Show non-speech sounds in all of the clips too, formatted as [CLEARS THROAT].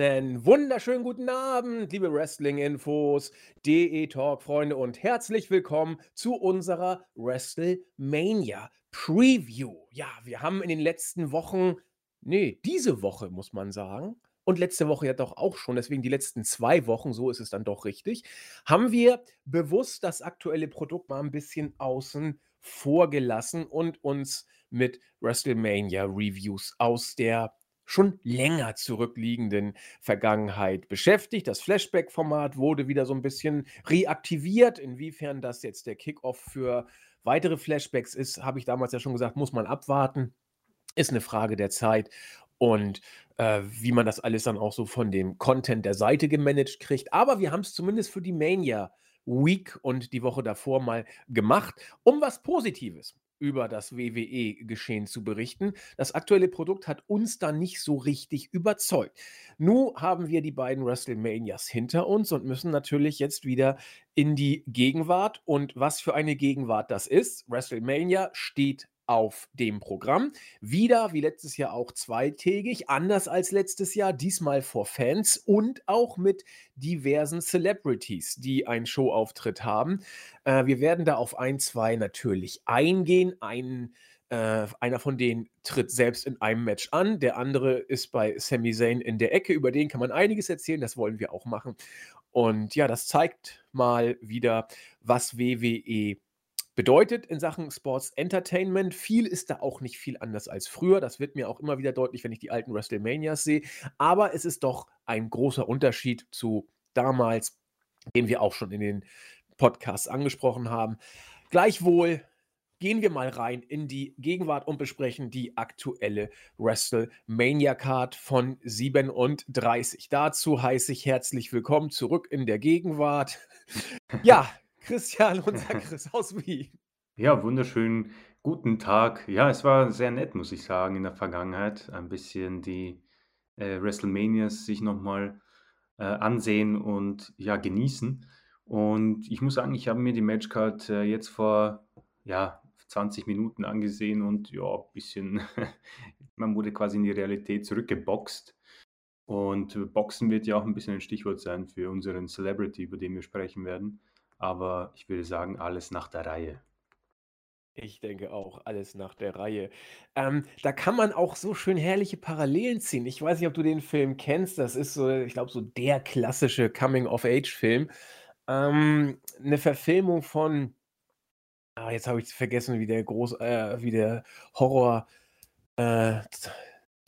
Einen wunderschönen guten Abend, liebe Wrestling-Infos, DE-Talk-Freunde und herzlich willkommen zu unserer WrestleMania Preview. Ja, wir haben in den letzten Wochen, nee, diese Woche muss man sagen, und letzte Woche ja doch auch schon, deswegen die letzten zwei Wochen, so ist es dann doch richtig, haben wir bewusst das aktuelle Produkt mal ein bisschen außen vor gelassen und uns mit WrestleMania Reviews aus der schon länger zurückliegenden Vergangenheit beschäftigt. Das Flashback-Format wurde wieder so ein bisschen reaktiviert. Inwiefern das jetzt der Kickoff für weitere Flashbacks ist, habe ich damals ja schon gesagt, muss man abwarten. Ist eine Frage der Zeit. Und äh, wie man das alles dann auch so von dem Content der Seite gemanagt kriegt. Aber wir haben es zumindest für die Mania Week und die Woche davor mal gemacht, um was Positives über das WWE-Geschehen zu berichten. Das aktuelle Produkt hat uns da nicht so richtig überzeugt. Nun haben wir die beiden WrestleManias hinter uns und müssen natürlich jetzt wieder in die Gegenwart. Und was für eine Gegenwart das ist, WrestleMania steht auf dem Programm. Wieder, wie letztes Jahr auch zweitägig, anders als letztes Jahr, diesmal vor Fans und auch mit diversen Celebrities, die einen Showauftritt haben. Äh, wir werden da auf ein, zwei natürlich eingehen. Ein, äh, einer von denen tritt selbst in einem Match an, der andere ist bei Sami Zayn in der Ecke. Über den kann man einiges erzählen, das wollen wir auch machen. Und ja, das zeigt mal wieder, was WWE bedeutet in Sachen Sports Entertainment. Viel ist da auch nicht viel anders als früher. Das wird mir auch immer wieder deutlich, wenn ich die alten WrestleManias sehe. Aber es ist doch ein großer Unterschied zu damals, den wir auch schon in den Podcasts angesprochen haben. Gleichwohl gehen wir mal rein in die Gegenwart und besprechen die aktuelle WrestleMania Card von 37. Dazu heiße ich herzlich willkommen zurück in der Gegenwart. Ja, Christian, unser [LAUGHS] Chris aus Wien. Ja, wunderschönen guten Tag. Ja, es war sehr nett, muss ich sagen, in der Vergangenheit. Ein bisschen die äh, WrestleManias sich nochmal äh, ansehen und ja, genießen. Und ich muss sagen, ich habe mir die Matchcard äh, jetzt vor ja, 20 Minuten angesehen und ja, ein bisschen, [LAUGHS] man wurde quasi in die Realität zurückgeboxt. Und Boxen wird ja auch ein bisschen ein Stichwort sein für unseren Celebrity, über den wir sprechen werden aber ich würde sagen, alles nach der Reihe. Ich denke auch, alles nach der Reihe. Ähm, da kann man auch so schön herrliche Parallelen ziehen. Ich weiß nicht, ob du den Film kennst. Das ist so, ich glaube, so der klassische Coming-of-Age-Film. Ähm, eine Verfilmung von, ah, jetzt habe ich vergessen, wie der Groß, äh, wie der Horror, äh,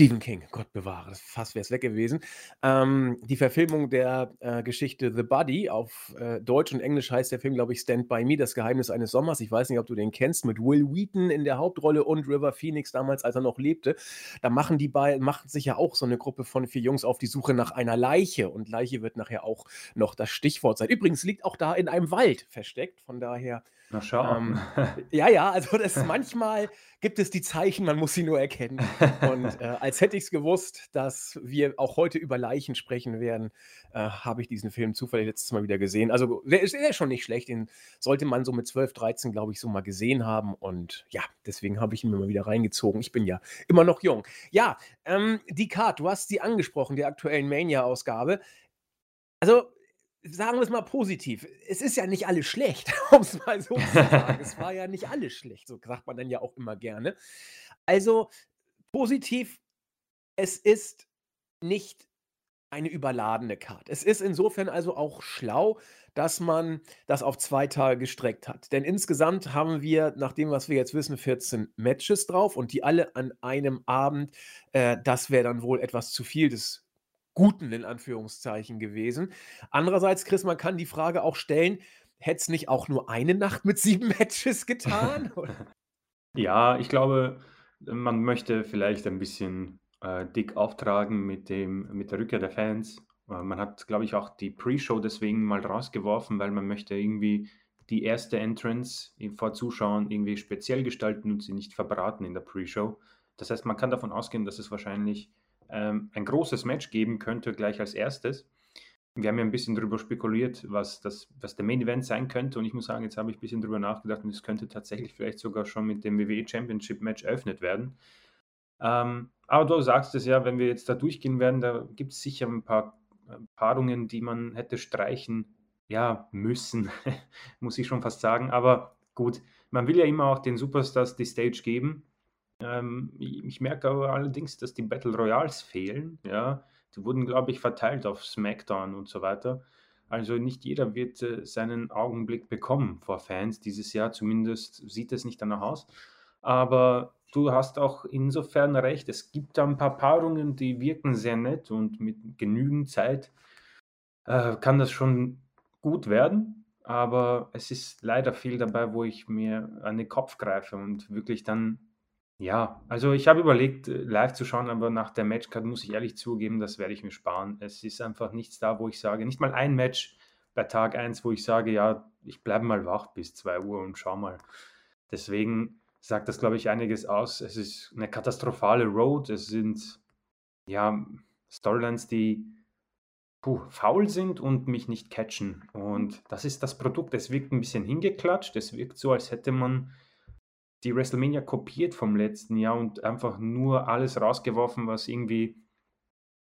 Stephen King, Gott bewahre, fast wäre es weg gewesen. Ähm, die Verfilmung der äh, Geschichte The Buddy, auf äh, Deutsch und Englisch heißt der Film, glaube ich, Stand By Me, das Geheimnis eines Sommers. Ich weiß nicht, ob du den kennst, mit Will Wheaton in der Hauptrolle und River Phoenix damals, als er noch lebte. Da machen die beiden, macht sich ja auch so eine Gruppe von vier Jungs auf die Suche nach einer Leiche. Und Leiche wird nachher auch noch das Stichwort sein. Übrigens liegt auch da in einem Wald versteckt, von daher. Na schau. Ähm, [LAUGHS] ja, ja, also das manchmal gibt es die Zeichen, man muss sie nur erkennen. Und [LAUGHS] äh, als hätte ich es gewusst, dass wir auch heute über Leichen sprechen werden, äh, habe ich diesen Film zufällig letztes Mal wieder gesehen. Also der ist, der ist schon nicht schlecht, den sollte man so mit 12, 13, glaube ich, so mal gesehen haben. Und ja, deswegen habe ich ihn mir mal wieder reingezogen. Ich bin ja immer noch jung. Ja, ähm, die Card, du hast sie angesprochen, der aktuellen Mania-Ausgabe. Also sagen wir es mal positiv, es ist ja nicht alles schlecht, [LAUGHS] um es mal so zu sagen. es war ja nicht alles schlecht, so sagt man dann ja auch immer gerne. Also positiv, es ist nicht eine überladene Karte. Es ist insofern also auch schlau, dass man das auf zwei Tage gestreckt hat. Denn insgesamt haben wir, nach dem, was wir jetzt wissen, 14 Matches drauf und die alle an einem Abend. Äh, das wäre dann wohl etwas zu viel. Das Guten in Anführungszeichen gewesen. Andererseits, Chris, man kann die Frage auch stellen, hätte es nicht auch nur eine Nacht mit sieben [LAUGHS] Matches getan? [LAUGHS] ja, ich glaube, man möchte vielleicht ein bisschen äh, dick auftragen mit, dem, mit der Rückkehr der Fans. Äh, man hat, glaube ich, auch die Pre-Show deswegen mal rausgeworfen, weil man möchte irgendwie die erste Entrance vor Zuschauern irgendwie speziell gestalten und sie nicht verbraten in der Pre-Show. Das heißt, man kann davon ausgehen, dass es wahrscheinlich ähm, ein großes Match geben könnte, gleich als erstes. Wir haben ja ein bisschen darüber spekuliert, was, das, was der Main Event sein könnte. Und ich muss sagen, jetzt habe ich ein bisschen darüber nachgedacht und es könnte tatsächlich vielleicht sogar schon mit dem WWE Championship Match eröffnet werden. Ähm, aber du sagst es ja, wenn wir jetzt da durchgehen werden, da gibt es sicher ein paar äh, Paarungen, die man hätte streichen ja, müssen, [LAUGHS] muss ich schon fast sagen. Aber gut, man will ja immer auch den Superstars die Stage geben. Ähm, ich merke aber allerdings, dass die Battle Royals fehlen. Ja, die wurden, glaube ich, verteilt auf SmackDown und so weiter. Also nicht jeder wird äh, seinen Augenblick bekommen vor Fans dieses Jahr. Zumindest sieht es nicht danach aus. Aber du hast auch insofern recht. Es gibt da ein paar Paarungen, die wirken sehr nett und mit genügend Zeit äh, kann das schon gut werden. Aber es ist leider viel dabei, wo ich mir an den Kopf greife und wirklich dann ja, also ich habe überlegt, äh, live zu schauen, aber nach der Matchcard muss ich ehrlich zugeben, das werde ich mir sparen. Es ist einfach nichts da, wo ich sage, nicht mal ein Match bei Tag 1, wo ich sage, ja, ich bleibe mal wach bis 2 Uhr und schau mal. Deswegen sagt das, glaube ich, einiges aus. Es ist eine katastrophale Road. Es sind ja Storylines, die puh, faul sind und mich nicht catchen. Und das ist das Produkt. Es wirkt ein bisschen hingeklatscht. Es wirkt so, als hätte man die WrestleMania kopiert vom letzten Jahr und einfach nur alles rausgeworfen, was irgendwie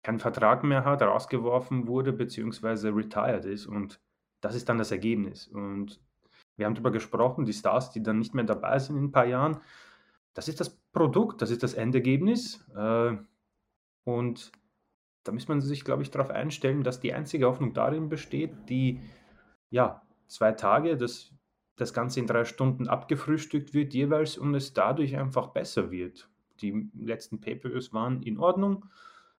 keinen Vertrag mehr hat, rausgeworfen wurde, beziehungsweise retired ist. Und das ist dann das Ergebnis. Und wir haben darüber gesprochen, die Stars, die dann nicht mehr dabei sind in ein paar Jahren, das ist das Produkt, das ist das Endergebnis. Äh, und da muss man sich, glaube ich, darauf einstellen, dass die einzige Hoffnung darin besteht, die ja, zwei Tage, das das Ganze in drei Stunden abgefrühstückt wird jeweils und es dadurch einfach besser wird. Die letzten Pay-Per-Views waren in Ordnung.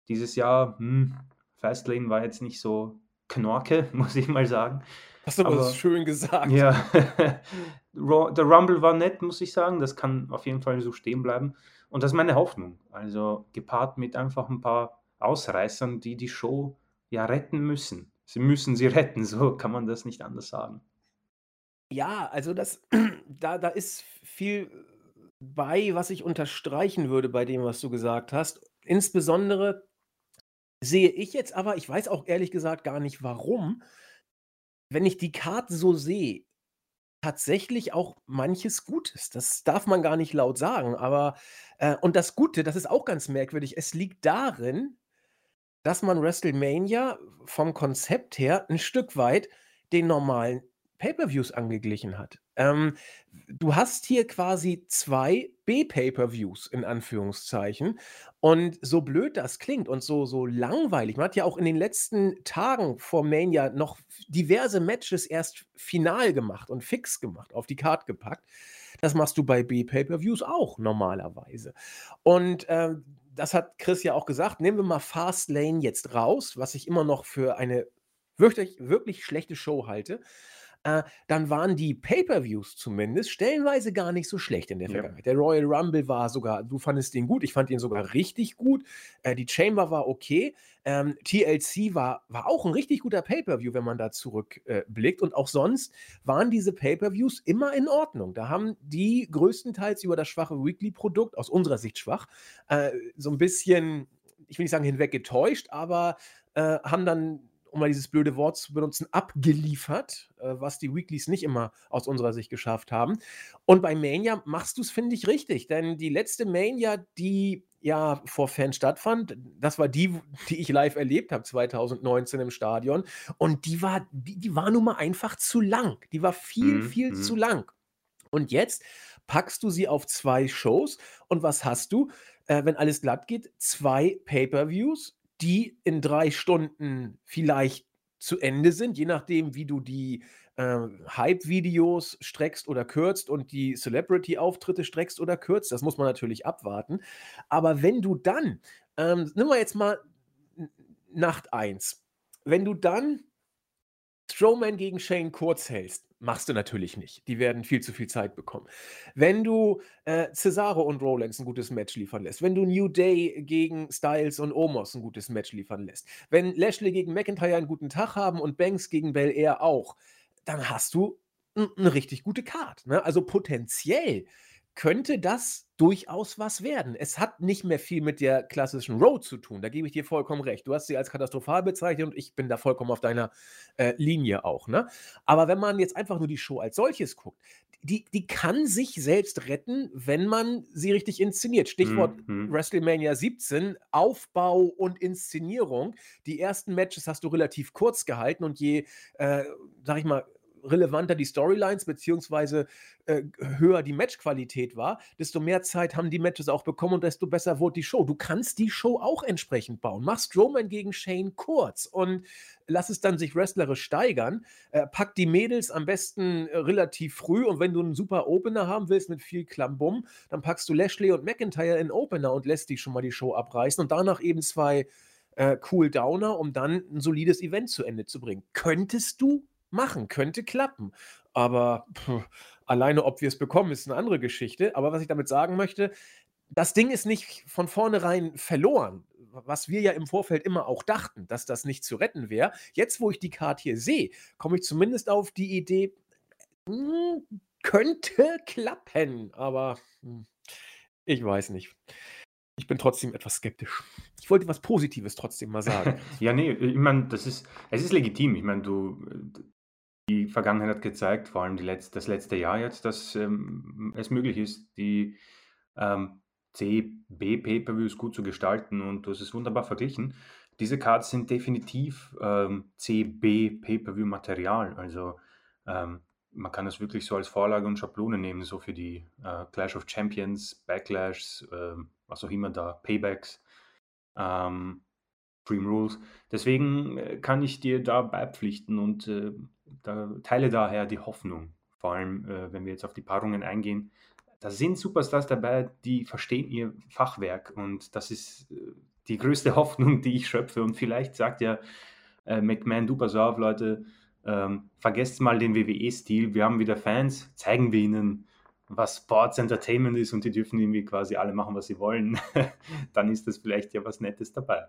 Dieses Jahr, hm, Fastlane war jetzt nicht so knorke, [LAUGHS] muss ich mal sagen. Hast du aber, aber schön gesagt. Ja, [LAUGHS] der Rumble war nett, muss ich sagen. Das kann auf jeden Fall so stehen bleiben. Und das ist meine Hoffnung. Also gepaart mit einfach ein paar Ausreißern, die die Show ja retten müssen. Sie müssen sie retten, [LAUGHS] so kann man das nicht anders sagen. Ja, also das [CLEARS THROAT] da da ist viel bei, was ich unterstreichen würde bei dem, was du gesagt hast. Insbesondere sehe ich jetzt aber ich weiß auch ehrlich gesagt gar nicht warum, wenn ich die Karte so sehe, tatsächlich auch manches Gutes. Das darf man gar nicht laut sagen, aber äh, und das Gute, das ist auch ganz merkwürdig, es liegt darin, dass man WrestleMania vom Konzept her ein Stück weit den normalen Pay-per-Views angeglichen hat. Ähm, du hast hier quasi zwei B-Pay-per-Views in Anführungszeichen. Und so blöd das klingt und so, so langweilig, man hat ja auch in den letzten Tagen vor Mania noch diverse Matches erst final gemacht und fix gemacht, auf die Card gepackt. Das machst du bei B-Pay-per-Views auch normalerweise. Und ähm, das hat Chris ja auch gesagt. Nehmen wir mal Fastlane jetzt raus, was ich immer noch für eine wirklich, wirklich schlechte Show halte äh, dann waren die Pay-per-Views zumindest stellenweise gar nicht so schlecht in der Ja. Der Royal Rumble war sogar, du fandest den gut, ich fand ihn sogar richtig gut. Äh, die Chamber war okay. Ähm, TLC war, war auch ein richtig guter Pay-per-View, wenn man da zurückblickt. Äh, Und auch sonst waren diese Pay-per-Views immer in Ordnung. Da haben die größtenteils über das schwache Weekly-Produkt, aus unserer Sicht schwach, äh, so ein bisschen, ich will nicht sagen hinweg getäuscht, aber äh, haben dann um mal dieses blöde Wort zu benutzen, abgeliefert, äh, was die Weeklies nicht immer aus unserer Sicht geschafft haben. Und bei Mania machst du es, finde ich, richtig. Denn die letzte Mania, die ja vor Fans stattfand, das war die, die ich live erlebt habe, 2019 im Stadion. Und die war, die, die war nun mal einfach zu lang. Die war viel, mhm. viel mhm. zu lang. Und jetzt packst du sie auf zwei Shows. Und was hast du, äh, wenn alles glatt geht? Zwei Pay-per-Views die in drei Stunden vielleicht zu Ende sind, je nachdem, wie du die äh, Hype-Videos streckst oder kürzt und die Celebrity-Auftritte streckst oder kürzt. Das muss man natürlich abwarten. Aber wenn du dann, ähm, nimm mal jetzt mal Nacht 1, wenn du dann Strowman gegen Shane kurz hältst, Machst du natürlich nicht. Die werden viel zu viel Zeit bekommen. Wenn du äh, Cesaro und Rollins ein gutes Match liefern lässt, wenn du New Day gegen Styles und Omos ein gutes Match liefern lässt, wenn Lashley gegen McIntyre einen guten Tag haben und Banks gegen Bel Air auch, dann hast du eine richtig gute Card. Ne? Also potenziell könnte das durchaus was werden. Es hat nicht mehr viel mit der klassischen Road zu tun, da gebe ich dir vollkommen recht. Du hast sie als katastrophal bezeichnet und ich bin da vollkommen auf deiner, äh, Linie auch, ne? Aber wenn man jetzt einfach nur die Show als solches guckt, die die kann sich selbst retten, wenn man sie richtig inszeniert. Stichwort Mhm. WrestleMania 17, Aufbau und Inszenierung. Die ersten Matches hast du relativ kurz gehalten und je, äh, sage ich mal, relevanter die Storylines beziehungsweise, äh, höher die Matchqualität war, desto mehr Zeit haben die Matches auch bekommen und desto besser wurde die Show. Du kannst die Show auch entsprechend bauen. Mach Strowman gegen Shane kurz und lass es dann sich wrestlerisch steigern. Äh, pack die Mädels am besten, äh, relativ früh und wenn du einen super Opener haben willst mit viel Klambum, dann packst du Lashley und McIntyre in Opener und lässt die schon mal die Show abreißen und danach eben 2, äh, Cool-Downer, um dann ein solides Event zu Ende zu bringen. Könntest du machen, könnte klappen. Aber puh, alleine, ob wir es bekommen, ist eine andere Geschichte. Aber was ich damit sagen möchte, das Ding ist nicht von vornherein verloren, was wir ja im Vorfeld immer auch dachten, dass das nicht zu retten wäre. Jetzt, wo ich die Karte hier sehe, komme ich zumindest auf die Idee, hm, könnte klappen, aber hm, ich weiß nicht. Ich bin trotzdem etwas skeptisch. Ich wollte was Positives trotzdem mal sagen. [LAUGHS] Ja, ne, ich meine, das ist es ist legitim. Ich meine, du die Vergangenheit hat gezeigt, vor allem letz das letzte Jahr jetzt, dass, ähm, es möglich ist, die, ähm, C-B-Pay-per-Views gut zu gestalten und du hast es wunderbar verglichen. Diese Cards sind definitiv, ähm, C-B-Pay-per-View-Material. Also, ähm, man kann das wirklich so als Vorlage und Schablone nehmen, so für die, äh, Clash of Champions, Backlashs, ähm, was auch immer da, Paybacks, ähm, Dream Rules. Deswegen, äh, kann ich dir da beipflichten und, äh, da teile daher die Hoffnung. Vor allem, äh, wenn wir jetzt auf die Paarungen eingehen. Da sind Superstars dabei, die verstehen ihr Fachwerk und das ist, äh, die größte [LAUGHS] Hoffnung, die ich schöpfe und vielleicht sagt ja, äh, McMahon: „Du, pass auf Leute, ähm, vergesst mal den WWE-Stil. Wir haben wieder Fans, zeigen wir ihnen, was Sports Entertainment ist und die dürfen irgendwie quasi alle machen, was sie wollen.“ [LAUGHS] Dann ist das vielleicht ja was Nettes dabei.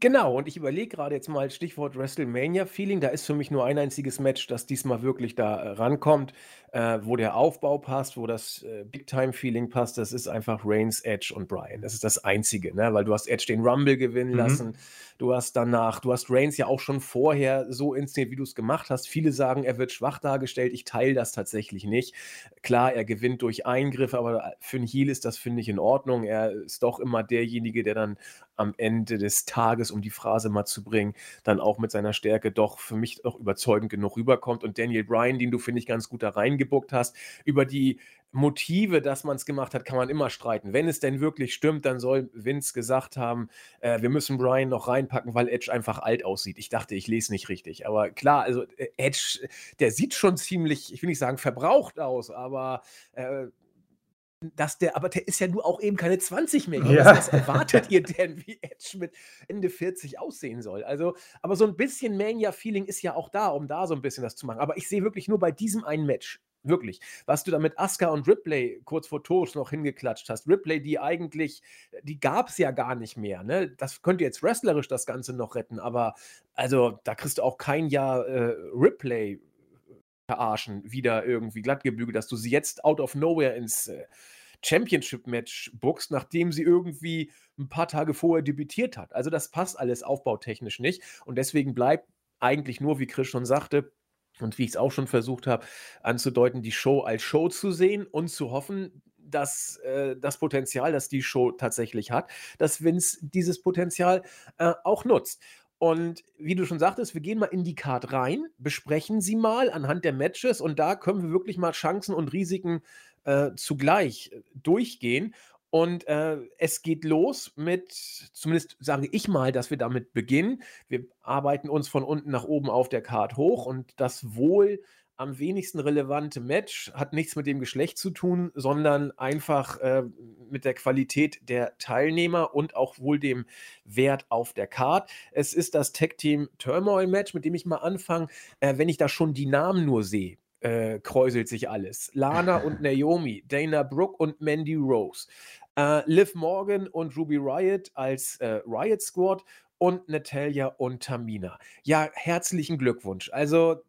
Genau, und ich überlege gerade jetzt mal Stichwort WrestleMania-Feeling. Da ist für mich nur ein einziges Match, das diesmal wirklich da, äh, rankommt, äh, wo der Aufbau passt, wo das, äh, Big-Time-Feeling passt. Das ist einfach Reigns, Edge und Bryan. Das ist das Einzige, ne? Weil du hast Edge den Rumble gewinnen Mhm. lassen. Du hast danach du hast Reigns ja auch schon vorher so inszeniert, wie du es gemacht hast. Viele sagen, er wird schwach dargestellt. Ich teile das tatsächlich nicht. Klar, er gewinnt durch Eingriffe, aber, äh, für 'n Heel ist das, finde ich, in Ordnung. Er ist doch immer derjenige, der dann am Ende des Tages, um die Phrase mal zu bringen, dann auch mit seiner Stärke doch für mich doch überzeugend genug rüberkommt. Und Daniel Bryan, den du, finde ich, ganz gut da reingebuckt hast. Über die Motive, dass man es gemacht hat, kann man immer streiten. Wenn es denn wirklich stimmt, dann soll Vince gesagt haben, äh, wir müssen Bryan noch reinpacken, weil Edge einfach alt aussieht. Ich dachte, ich lese nicht richtig. Aber klar, also, äh, Edge, der sieht schon ziemlich, ich will nicht sagen verbraucht aus, aber, äh, dass der aber der ist ja nur auch eben keine 20 mehr. Ja. Was was erwartet ihr denn, wie Edge mit Ende 40 aussehen soll? Also, aber so 'n bisschen Mania-Feeling ist ja auch da, um da so 'n bisschen das zu machen. Aber ich sehe wirklich nur bei diesem einen Match, wirklich, was du da mit Asuka und Ripley kurz vor Tod noch hingeklatscht hast. Ripley, die eigentlich die gab's ja gar nicht mehr, ne? Das könnte jetzt wrestlerisch das Ganze noch retten, aber also, da kriegst du auch kein Jahr, äh, Ripley verarschen, wieder irgendwie glatt gebügelt, dass du sie jetzt out of nowhere ins, äh, Championship-Match bookst, nachdem sie irgendwie 'n paar Tage vorher debütiert hat. Also, das passt alles aufbautechnisch nicht und deswegen bleibt eigentlich nur, wie Chris schon sagte und wie ich's auch schon versucht habe anzudeuten, die Show als Show zu sehen und zu hoffen, dass, äh, das Potenzial, das die Show tatsächlich hat, dass Vince dieses Potenzial, äh, auch nutzt. Und wie du schon sagtest, wir gehen mal in die Card rein, besprechen sie mal anhand der Matches und da können wir wirklich mal Chancen und Risiken, äh, zugleich, äh, durchgehen. Und, äh, es geht los mit zumindest sage ich mal, dass wir damit beginnen. Wir arbeiten uns von unten nach oben auf der Card hoch und das wohl am wenigsten relevante Match hat nichts mit dem Geschlecht zu tun, sondern einfach, äh, mit der Qualität der Teilnehmer und auch wohl dem Wert auf der Card. Es ist das Tag Team Turmoil Match, mit dem ich mal anfange. Äh, wenn ich da schon die Namen nur sehe, äh, kräuselt sich alles. Lana und [LAUGHS] Naomi, Dana Brooke und Mandy Rose, äh, Liv Morgan und Ruby Riott als, äh, Riott Squad und Natalya und Tamina. Ja, herzlichen Glückwunsch. Also,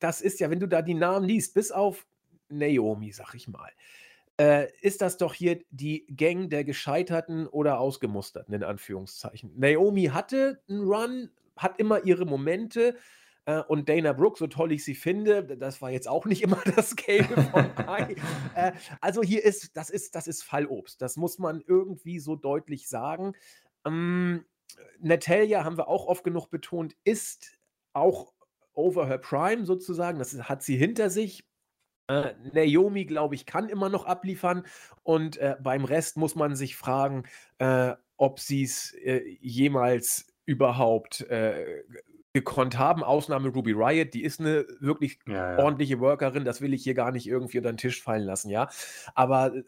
das ist ja wenn du da die Namen liest, bis auf Naomi, sage ich mal. äh, ist das doch hier die Gang der Gescheiterten oder Ausgemusterten in Anführungszeichen. Naomi hatte 'n Run, hat immer ihre Momente, äh, und Dana Brooke, so toll ich sie finde, das war jetzt auch nicht immer [LAUGHS] das Gelbe vom Ei. Äh, also hier ist das ist das ist Fallobst. Das muss man irgendwie so deutlich sagen. Hm, Natalya, haben wir auch oft genug betont, ist auch over her prime sozusagen. Das hat sie hinter sich. Äh, Naomi, glaube ich, kann immer noch abliefern und, äh, beim Rest muss man sich fragen, äh, ob sie's, äh, jemals überhaupt, äh, gekonnt haben. Ausnahme Ruby Riot, die ist eine wirklich Ja, ja. ordentliche Workerin, das will ich hier gar nicht irgendwie unter den Tisch fallen lassen, ja. Aber, äh,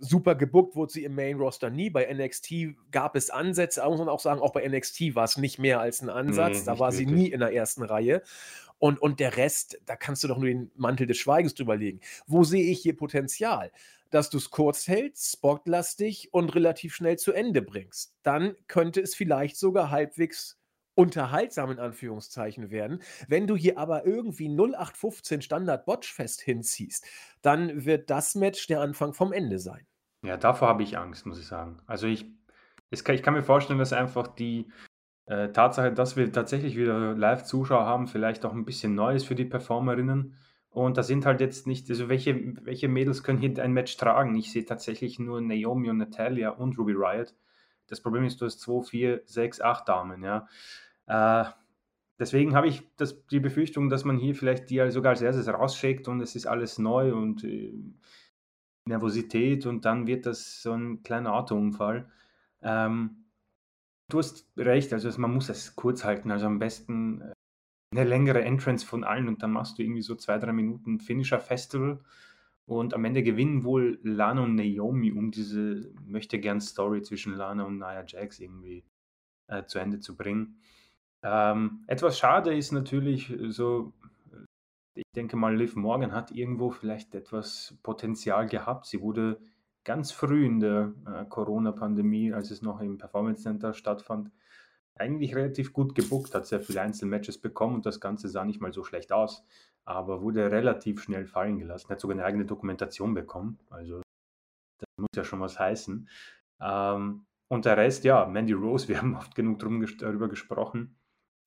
super gebuckt wurde sie im Main Roster nie. Bei NXT gab es Ansätze, da muss man auch sagen, auch bei NXT war es nicht mehr als ein Ansatz. Ne, Da nicht war sie wirklich. nie in der ersten Reihe. Und und der Rest, da kannst du doch nur den Mantel des Schweigens drüber legen. Wo sehe ich hier Potenzial? Dass du es kurz hältst, spotlastig und relativ schnell zu Ende bringst. Dann könnte es vielleicht sogar halbwegs unterhaltsam in Anführungszeichen werden. Wenn du hier aber irgendwie 0815 Standard Botchfest hinziehst, dann wird das Match der Anfang vom Ende sein. Ja, davor habe ich Angst, muss ich sagen. Also ich kann ich kann mir vorstellen, dass einfach die, äh, Tatsache, dass wir tatsächlich wieder Live-Zuschauer haben, vielleicht auch ein bisschen neu ist für die Performerinnen. Und da sind halt jetzt nicht also welche welche Mädels können hier ein Match tragen? Ich sehe tatsächlich nur Naomi und Natalya und Ruby Riot. Das Problem ist, du hast 2, 4, 6, 8 Damen, ja. Äh, deswegen habe ich das die Befürchtung, dass man hier vielleicht die sogar als Erstes rausschickt und es ist alles neu und, äh, Nervosität und dann wird das so 'n kleiner Autounfall. Ähm, du hast recht, also man muss es kurz halten, also am besten, äh, 'ne längere Entrance von allen und dann machst du irgendwie so 2, 3 Minuten Finisher-Festival und am Ende gewinnen wohl Lana und Naomi, um diese Möchtegern-Story zwischen Lana und Nia Jax irgendwie, äh, zu Ende zu bringen. Ähm, etwas schade ist natürlich so, äh, ich denke mal, Liv Morgan hat irgendwo vielleicht etwas Potenzial gehabt. Sie wurde ganz früh in der, äh, Corona-Pandemie, als es noch im Performance Center stattfand, eigentlich relativ gut gebookt, hat sehr viele Einzelmatches bekommen und das Ganze sah nicht mal so schlecht aus, aber wurde relativ schnell fallen gelassen. Hat sogar 'ne eigene Dokumentation bekommen, also das muss ja schon was heißen. Ähm, und der Rest, ja, Mandy Rose, [LAUGHS] wir haben oft genug darüber gesprochen,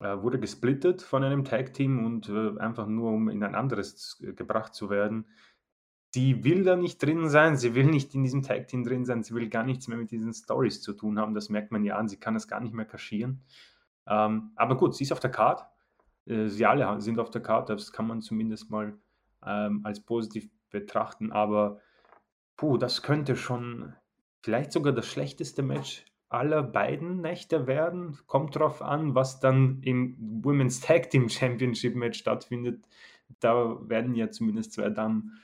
äh, wurde gesplittet von einem Tag-Team und, äh, einfach nur, um in ein anderes z gebracht zu werden. Die will da nicht drin sein, sie will nicht in diesem Tag-Team drin sein, sie will gar nichts mehr mit diesen Stories zu tun haben. Das merkt man ihr an, sie kann das gar nicht mehr kaschieren. Ähm, aber gut, sie ist auf der Card. Äh, sie alle sind auf der Card, das kann man zumindest mal, ähm, als positiv betrachten, aber puh, das könnte schon vielleicht sogar das schlechteste Match aller beiden Nächte werden. Kommt drauf an, was dann im Women's Tag Team Championship Match stattfindet. Da werden ja zumindest 2 Damen,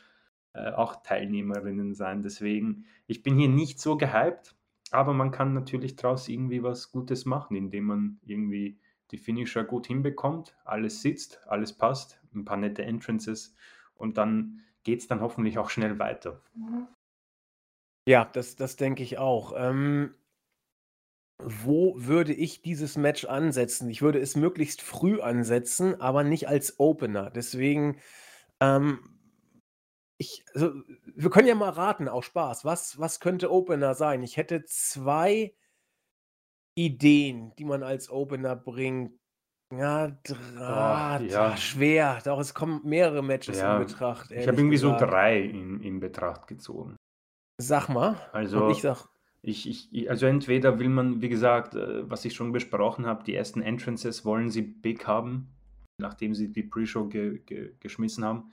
äh, auch Teilnehmerinnen sein. Deswegen, ich bin hier nicht so gehypt, aber man kann natürlich draus irgendwie was Gutes machen, indem man irgendwie die Finisher gut hinbekommt, alles sitzt, alles passt, 'n paar nette Entrances und dann geht's dann hoffentlich auch schnell weiter. Ja, das das denke ich auch. Ähm wo würde ich dieses Match ansetzen? Ich würde es möglichst früh ansetzen, aber nicht als Opener. Deswegen, ähm ich also, wir können ja mal raten aus Spaß. Was was könnte Opener sein? Ich hätte 2 Ideen, die man als Opener bringt. Ja, Boah, dra ja. schwer. Doch, es kommen mehrere Matches in Ja, Betracht, ich habe irgendwie so gesagt. 3 in in Betracht gezogen. Sag mal und ich Also, sage ich ich also entweder will man, wie gesagt, äh, was ich schon besprochen habe, die ersten Entrances wollen sie big haben, nachdem sie die Pre-Show ge ge geschmissen haben.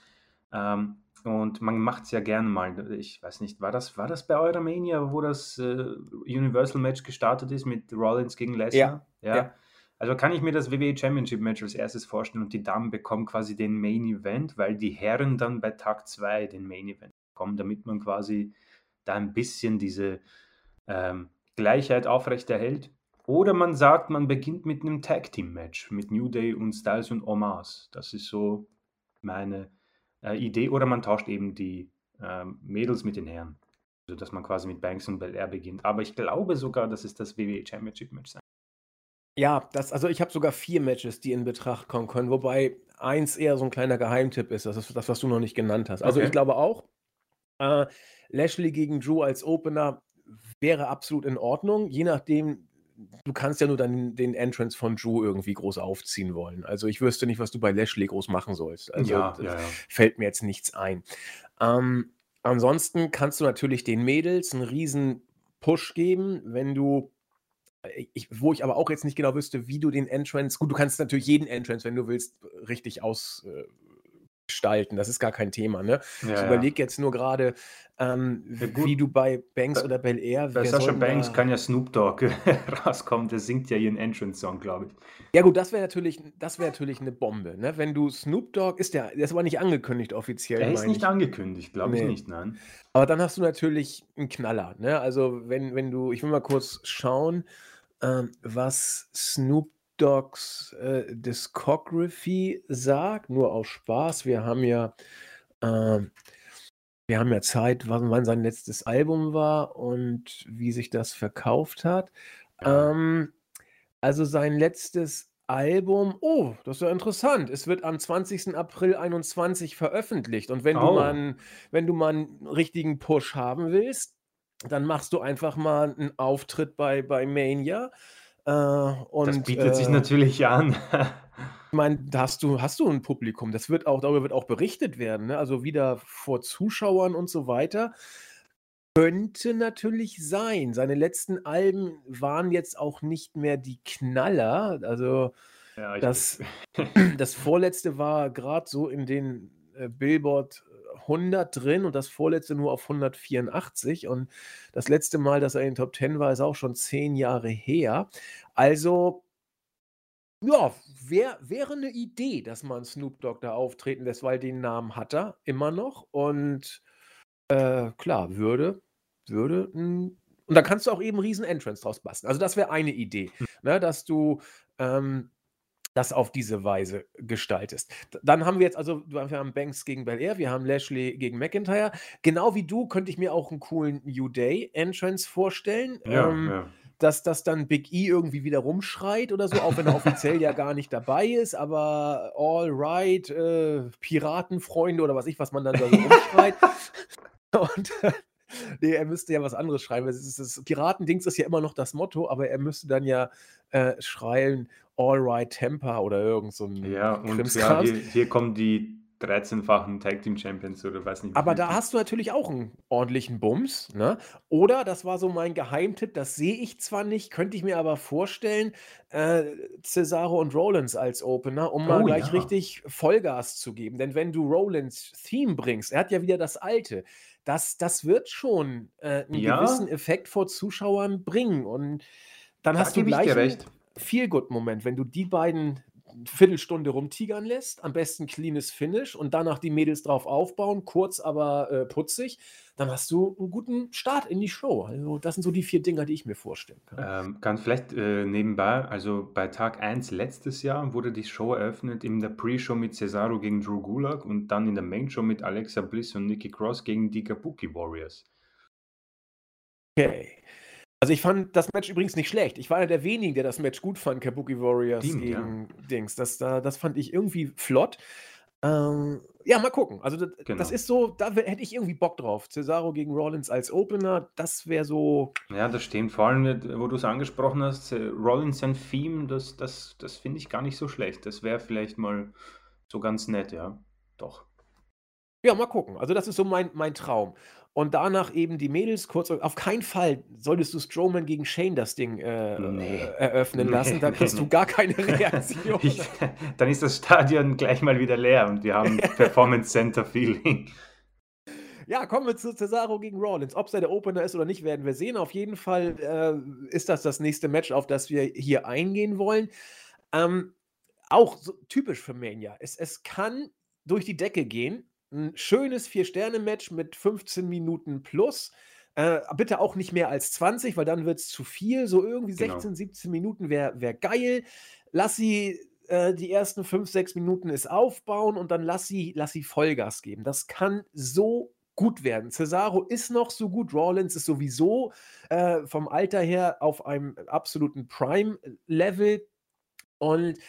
Ähm, und man macht's ja gerne mal. Ich weiß nicht, war das war das bei Euramania, wo das, äh, Universal Match gestartet ist mit Rollins gegen Ja, Lesnar? ja. Ja. Also, kann ich mir das WWE Championship Match als Erstes vorstellen und die Damen bekommen quasi den Main Event, weil die Herren dann bei Tag 2 den Main Event bekommen, damit man quasi da ein bisschen diese, ähm, Gleichheit aufrechterhält. Oder man sagt, man beginnt mit 'nem Tag Team Match mit New Day und Styles und Omos. Das ist so meine, äh, Idee. Oder man tauscht eben die, ähm, Mädels mit den Herren, sodass man quasi mit Banks und Belair beginnt. Aber ich glaube sogar, dass es das WWE Championship Match sein Ja, das also, ich habe sogar 4 Matches, die in Betracht kommen können, wobei eins eher so 'n kleiner Geheimtipp ist. Das ist das, was du noch nicht genannt hast. Also, ich Okay. glaube auch Äh, Lashley gegen Drew als Opener wäre absolut in Ordnung, je nachdem du kannst ja nur dann den Entrance von Drew irgendwie groß aufziehen wollen. Also, ich wüsste nicht, was du bei Lashley groß machen sollst. Also, Ja, ja, ja. fällt mir jetzt nichts ein. Ähm, ansonsten kannst du natürlich den Mädels 'n riesen Push geben, wenn du äh, ich wo ich aber auch jetzt nicht genau wüsste, wie du den Entrance gut, du kannst natürlich jeden Entrance, wenn du willst, richtig aus äh, gestalten. Das ist gar kein Thema, ne? Ja, Ich ja. überlege jetzt nur grade, ähm, Ja wie du bei Banks Bei oder Belair bei wer soll Sasha 'n Banks da kann ja Snoop Dogg [LAUGHS] rauskommen, der singt ja ihren Entrance-Song, glaube ich. Ja gut, das wäre natürlich das wäre natürlich 'ne Bombe, ne? Wenn du Snoop Dogg ist der der ist aber nicht angekündigt offiziell, Der ist nicht ich. angekündigt, glaube ich Ne. nicht, nein. Aber dann hast du natürlich 'n Knaller, ne? Also, wenn wenn du ich will mal kurz schauen, ähm, was Snoop Doggs, äh, Discography sagt, nur aus Spaß. Wir haben ja ähm, wir haben ja Zeit, wann wann sein letztes Album war und wie sich das verkauft hat. Ähm, also, sein letztes Album oh, das ist ja interessant. Es wird am 20. April 21 veröffentlicht und wenn du mal Oh. 'n wenn du mal 'n richtigen Push haben willst, dann machst du einfach mal 'n Auftritt bei bei Mania, äh, Das und, bietet sich äh natürlich an. ich meine, da hast du hast du 'n Publikum. Das wird auch darüber wird auch berichtet werden, ne? Also, wieder vor Zuschauern und so weiter. Könnte natürlich sein. Seine letzten Alben waren jetzt auch nicht mehr die Knaller. Also, Ja, das [LAUGHS] das vorletzte war grad so in den, äh, Billboard 100 drin und das vorletzte nur auf 184 und das letzte Mal, dass er in den Top 10 war, ist auch schon 10 Jahre her. Also ja, wär wäre 'ne Idee, dass man Snoop Dogg da auftreten lässt, weil den Namen hat er immer noch und, äh, klar, würde würde und da kannst du auch eben riesen Entrance draus basteln. Also, das wäre eine Idee, Hm. ne, dass du, ähm, das auf diese Weise gestaltest. Dann haben wir jetzt also, wir haben Banks gegen Belair, wir haben Lashley gegen McIntyre. Genau wie du könnte ich mir auch 'n coolen New Day Entrance vorstellen, Ja, ähm, ja. dass dass dann Big E irgendwie wieder rumschreit oder so, auch wenn er offiziell ja gar nicht dabei ist, aber „All right, äh, Piratenfreunde“ oder was ich was man dann da so rumschreit. [LAUGHS] Und, äh, ne, er müsste ja was anderes schreien, weil es ist das Piratendings ist ja immer noch das Motto, aber er müsste dann ja, äh, schreien „All right, Tampa“ oder irgend so 'n Ja, und ja, hier hier kommen die 13-fachen Tag Team Champions oder weiß nicht, Aber da hast du natürlich auch 'n ordentlichen Bums, ne? Oder, das war so mein Geheimtipp, das sehe ich zwar nicht, könnte ich mir aber vorstellen, äh, Cesaro und Rollins als Opener, um mal Oh gleich ja. richtig Vollgas zu geben. Denn wenn du Rollins Theme bringst er hat ja wieder das Alte, das das wird schon, äh, 'n gewissen Ja. Effekt vor Zuschauern bringen und dann Da hast du gleich recht. Feel-Good-Moment, wenn du die beiden Viertelstunde rumtigern lässt, am besten cleanes Finish und danach die Mädels drauf aufbauen, kurz, aber, äh, putzig, dann hast du 'n guten Start in die Show. Also, das sind so die 4 Dinger, die ich mir vorstellen kann. Ähm, ganz vielleicht, äh, nebenbei, also, bei Tag 1 letztes Jahr wurde die Show eröffnet in der Pre-Show mit Cesaro gegen Drew Gulak und dann in der Main-Show mit Alexa Bliss und Nikki Cross gegen die Kabuki Warriors. Okay. Also, ich fand das Match übrigens nicht schlecht. Ich war einer der wenigen, der das Match gut fand, Kabuki Warriors ja. gegen Dings. Das da das fand ich irgendwie flott. Ähm, ja, mal gucken. Also, das Genau. ist so da hätte ich irgendwie Bock drauf. Cesaro gegen Rollins als Opener, das wäre so Ja, das stimmt. Vor allem, äh, wo du's angesprochen hast, äh, Rollins sein Theme, das das das finde ich gar nicht so schlecht. Das wäre vielleicht mal so ganz nett, ja. Doch. Ja, mal gucken. Also, das ist so mein mein Traum. Und danach eben die Mädels kurz auf keinen Fall solltest du Strowman gegen Shane das Ding, äh, Ne. eröffnen lassen. Da Ne, kriegst du gar keine [LAUGHS] Reaktion. Ich [LAUGHS] dann ist das Stadion gleich mal wieder leer und wir haben [LAUGHS] Performance Center Feeling. Ja, kommen wir zu Cesaro gegen Rollins. Ob's da der Opener ist oder nicht, werden wir sehen. Auf jeden Fall, äh, ist das das nächste Match, auf das wir hier eingehen wollen. Ähm, auch so typisch für Mania. Es es kann durch die Decke gehen. 'N schönes 4-Sterne-Match mit 15 Minuten plus. Äh, bitte auch nicht mehr als 20, weil dann wird's zu viel. So irgendwie Genau. 16, 17 Minuten wäre wäre geil. Lass sie, äh, die ersten 5, 6 Minuten es aufbauen und dann lass sie lass sie Vollgas geben. Das kann so gut werden. Cesaro ist noch so gut, Rollins ist sowieso, äh, vom Alter her auf einem absoluten Prime-Level. Und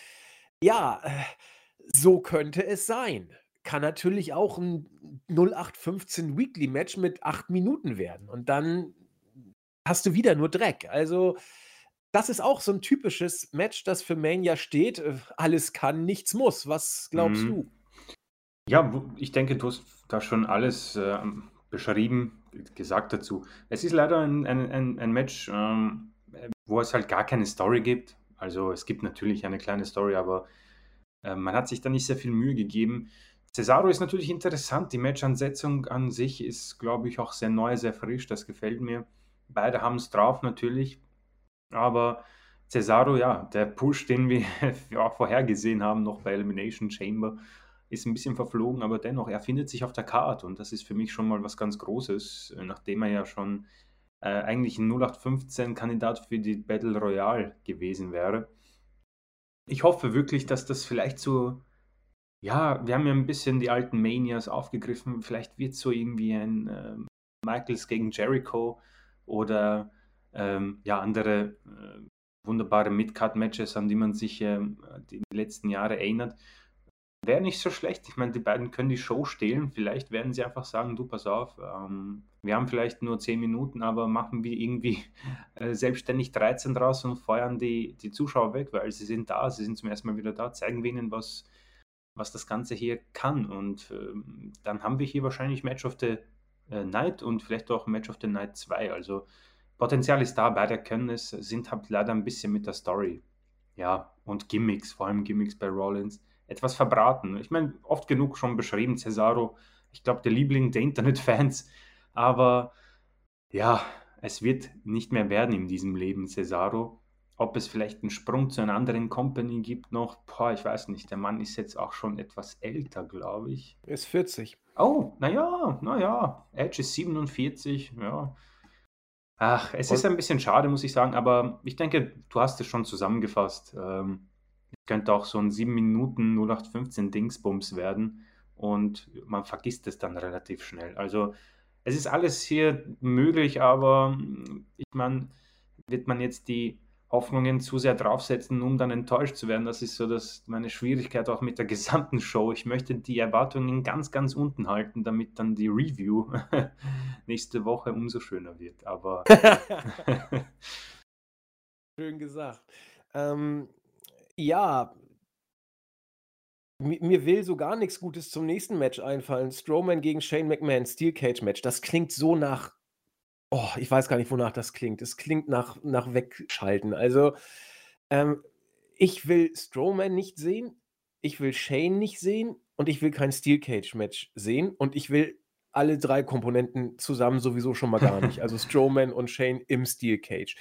ja, äh, so könnte es sein. Kann natürlich auch 'n 0815 Weekly Match mit 8 Minuten werden und dann hast du wieder nur Dreck. Also, das ist auch so 'n typisches Match, das für Mania steht. Äh, alles kann, nichts muss. Was glaubst Mhm. du? Ja, ich denke, du hast da schon alles, ähm, beschrieben, gesagt dazu. Es ist leider ein ein ein ein Match, ähm, äh, wo es halt gar keine Story gibt. Also, es gibt natürlich eine kleine Story, aber, äh, man hat sich da nicht sehr viel Mühe gegeben. Cesaro ist natürlich interessant. Die Matchansetzung an sich ist, glaube ich, auch sehr neu, sehr frisch. Das gefällt mir. Beide haben's drauf natürlich, aber Cesaro, ja, der Push, den wir [LAUGHS] ja vorhergesehen haben noch bei Elimination Chamber, ist 'n bisschen verflogen, aber dennoch, er findet sich auf der Card und das ist für mich schon mal was ganz Großes, äh, nachdem er ja schon, äh, eigentlich 'n 0815 Kandidat für die Battle Royale gewesen wäre. Ich hoffe wirklich, dass das vielleicht so ja, wir haben ja 'n bisschen die alten Manias aufgegriffen. Vielleicht wird's so irgendwie ein, ähm, Michaels gegen Jericho oder, ähm, ja, andere, äh, wunderbare Mid-Card-Matches, an die man sich, ähm, die letzten Jahre erinnert. Wäre nicht so schlecht. Ich meine, die beiden können die Show stehlen. Vielleicht werden sie einfach sagen: „Du, pass auf, ähm, wir haben vielleicht nur 10 Minuten, aber machen wir irgendwie, [LAUGHS] äh, selbstständig 13 draus und feuern die die Zuschauer weg, weil sie sind da, sie sind zum ersten Mal wieder da. Zeigen wir ihnen, was was das Ganze hier kann.“ Und, ähm, dann haben wir hier wahrscheinlich Match of the, äh, Night und vielleicht auch Match of the Night 2. Also, Potenzial ist da, beide können es, sind halt leider 'n bisschen mit der Story, ja, und Gimmicks, vor allem Gimmicks bei Rollins, etwas verbraten. Ich meine, oft genug schon beschrieben, Cesaro, ich glaube, der Liebling der Internetfans, aber ja, es wird nicht mehr werden in diesem Leben, Cesaro. Ob es vielleicht 'n Sprung zu einer anderen Company gibt noch, boah, ich weiß nicht. Der Mann ist jetzt auch schon etwas älter, glaube ich. Ist 40. Oh, na ja, na ja. Edge ist 47, ja. Ach, es ist Und ein bisschen schade, muss ich sagen, aber ich denke, du hast es schon zusammengefasst. Ähm, könnte auch so 'n 7 Minuten 0815 Dingsbums werden und man vergisst es dann relativ schnell. Also, es ist alles hier möglich, aber, hm, ich meine, wird man jetzt die Hoffnungen zu sehr draufsetzen, um dann enttäuscht zu werden? Das ist so das meine Schwierigkeit auch mit der gesamten Show. Ich möchte die Erwartungen ganz, ganz unten halten, damit dann die Review [LAUGHS] nächste Woche umso schöner wird, aber. [LAUGHS] Schön gesagt. Ähm, ja mi mir will so gar nix Gutes zum nächsten Match einfallen. Strowman gegen Shane McMahon, Steel Cage Match. Das klingt so nach oh, ich weiß gar nicht, wonach das klingt. Es klingt nach nach Wegschalten. Also, ähm, ich will Strowman nicht sehen, ich will Shane nicht sehen und ich will kein Steel Cage Match sehen und ich will alle 3 Komponenten zusammen sowieso schon mal gar nicht. Also, [LAUGHS] Strowman und Shane im Steel Cage.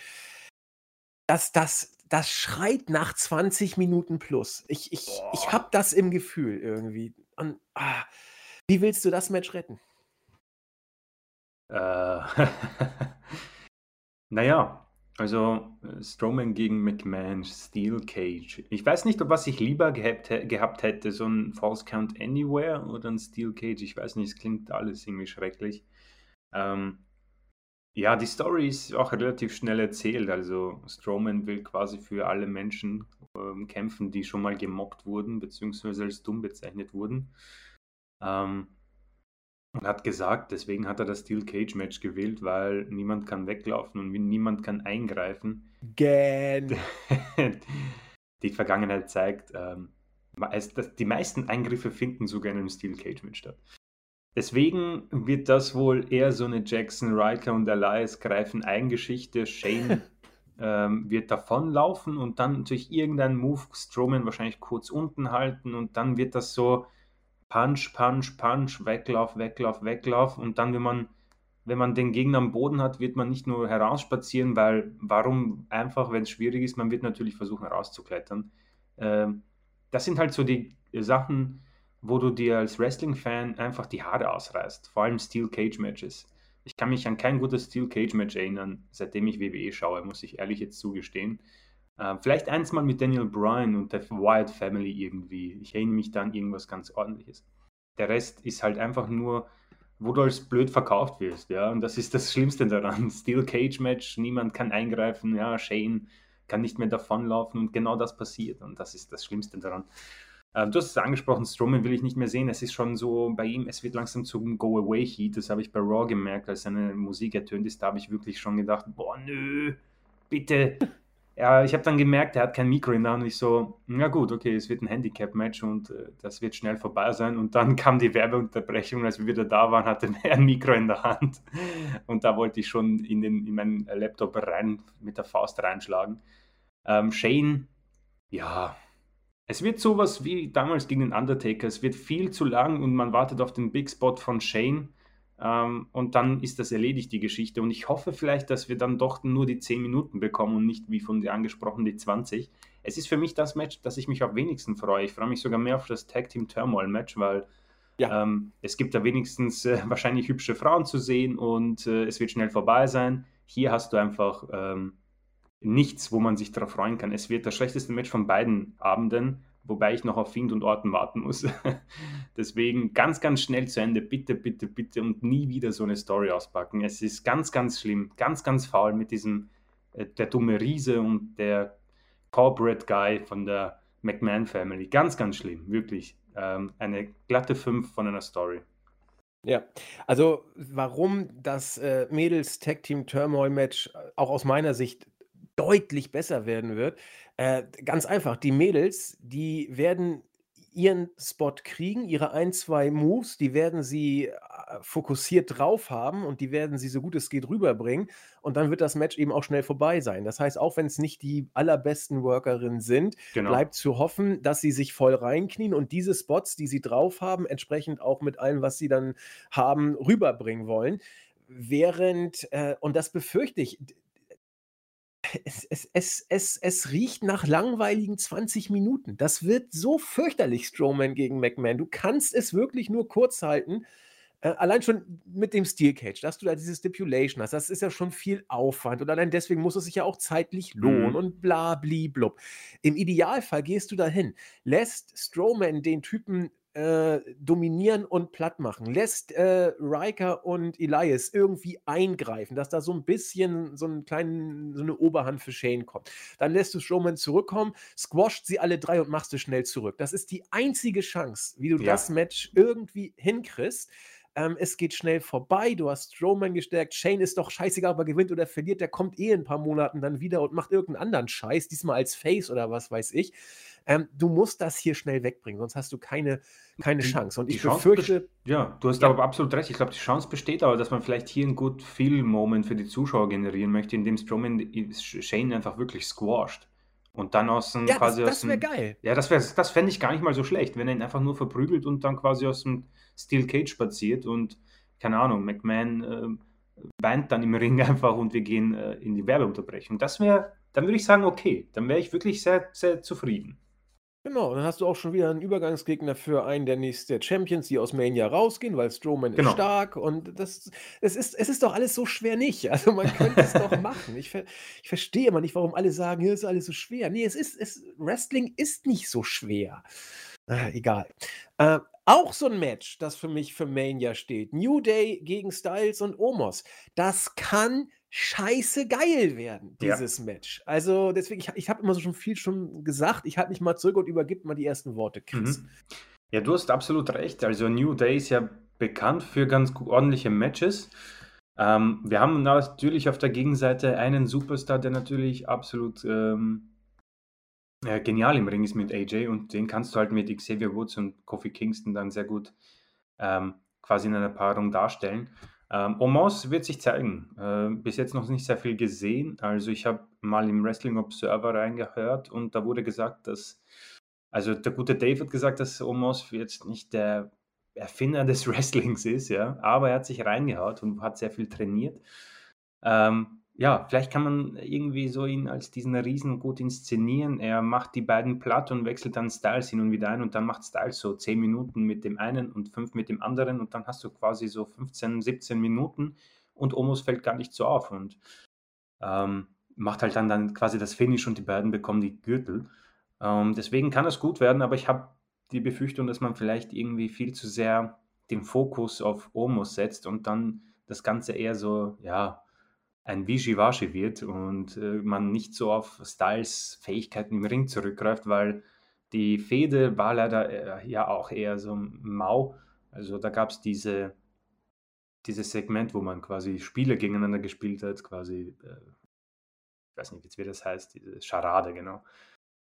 Das das das schreit nach 20 Minuten plus. Ich ich ich habe das im Gefühl irgendwie und, ah, wie willst du das Match retten? Äh, [LAUGHS] na ja, also, äh, Strowman gegen McMahon, Steel Cage. Ich weiß nicht, ob was ich lieber gehabt gehabt hätte, so 'n Falls Count Anywhere oder 'n Steel Cage. Ich weiß nicht, es klingt alles irgendwie schrecklich. Ähm, ja, die Story ist auch relativ schnell erzählt. Also, Strowman will quasi für alle Menschen, ähm, kämpfen, die schon mal gemobbt wurden, beziehungsweise als dumm bezeichnet wurden. Ähm, und hat gesagt, deswegen hat er das Steel Cage Match gewählt, weil niemand kann weglaufen und niemand kann eingreifen. Gähn. [LAUGHS] Die Vergangenheit zeigt, ähm, die meisten Eingriffe finden sogar in 'nem Steel Cage Match statt. Deswegen wird das wohl eher so 'ne Jackson Ryker und Elias greifen ein Geschichte. Shane, [LAUGHS] ähm, wird davonlaufen und dann durch irgendeinen Move Strowman wahrscheinlich kurz unten halten und dann wird das so Punch, Punch, Punch, Weglauf, Weglauf, Weglauf und dann, wenn man wenn man den Gegner am Boden hat, wird man nicht nur herausspazieren, weil warum einfach, wenn's schwierig ist? Man wird natürlich versuchen rauszuklettern. Ähm, das sind halt so die Sachen, wo du dir als Wrestling-Fan einfach die Haare ausreißt, vor allem Steel Cage Matches. Ich kann mich an kein gutes Steel Cage Match erinnern, seitdem ich WWE schaue, muss ich ehrlich jetzt zugestehen. Ähm, vielleicht eins mal mit Daniel Bryan und der Wyatt Family irgendwie. Ich erinnere mich da an irgendwas ganz Ordentliches. Der Rest ist halt einfach nur, wo du als blöd verkauft wirst, ja, und das ist das Schlimmste daran. [LAUGHS] Steel Cage Match, niemand kann eingreifen, ja, Shane kann nicht mehr davonlaufen und genau das passiert und das ist das Schlimmste daran. Ähm, du hast es angesprochen, Strowman will ich nicht mehr sehen. Es ist schon so bei ihm, es wird langsam zum Go-Away-Heat. Das habe ich bei Raw gemerkt, als seine Musik ertönt ist. Da habe ich wirklich schon gedacht, boah, nö, bitte. Ja, ich habe dann gemerkt, er hat kein Mikro in der Hand ich so, na gut, okay, es wird ein Handicap-Match und äh, das wird schnell vorbei sein. Und dann kam die Werbeunterbrechung, als wir wieder da waren, hatte [LAUGHS] er ein Mikro in der Hand. Und da wollte ich schon in, den, in meinen Laptop rein, mit der Faust reinschlagen. Ähm, Shane, ja, es wird sowas wie damals gegen den Undertaker. Es wird viel zu lang und man wartet auf den Big Spot von Shane. Ähm, und dann ist das erledigt, die Geschichte. Und ich hoffe vielleicht, dass wir dann doch nur die 10 Minuten bekommen und nicht wie von dir angesprochen die 20. Es ist für mich das Match, das ich mich am wenigsten freue. Ich freue mich sogar mehr auf das Tag Team Turmoil Match, weil ja. ähm, es gibt da wenigstens äh, wahrscheinlich hübsche Frauen zu sehen und äh, es wird schnell vorbei sein. Hier hast du einfach ähm, nichts, wo man sich darauf freuen kann. Es wird das schlechteste Match von beiden Abenden, wobei ich noch auf Find und Orten warten muss. [LAUGHS] Deswegen ganz, ganz schnell zu Ende. Bitte, bitte, bitte und nie wieder so eine Story auspacken. Es ist ganz, ganz schlimm, ganz, ganz faul mit diesem, äh, der dumme Riese und der Corporate Guy von der McMahon Family. Ganz, ganz schlimm, wirklich. Ähm, eine glatte 5 von einer Story. Ja, also warum das äh, Mädels Tag Team Turmoil Match äh, auch aus meiner Sicht deutlich besser werden wird. Äh, ganz einfach, die Mädels, die werden ihren Spot kriegen, ihre ein, zwei Moves, die werden sie äh, fokussiert drauf haben und die werden sie so gut es geht rüberbringen und dann wird das Match eben auch schnell vorbei sein. Das heißt, auch wenn es nicht die allerbesten Workerinnen sind, genau. bleibt zu hoffen, dass sie sich voll reinknien und diese Spots, die sie drauf haben, entsprechend auch mit allem, was sie dann haben, rüberbringen wollen. Während, äh, und das befürchte ich, es, es, es, es, es riecht nach langweiligen 20 Minuten. Das wird so fürchterlich, Strowman gegen McMahon. Du kannst es wirklich nur kurz halten. Äh, allein schon mit dem Steel Cage, dass du da diese Stipulation hast, das ist ja schon viel Aufwand und allein deswegen muss es sich ja auch zeitlich lohnen mhm. und bla bli blub. Im Idealfall gehst du dahin, lässt Strowman den Typen äh, dominieren und platt machen. Lässt äh, Riker und Elias irgendwie eingreifen, dass da so ein bisschen so, einen kleinen, so eine Oberhand für Shane kommt. Dann lässt du Strowman zurückkommen, squasht sie alle drei und machst du schnell zurück. Das ist die einzige Chance, wie du ja. das Match irgendwie hinkriegst. Ähm, es geht schnell vorbei. Du hast Strowman gestärkt. Shane ist doch scheißegal, ob er gewinnt oder verliert. Der kommt eh in ein paar Monaten dann wieder und macht irgendeinen anderen Scheiß, diesmal als Face oder was weiß ich. Ähm, du musst das hier schnell wegbringen, sonst hast du keine, keine Chance. Und ich befürchte. Ja, du hast ja. aber absolut recht. Ich glaube, die Chance besteht aber, dass man vielleicht hier einen gut Feel-Moment für die Zuschauer generieren möchte, indem Strowman Shane einfach wirklich squasht. Und dann aus dem ja, quasi das, das wäre geil. Ja, das, das fände ich gar nicht mal so schlecht, wenn er ihn einfach nur verprügelt und dann quasi aus dem Steel Cage spaziert und, keine Ahnung, McMahon äh, weint dann im Ring [LAUGHS] einfach und wir gehen äh, in die Werbeunterbrechung. Das wäre, dann würde ich sagen, okay, dann wäre ich wirklich sehr, sehr zufrieden. Genau, dann hast du auch schon wieder einen Übergangsgegner für einen der nächsten Champions, die aus Mania rausgehen, weil Strowman genau. ist stark und das es ist, es ist doch alles so schwer nicht. [LAUGHS] Also man könnte es doch machen. Ich, ich verstehe immer nicht, warum alle sagen, hier ist alles so schwer. Nee, es ist, es, Wrestling ist nicht so schwer. Äh, egal. Äh, auch so ein Match, das für mich für Mania steht. New Day gegen Styles und Omos. Das kann scheiße geil werden, dieses ja. Match. Also deswegen, ich, ich habe immer so schon viel schon gesagt. Ich halte mich mal zurück und übergib mal die ersten Worte, Chris. Mhm. Ja, du hast absolut recht. Also New Day ist ja bekannt für ganz ordentliche Matches. Ähm, wir haben natürlich auf der Gegenseite einen Superstar, der natürlich absolut ähm, ja, genial im Ring ist mit AJ und den kannst du halt mit Xavier Woods und Kofi Kingston dann sehr gut ähm, quasi in einer Paarung darstellen. Ähm, Omos wird sich zeigen. Äh, bis jetzt noch nicht sehr viel gesehen. Also ich habe mal im Wrestling Observer reingehört und da wurde gesagt, dass, also der gute Dave hat gesagt, dass Omos jetzt nicht der Erfinder [LAUGHS] des Wrestlings ist, ja, aber er hat sich reingehaut und hat sehr viel trainiert. Ähm, ja, vielleicht kann man irgendwie so ihn als diesen Riesen gut inszenieren. Er macht die beiden platt und wechselt dann Styles hin und wieder ein und dann macht Styles so 10 Minuten mit dem einen und 5 mit dem anderen und dann hast du quasi so 15, 17 Minuten und Omos fällt gar nicht so auf und ähm, macht halt dann, dann quasi das Finish und die beiden bekommen die Gürtel. Ähm, deswegen kann es gut werden, aber ich habe die Befürchtung, dass man vielleicht irgendwie viel zu sehr den Fokus auf Omos setzt und dann das Ganze eher so, ja, ein Wischiwaschi wird und äh, man nicht so auf Styles Fähigkeiten im Ring zurückgreift, weil Die Fehde war leider äh, ja auch eher so mau. Also da gab es diese, dieses Segment, wo man quasi Spiele gegeneinander gespielt hat, quasi, äh, ich weiß nicht, wie das heißt, diese Charade, genau.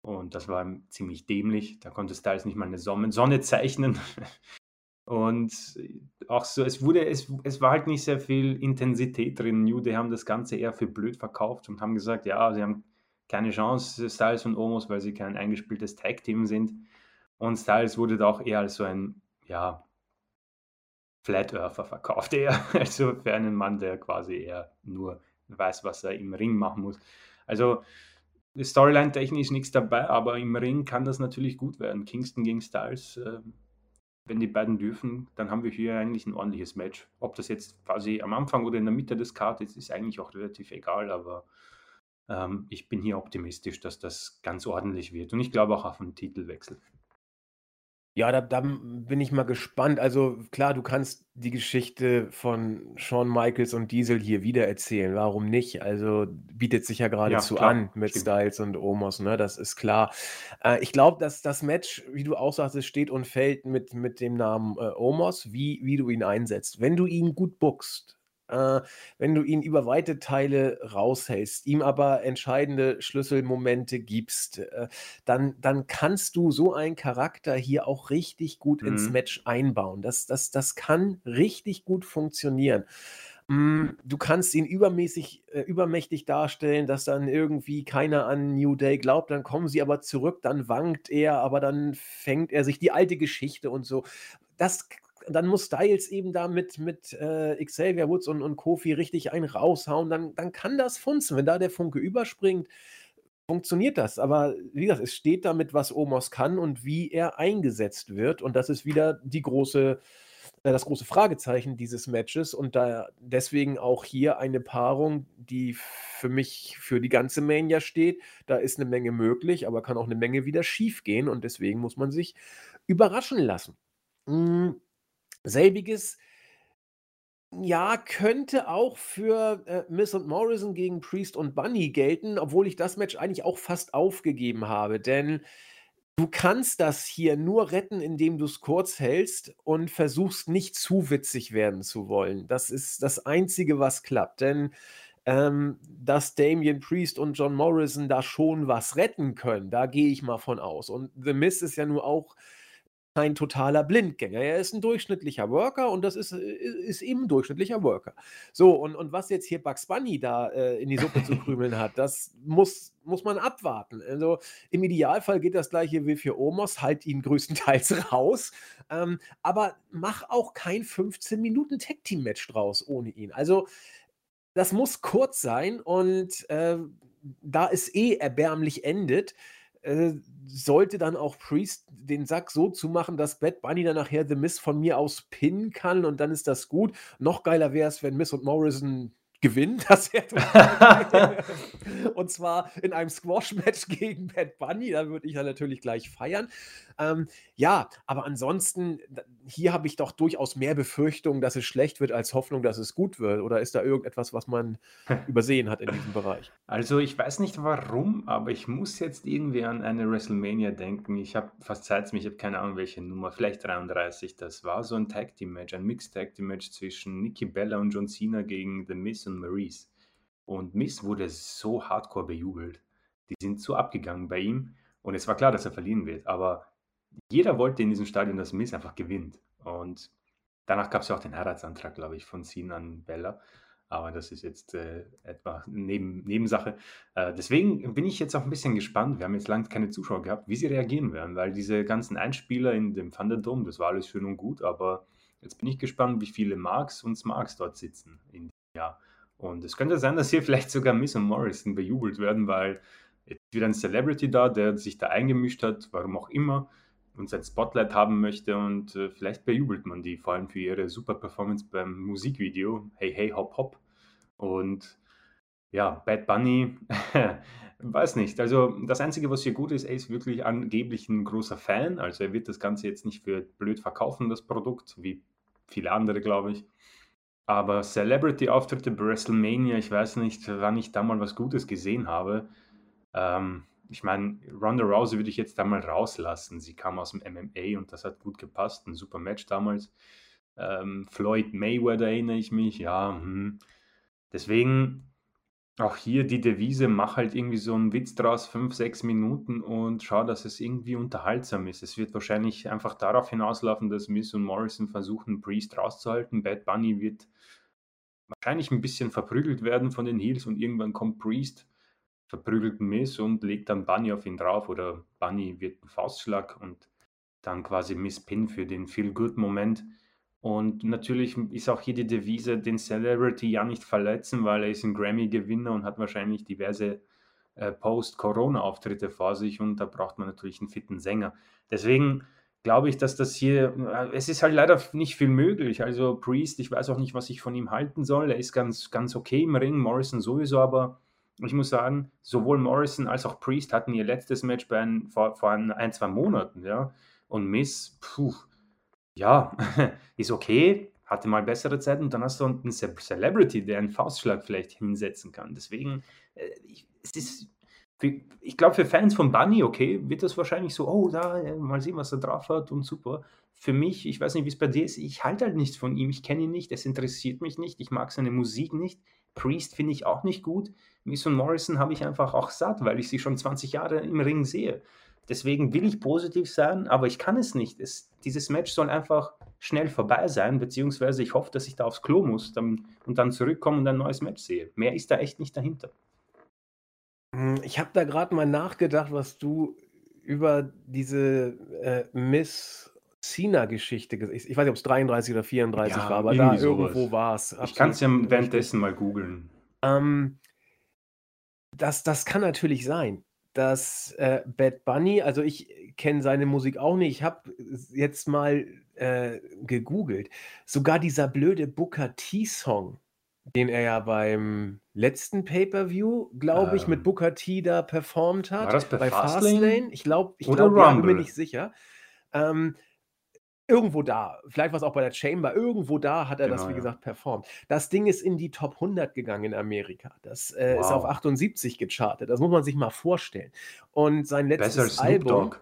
Und das war ziemlich dämlich. Da konnte Styles nicht mal eine Sonne zeichnen. [LAUGHS] Und auch so, es wurde, es, es war halt nicht sehr viel Intensität drin. New Day haben das Ganze eher für blöd verkauft und haben gesagt, ja, sie haben keine Chance, Styles und Omos, weil sie kein eingespieltes Tag-Team sind. Und Styles wurde da auch eher als so ein, ja, Flat Earther verkauft, eher. [LAUGHS] Also für einen Mann, der quasi eher nur weiß, was er im Ring machen muss. Also Storyline-technisch nichts dabei, aber im Ring kann das natürlich gut werden. Kingston gegen Styles. Äh, wenn die beiden dürfen, dann haben wir hier eigentlich ein ordentliches Match. Ob das jetzt quasi am Anfang oder in der Mitte des Kartes ist, ist eigentlich auch relativ egal, aber ähm, ich bin hier optimistisch, dass das ganz ordentlich wird. Und ich glaube auch auf einen Titelwechsel. Ja, da, da bin ich mal gespannt. Also klar, du kannst die Geschichte von Shawn Michaels und Diesel hier wieder erzählen. Warum nicht? Also bietet sich ja geradezu klar, an mit stimmt. Styles und Omos, ne? Das ist klar. Äh, ich glaube, dass das Match, wie du auch sagst, es steht und fällt mit, mit dem Namen äh, Omos, wie, wie du ihn einsetzt. Wenn du ihn gut bookst, äh, wenn du ihn über weite Teile raushältst, ihm aber entscheidende Schlüsselmomente gibst, äh, dann, dann kannst du so einen Charakter hier auch richtig gut ins Mhm. Match einbauen. Das, das, das kann richtig gut funktionieren. Mm, Du kannst ihn übermäßig, äh, übermächtig darstellen, dass dann irgendwie keiner an New Day glaubt, dann kommen sie aber zurück, dann wankt er, aber dann fängt er sich die alte Geschichte und so. Das dann muss Styles eben da mit, mit äh, Xavier Woods und, und Kofi richtig einen raushauen, dann, dann kann das funzen. Wenn da der Funke überspringt, funktioniert das. Aber wie gesagt, es steht damit, was Omos kann und wie er eingesetzt wird. Und das ist wieder die große, äh, das große Fragezeichen dieses Matches. Und da deswegen auch hier eine Paarung, die für mich für die ganze Mania steht. Da ist eine Menge möglich, aber kann auch eine Menge wieder schief gehen. Und deswegen muss man sich überraschen lassen. Mm, Selbiges, ja, könnte auch für, äh, Miz und Morrison gegen Priest und Bunny gelten, obwohl ich das Match eigentlich auch fast aufgegeben habe, denn du kannst das hier nur retten, indem du es kurz hältst und versuchst, nicht zu witzig werden zu wollen. Das ist das Einzige, was klappt, denn, ähm, dass Damien Priest und John Morrison da schon was retten können, da gehe ich mal von aus. Und The Miz ist ja nur auch kein totaler Blindgänger. Er ist ein durchschnittlicher Worker und das ist, äh, ist eben 'n durchschnittlicher Worker. So, und, und was jetzt hier Bugs Bunny da äh, in die Suppe zu [LAUGHS] krümeln hat, das muss, muss man abwarten. Also im Idealfall geht das gleiche wie für Omos, halt ihn größtenteils [LAUGHS] raus, ähm, aber mach auch kein 15 Minuten Tag-Team-Match draus ohne ihn. Also das muss kurz sein und äh, da es eh erbärmlich endet, äh, sollte dann auch Priest den Sack so zumachen, dass Bad Bunny dann nachher The Miz von mir aus pinnen kann und dann ist das gut. Noch geiler wäre es, wenn Miz und Morrison gewinnen. [LAUGHS] Das wäre. [LAUGHS] Und zwar in einem Squash-Match gegen Bad Bunny. Da würde ich ja natürlich gleich feiern. Ähm, ja, aber ansonsten, hier habe ich doch durchaus mehr Befürchtungen, dass es schlecht wird, als Hoffnung, dass es gut wird. Oder ist da irgendetwas, was man [LAUGHS] übersehen hat in diesem Bereich? Also ich weiß nicht warum, aber ich muss jetzt irgendwie an eine WrestleMania denken. Ich habe, verzeiht mir, ich habe keine Ahnung welche Nummer, vielleicht 33. Das war so ein Tag Team Match, ein Mixed Tag Team Match zwischen Nikki Bella und John Cena gegen The Miz und Maurice. Und Miz wurde so hardcore bejubelt. Die sind so abgegangen bei ihm und es war klar, dass er verlieren wird, aber jeder wollte in diesem Stadion, dass Miz einfach gewinnt. Und danach gab es ja auch den Heiratsantrag, glaube ich, von Cena an Bella. Aber das ist jetzt äh, etwa neben, Nebensache. Äh, deswegen bin ich jetzt auch ein bisschen gespannt. Wir haben jetzt lange keine Zuschauer gehabt, wie sie reagieren werden, weil diese ganzen Einspieler in dem Thunderdome, das war alles schön und gut, aber jetzt bin ich gespannt, wie viele Marks und Smarks dort sitzen in diesem Jahr. Und es könnte sein, dass hier [LAUGHS] vielleicht sogar Miss und Morrison bejubelt werden, weil jetzt wieder ein Celebrity da, der sich da eingemischt hat, warum auch immer, und sein Spotlight haben möchte und äh, vielleicht bejubelt man die, vor allem für ihre super Performance beim Musikvideo Hey Hey Hop Hop. Und ja, Bad Bunny, [LAUGHS] weiß nicht. Also das Einzige, was hier gut ist, er ist wirklich angeblich ein großer Fan. Also er wird das Ganze jetzt nicht für blöd verkaufen, das Produkt, wie viele andere, glaube ich. Aber Celebrity-Auftritte bei WrestleMania, ich weiß nicht, wann ich da mal was Gutes gesehen habe. Ähm, ich meine, Ronda Rousey würde ich jetzt da mal rauslassen. Sie kam aus dem MMA und das hat gut gepasst. Ein super Match damals. Ähm, Floyd Mayweather erinnere ich mich, ja. Hm. Deswegen auch hier die Devise, mach halt irgendwie so einen Witz draus, fünf, sechs Minuten und schau, dass es irgendwie unterhaltsam ist. Es wird wahrscheinlich einfach darauf hinauslaufen, dass Miss und Morrison versuchen, Priest rauszuhalten. Bad Bunny wird wahrscheinlich ein bisschen verprügelt werden von den Heels und irgendwann kommt Priest, verprügelt Miss und legt dann Bunny auf ihn drauf oder Bunny wird ein Faustschlag und dann quasi Miss Pin für den Feel-Good-Moment. Und natürlich ist auch hier die Devise, den Celebrity ja nicht verletzen, weil er ist ein Grammy-Gewinner und hat wahrscheinlich diverse äh, Post-Corona-Auftritte vor sich und da braucht man natürlich einen fitten Sänger. Deswegen glaube ich, dass das hier, äh, es ist halt leider nicht viel möglich. Also Priest, ich weiß auch nicht, was ich von ihm halten soll. Er ist ganz, ganz okay im Ring, Morrison sowieso, aber ich muss sagen, sowohl Morrison als auch Priest hatten ihr letztes Match bei ein, vor, vor ein, zwei Monaten, ja. Und Miss, puh, ja, [LAUGHS] ist okay, hatte mal bessere Zeiten und dann hast du einen Celebrity, der einen Faustschlag vielleicht hinsetzen kann. Deswegen, äh, es ist, ich glaube, für Fans von Bunny, okay, wird das wahrscheinlich so, oh, da, äh, mal sehen, was er drauf hat und super. Für mich, ich weiß nicht, wie es bei dir ist, ich halte halt nichts von ihm, ich kenne ihn nicht, es interessiert mich nicht, ich mag seine Musik nicht. Priest finde ich auch nicht gut. Miss und Morrison habe ich einfach auch satt, weil ich sie schon 20 Jahre im Ring sehe. Deswegen will ich positiv sein, aber ich kann es nicht. Es, dieses Match soll einfach schnell vorbei sein, beziehungsweise ich hoffe, dass ich da aufs Klo muss dann, und dann zurückkomme und ein neues Match sehe. Mehr ist da echt nicht dahinter. Hm, ich habe da gerade mal nachgedacht, was du über diese äh, Miss Cena-Geschichte gesagt Ich weiß nicht, ob es 33 oder 34 ja, war, aber da sowas. irgendwo war es. Ich kann es ja währenddessen mal googeln. Ähm, das, das kann natürlich sein dass äh, Bad Bunny, also ich kenne seine Musik auch nicht, ich habe jetzt mal äh, gegoogelt, sogar dieser blöde Booker T-Song, den er ja beim letzten Pay-Per-View, glaube ich, mit ähm. Booker T da performt hat. War das bei, bei Fastlane? Fastlane? Ich glaube, ich glaube, ja, bin mir nicht sicher. Ähm, Irgendwo da, vielleicht war es auch bei der Chamber, irgendwo da hat er das, Genau, wie ja. gesagt, performt. Das Ding ist in die Top 100 gegangen in Amerika. Das äh, ist auf 78 gechartet. Das muss man sich mal vorstellen. Und sein Besser letztes Snoop Album. Dogg.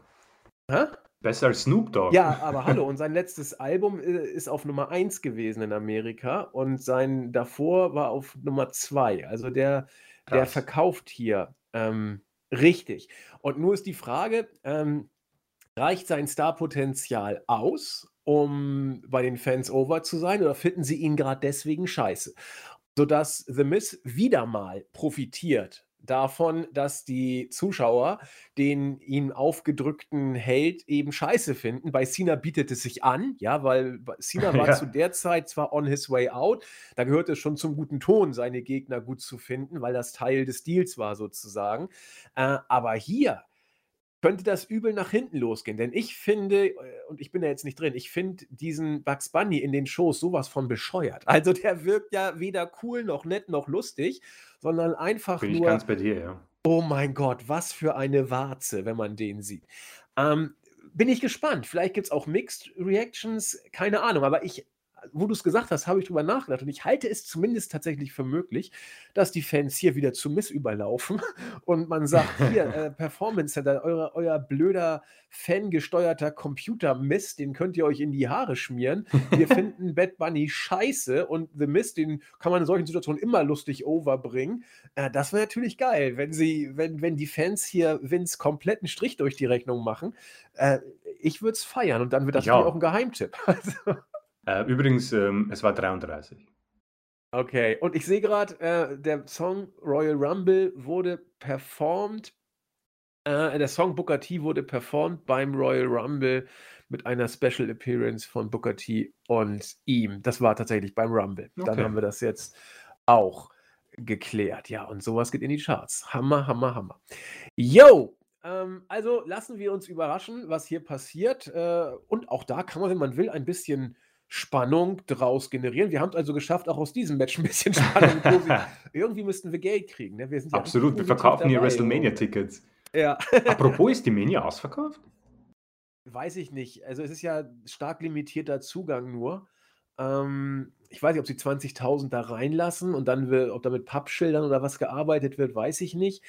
Hä? Besser als Snoop Dogg. Ja, aber hallo, [LAUGHS] und sein letztes Album äh, ist auf Nummer 1 gewesen in Amerika und sein davor war auf Nummer 2. Also der, der verkauft hier ähm, richtig. Und nur ist die Frage, ähm, Reicht sein Starpotenzial aus, um bei den Fans over zu sein, oder finden sie ihn gerade deswegen scheiße? Sodass The Miz wieder mal profitiert davon, dass die Zuschauer den ihm aufgedrückten Held eben scheiße finden. Bei Cena bietet es sich an, ja, weil Cena [LAUGHS] war ja. zu der Zeit zwar on his way out, da gehört es schon zum guten Ton, seine Gegner gut zu finden, weil das Teil des Deals war sozusagen. Äh, aber hier könnte das übel nach hinten losgehen. Denn ich finde, äh, und ich bin da jetzt nicht drin, ich finde diesen Bugs Bunny in den Shows sowas von bescheuert. [LAUGHS] Also der wirkt ja weder cool noch nett noch lustig, sondern einfach bin nur. Ich ganz bei dir, ja. Oh mein Gott, was für eine Warze, wenn man den sieht. Ähm, bin ich gespannt. Vielleicht gibt es auch Mixed Reactions, keine Ahnung. Aber ich wo du es gesagt hast, habe ich drüber nachgedacht und ich halte es zumindest tatsächlich für möglich, dass die Fans hier wieder zu Miss überlaufen [LAUGHS] und man sagt, hier, [LAUGHS] äh, Performance Center, euer, euer blöder fangesteuerter Computer-Mist, den könnt ihr euch in die Haare schmieren. Wir [LAUGHS] finden Bad Bunny scheiße und The Mist, den kann man in solchen Situationen immer lustig overbringen. Äh, das wäre natürlich geil, wenn sie, wenn, wenn die Fans hier Vince kompletten Strich durch die Rechnung machen. Äh, ich würde es feiern und dann wird das auch ein Geheimtipp. Also äh, übrigens, ähm, es war 33. Okay, und ich sehe gerade, äh, der Song Royal Rumble wurde performt. Äh, der Song Booker T wurde performt beim Royal Rumble mit einer Special Appearance von Booker T und ihm. Das war tatsächlich beim Rumble. Okay. Dann haben wir das jetzt auch geklärt. Ja, und sowas geht in die Charts. Hammer, hammer, hammer. Yo! Ähm, also lassen wir uns überraschen, was hier passiert. Äh, und auch da kann man, wenn man will, ein bisschen Spannung draus generieren. Wir haben es also geschafft, auch aus diesem Match ein bisschen [LAUGHS] Spannung. [LAUGHS] irgendwie müssten wir Geld kriegen. Ne? Wir ja Absolut, wir verkaufen hier WrestleMania-Tickets. Ja. [LAUGHS] Apropos, ist die Mania ausverkauft? Weiß ich nicht. Also es ist ja stark limitierter Zugang nur. Ähm, ich weiß nicht, ob sie 20.000 da reinlassen und dann, will, ob da mit Pappschildern oder was gearbeitet wird, weiß ich nicht.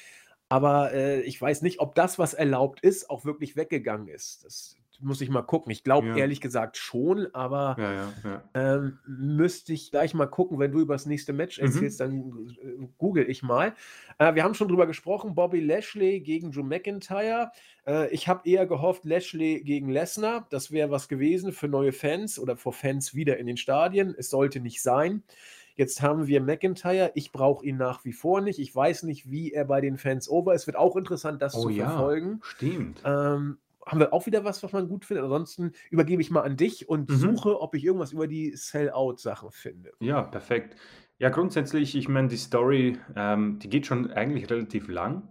Aber, äh, ich weiß nicht, ob das, was erlaubt ist, auch wirklich weggegangen ist. Das muss ich mal gucken. Ich glaube Ja. ehrlich gesagt schon, aber, Ja, ja, ähm, müsste ich gleich mal gucken. Wenn du über das nächste Match Mhm. erzählst, dann, äh, google ich mal. Äh, wir haben schon drüber gesprochen, Bobby Lashley gegen Drew McIntyre. Äh, ich habe eher gehofft, Lashley gegen Lesnar. Das wäre was gewesen für neue Fans oder für Fans wieder in den Stadien. Es sollte nicht sein. Jetzt haben wir McIntyre. Ich brauche ihn nach wie vor nicht. Ich weiß nicht, wie er bei den Fans over ist. Wird auch interessant, das Oh zu ja, verfolgen. stimmt. Ähm, haben wir auch wieder was, was man gut findet? Ansonsten übergebe ich mal an dich und Mhm. suche, ob ich irgendwas über die Sell-Out-Sachen finde. Ja, perfekt. Ja, grundsätzlich, ich meine, die Story, ähm, die geht schon eigentlich relativ lang.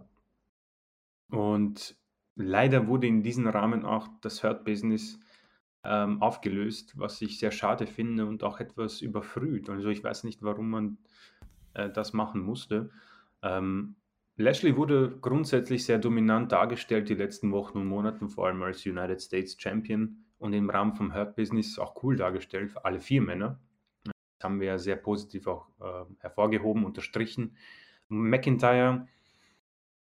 Und leider wurde in diesem Rahmen auch das Hurt Business ähm, aufgelöst, was ich sehr schade finde und auch etwas überfrüht. Also ich weiß nicht, warum man äh, das machen musste. Ähm, Lashley wurde grundsätzlich sehr dominant dargestellt die letzten Wochen und Monate, vor allem als United States Champion und im Rahmen vom Hurt Business auch cool dargestellt, für alle vier Männer. Das haben wir ja sehr positiv auch äh, hervorgehoben, unterstrichen. McIntyre,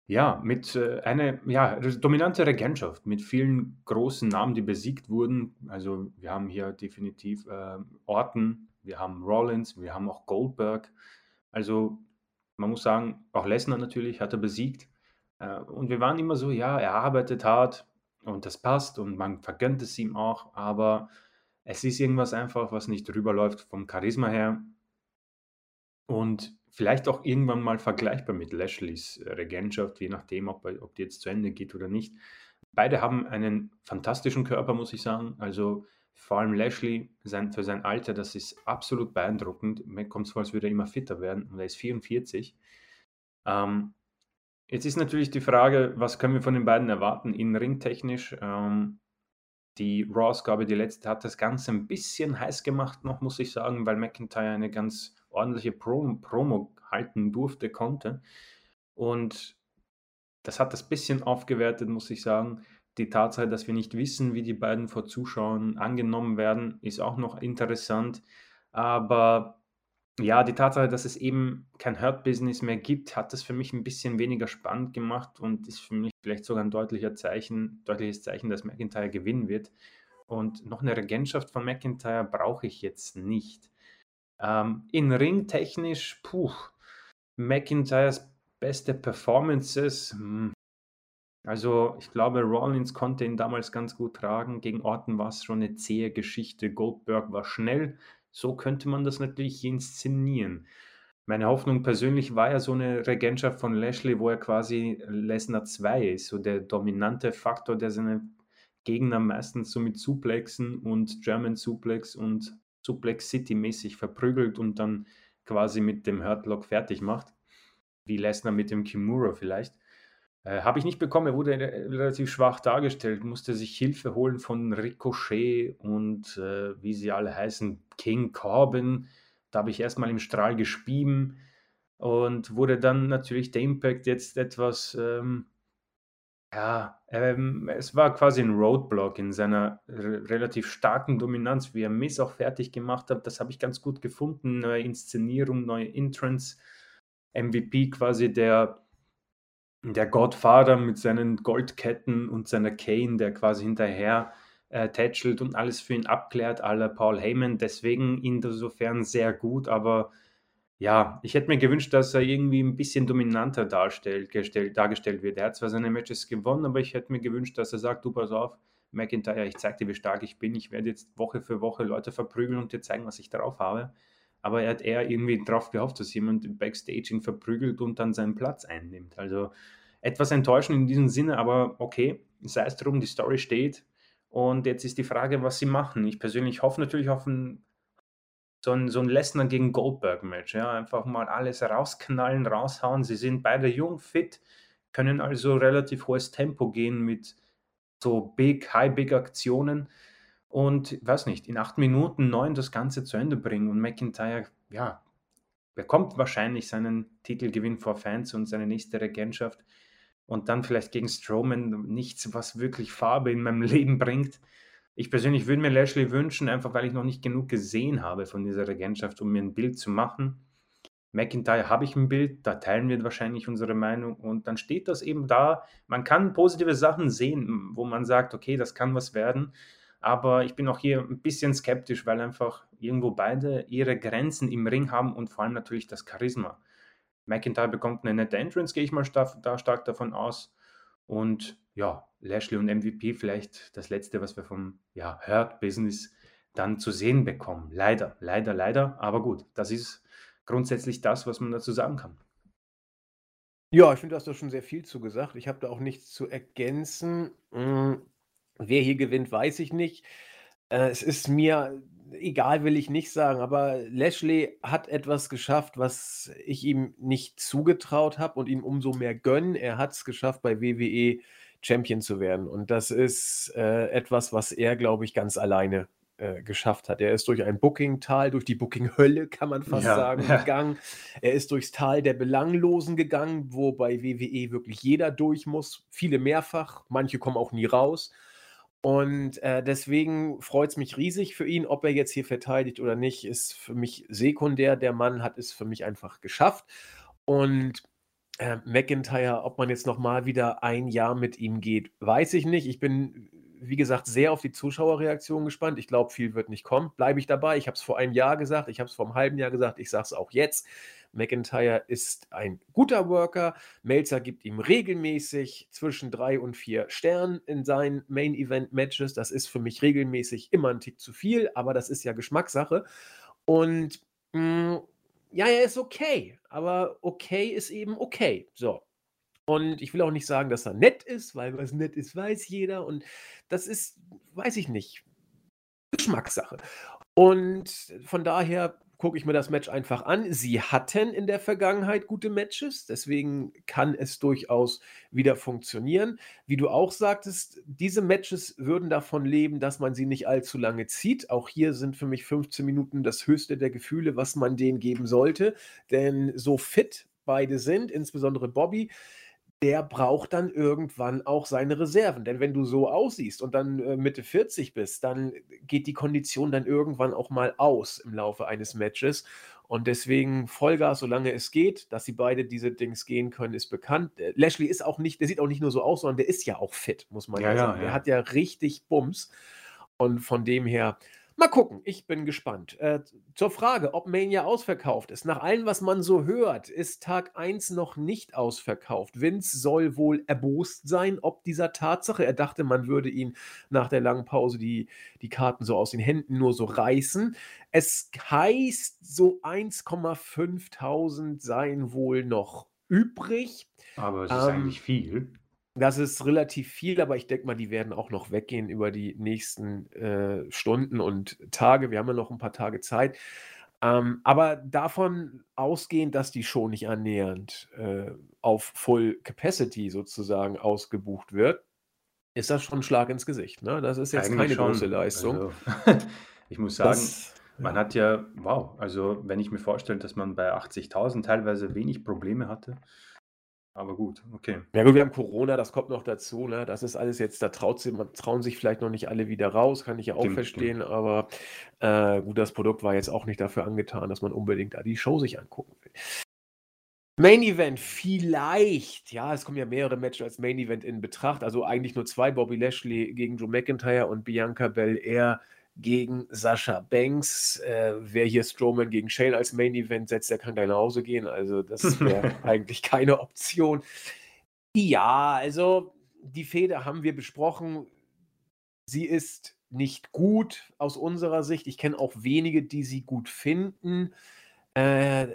ja, mit äh, einer ja, dominante Regentschaft, mit vielen großen Namen, die besiegt wurden. Also wir haben hier definitiv äh, Orton, wir haben Rollins, wir haben auch Goldberg. Also man muss sagen, auch Lesnar natürlich hat er besiegt. Äh, und wir waren immer so, ja, er arbeitet hart und das passt und man vergönnt es ihm auch, aber es ist irgendwas einfach, was nicht rüberläuft vom Charisma her. Und vielleicht auch irgendwann mal vergleichbar mit Lashleys äh, Regentschaft, je nachdem, ob, ob die jetzt zu Ende geht oder nicht. Beide haben einen fantastischen Körper, muss ich sagen. Also vor allem Lashley sein, für sein Alter, das ist absolut beeindruckend. Mir kommt es vor, als würde er immer fitter werden und er ist 44. Ähm, jetzt ist natürlich die Frage, was können wir von den beiden erwarten in ringtechnisch? Ähm, die Raw-Ausgabe, die letzte, hat das Ganze ein bisschen heiß gemacht noch, muss ich sagen, weil McIntyre eine ganz ordentliche Pro Promo halten durfte, konnte. Und das hat das bisschen aufgewertet, muss ich sagen. Die Tatsache, dass wir nicht wissen, wie die beiden vor Zuschauern angenommen werden, ist auch noch interessant. Aber ja, die Tatsache, dass es eben kein Hurt-Business mehr gibt, hat das für mich ein bisschen weniger spannend gemacht und ist für mich vielleicht sogar ein deutlicher Zeichen, deutliches Zeichen, dass McIntyre gewinnen wird. Und noch eine Regentschaft von McIntyre brauche ich jetzt nicht. Ähm, in Ring technisch, puh, McIntyres beste Performances. Also, ich glaube, Rollins konnte ihn damals ganz gut tragen. Gegen Orton war es schon eine zähe Geschichte. Goldberg war schnell. So könnte man das natürlich inszenieren. Meine Hoffnung persönlich war ja so eine Regentschaft von Lashley, wo er quasi Lesnar 2 ist, so der dominante Faktor, der seine Gegner meistens so mit Suplexen und German Suplex und Suplex City mäßig verprügelt und dann quasi mit dem Hurtlock fertig macht, wie Lesnar mit dem Kimura vielleicht. Äh, Habe ich nicht bekommen, er wurde re- relativ schwach dargestellt, musste sich Hilfe holen von Ricochet und äh, wie sie alle heißen, King Corbin. Da habe ich erstmal im Strahl gespieben und wurde dann natürlich der Impact jetzt etwas, ähm, ja, ähm, es war quasi ein Roadblock in seiner re relativ starken Dominanz, wie er Miz auch fertig gemacht hat. Das habe ich ganz gut gefunden. Neue Inszenierung, neue Entrance. MVP quasi der, der Godfather mit seinen Goldketten und seiner Cane, der quasi hinterher äh, tätschelt und alles für ihn abklärt, la Paul Heyman. Deswegen insofern sehr gut, aber ja, ich hätte mir gewünscht, dass er irgendwie ein bisschen dominanter darstellt, gestellt, dargestellt wird. Er hat zwar seine Matches gewonnen, aber ich hätte mir gewünscht, dass er sagt, du pass auf, McIntyre, ich zeig dir, wie stark ich bin. Ich werde jetzt Woche für Woche Leute verprügeln und dir zeigen, was ich drauf habe. Aber er hat eher irgendwie drauf gehofft, dass jemand Backstage ihn verprügelt und dann seinen Platz einnimmt. Also etwas enttäuschend in diesem Sinne, aber okay, sei es drum, die Story steht. Und jetzt ist die Frage, was sie machen. Ich persönlich hoffe natürlich auf ein so ein, so ein Lesnar gegen Goldberg-Match. Ja? Einfach mal alles rausknallen, raushauen. Sie sind beide jung, fit, können also relativ hohes Tempo gehen mit so big, high-big Aktionen und, weiß nicht, in acht Minuten, neun das Ganze zu Ende bringen. Und McIntyre, ja, bekommt wahrscheinlich seinen Titelgewinn vor Fans und seine nächste Regentschaft. Und dann vielleicht gegen Strowman nichts, was wirklich Farbe in meinem [LAUGHS] Leben bringt. Ich persönlich würde mir Lashley wünschen, einfach weil ich noch nicht genug gesehen habe von dieser Regentschaft, um mir ein Bild zu machen. McIntyre habe ich ein Bild, da teilen wir wahrscheinlich unsere Meinung und dann steht das eben da. Man kann positive Sachen sehen, wo man sagt, okay, das kann was werden. Aber ich bin auch hier ein bisschen skeptisch, weil einfach irgendwo beide ihre Grenzen im Ring haben und vor allem natürlich das Charisma. McIntyre bekommt eine nette Entrance, gehe ich mal stark, da stark davon aus. Und ja, Lashley und MVP vielleicht das letzte, was wir vom ja, Hurt Business dann zu sehen bekommen. Leider, leider, leider. Aber gut, das ist grundsätzlich das, was man dazu sagen kann. Ja, ich finde, du hast da schon sehr viel zu gesagt. Ich habe da auch nichts zu ergänzen. Wer hier gewinnt, weiß ich nicht. Äh, es ist mir egal, will ich nicht sagen, aber Lashley hat etwas geschafft, was ich ihm nicht zugetraut habe und ihm umso mehr gönnen. Er hat es geschafft, bei WWE Champion zu werden. Und das ist äh, etwas, was er, glaube ich, ganz alleine äh, geschafft hat. Er ist durch ein Booking-Tal, durch die Booking-Hölle, kann man fast ja, sagen, ja. gegangen. Er ist durchs Tal der Belanglosen gegangen, wo bei WWE wirklich jeder durch muss. Viele mehrfach, manche kommen auch nie raus. Und äh, deswegen freut es mich riesig für ihn. Ob er jetzt hier verteidigt oder nicht, ist für mich sekundär. Der Mann hat es für mich einfach geschafft. Und äh, McIntyre, ob man jetzt nochmal wieder ein Jahr mit ihm geht, weiß ich nicht. Ich bin wie gesagt, sehr auf die Zuschauerreaktion gespannt. Ich glaube, viel wird nicht kommen. Bleibe ich dabei. Ich habe es vor einem Jahr gesagt, ich habe es vor einem halben Jahr gesagt, ich sage es auch jetzt. McIntyre ist ein guter Worker. Melzer gibt ihm regelmäßig zwischen drei und vier Sternen in seinen Main-Event-Matches. Das ist für mich regelmäßig immer ein Tick zu viel, aber das ist ja Geschmackssache. Und mh, hm, ja, er ist okay, aber okay ist eben okay. So, und ich will auch nicht sagen, dass er nett ist, weil was nett ist, weiß jeder. Und das ist, weiß ich nicht, Geschmackssache. Und von daher gucke ich mir das Match einfach an. Sie hatten in der Vergangenheit gute Matches, deswegen kann es durchaus wieder funktionieren. Wie du auch sagtest, diese Matches würden davon leben, dass man sie nicht allzu lange zieht. Auch hier sind für mich 15 Minuten das höchste der Gefühle, was man denen geben sollte. Denn so fit beide sind, insbesondere Bobby, der braucht dann irgendwann auch seine Reserven. Denn wenn du so aussiehst und dann äh, Mitte 40 bist, dann geht die Kondition dann irgendwann auch mal aus im Laufe eines Matches. Und deswegen Vollgas, solange es geht, dass sie beide diese Dings gehen können, ist bekannt. Äh, Lashley ist auch nicht, der sieht auch nicht nur so aus, sondern der ist ja auch fit, muss man ja, ja sagen. Ja. Der hat ja richtig Bums. Und von dem her, Mal gucken, ich bin gespannt. Äh, zur Frage, ob Mania ausverkauft ist. Nach allem, was man so hört, ist Tag 1 noch nicht ausverkauft. Vince soll wohl erbost sein, ob dieser Tatsache. Er dachte, man würde ihn nach der langen Pause die, die Karten so aus den Händen nur so reißen. Es heißt, so 1,5 seien wohl noch übrig. Aber es ist ähm, eigentlich viel. Das ist relativ viel, aber ich denke mal, die werden auch noch weggehen über die nächsten äh, Stunden und Tage. Wir haben ja noch ein paar Tage Zeit. Ähm, aber davon ausgehend, dass die Show nicht annähernd äh, auf Full Capacity sozusagen ausgebucht wird, ist das schon ein Schlag ins Gesicht. Ne? Das ist jetzt Eigentlich keine schon. große Leistung. Also, [LAUGHS] ich muss sagen, das, man hat ja, wow, also wenn ich mir vorstelle, dass man bei 80.000 teilweise wenig Probleme hatte, aber gut, okay. Ja gut, wir haben Corona, das kommt noch dazu, ne? Das ist alles jetzt, da traut sie, trauen sich vielleicht noch nicht alle wieder raus, kann ich ja auch Stimmt, verstehen, stimmt. aber äh, gut, das Produkt war jetzt auch nicht dafür angetan, dass man unbedingt die Show sich angucken will. Main Event, vielleicht, ja, es kommen ja mehrere Matches als Main Event in Betracht, also eigentlich nur zwei, Bobby Lashley gegen Joe McIntyre und Bianca Belair gegen Sascha Banks. Äh, wer hier Strowman gegen Shane als Main Event setzt, der kann gleich nach Hause gehen. Also, das wäre [LAUGHS] eigentlich keine Option. Ja, also die Fehde haben wir besprochen. Sie ist nicht gut aus unserer Sicht. Ich kenne auch wenige, die sie gut finden. Äh,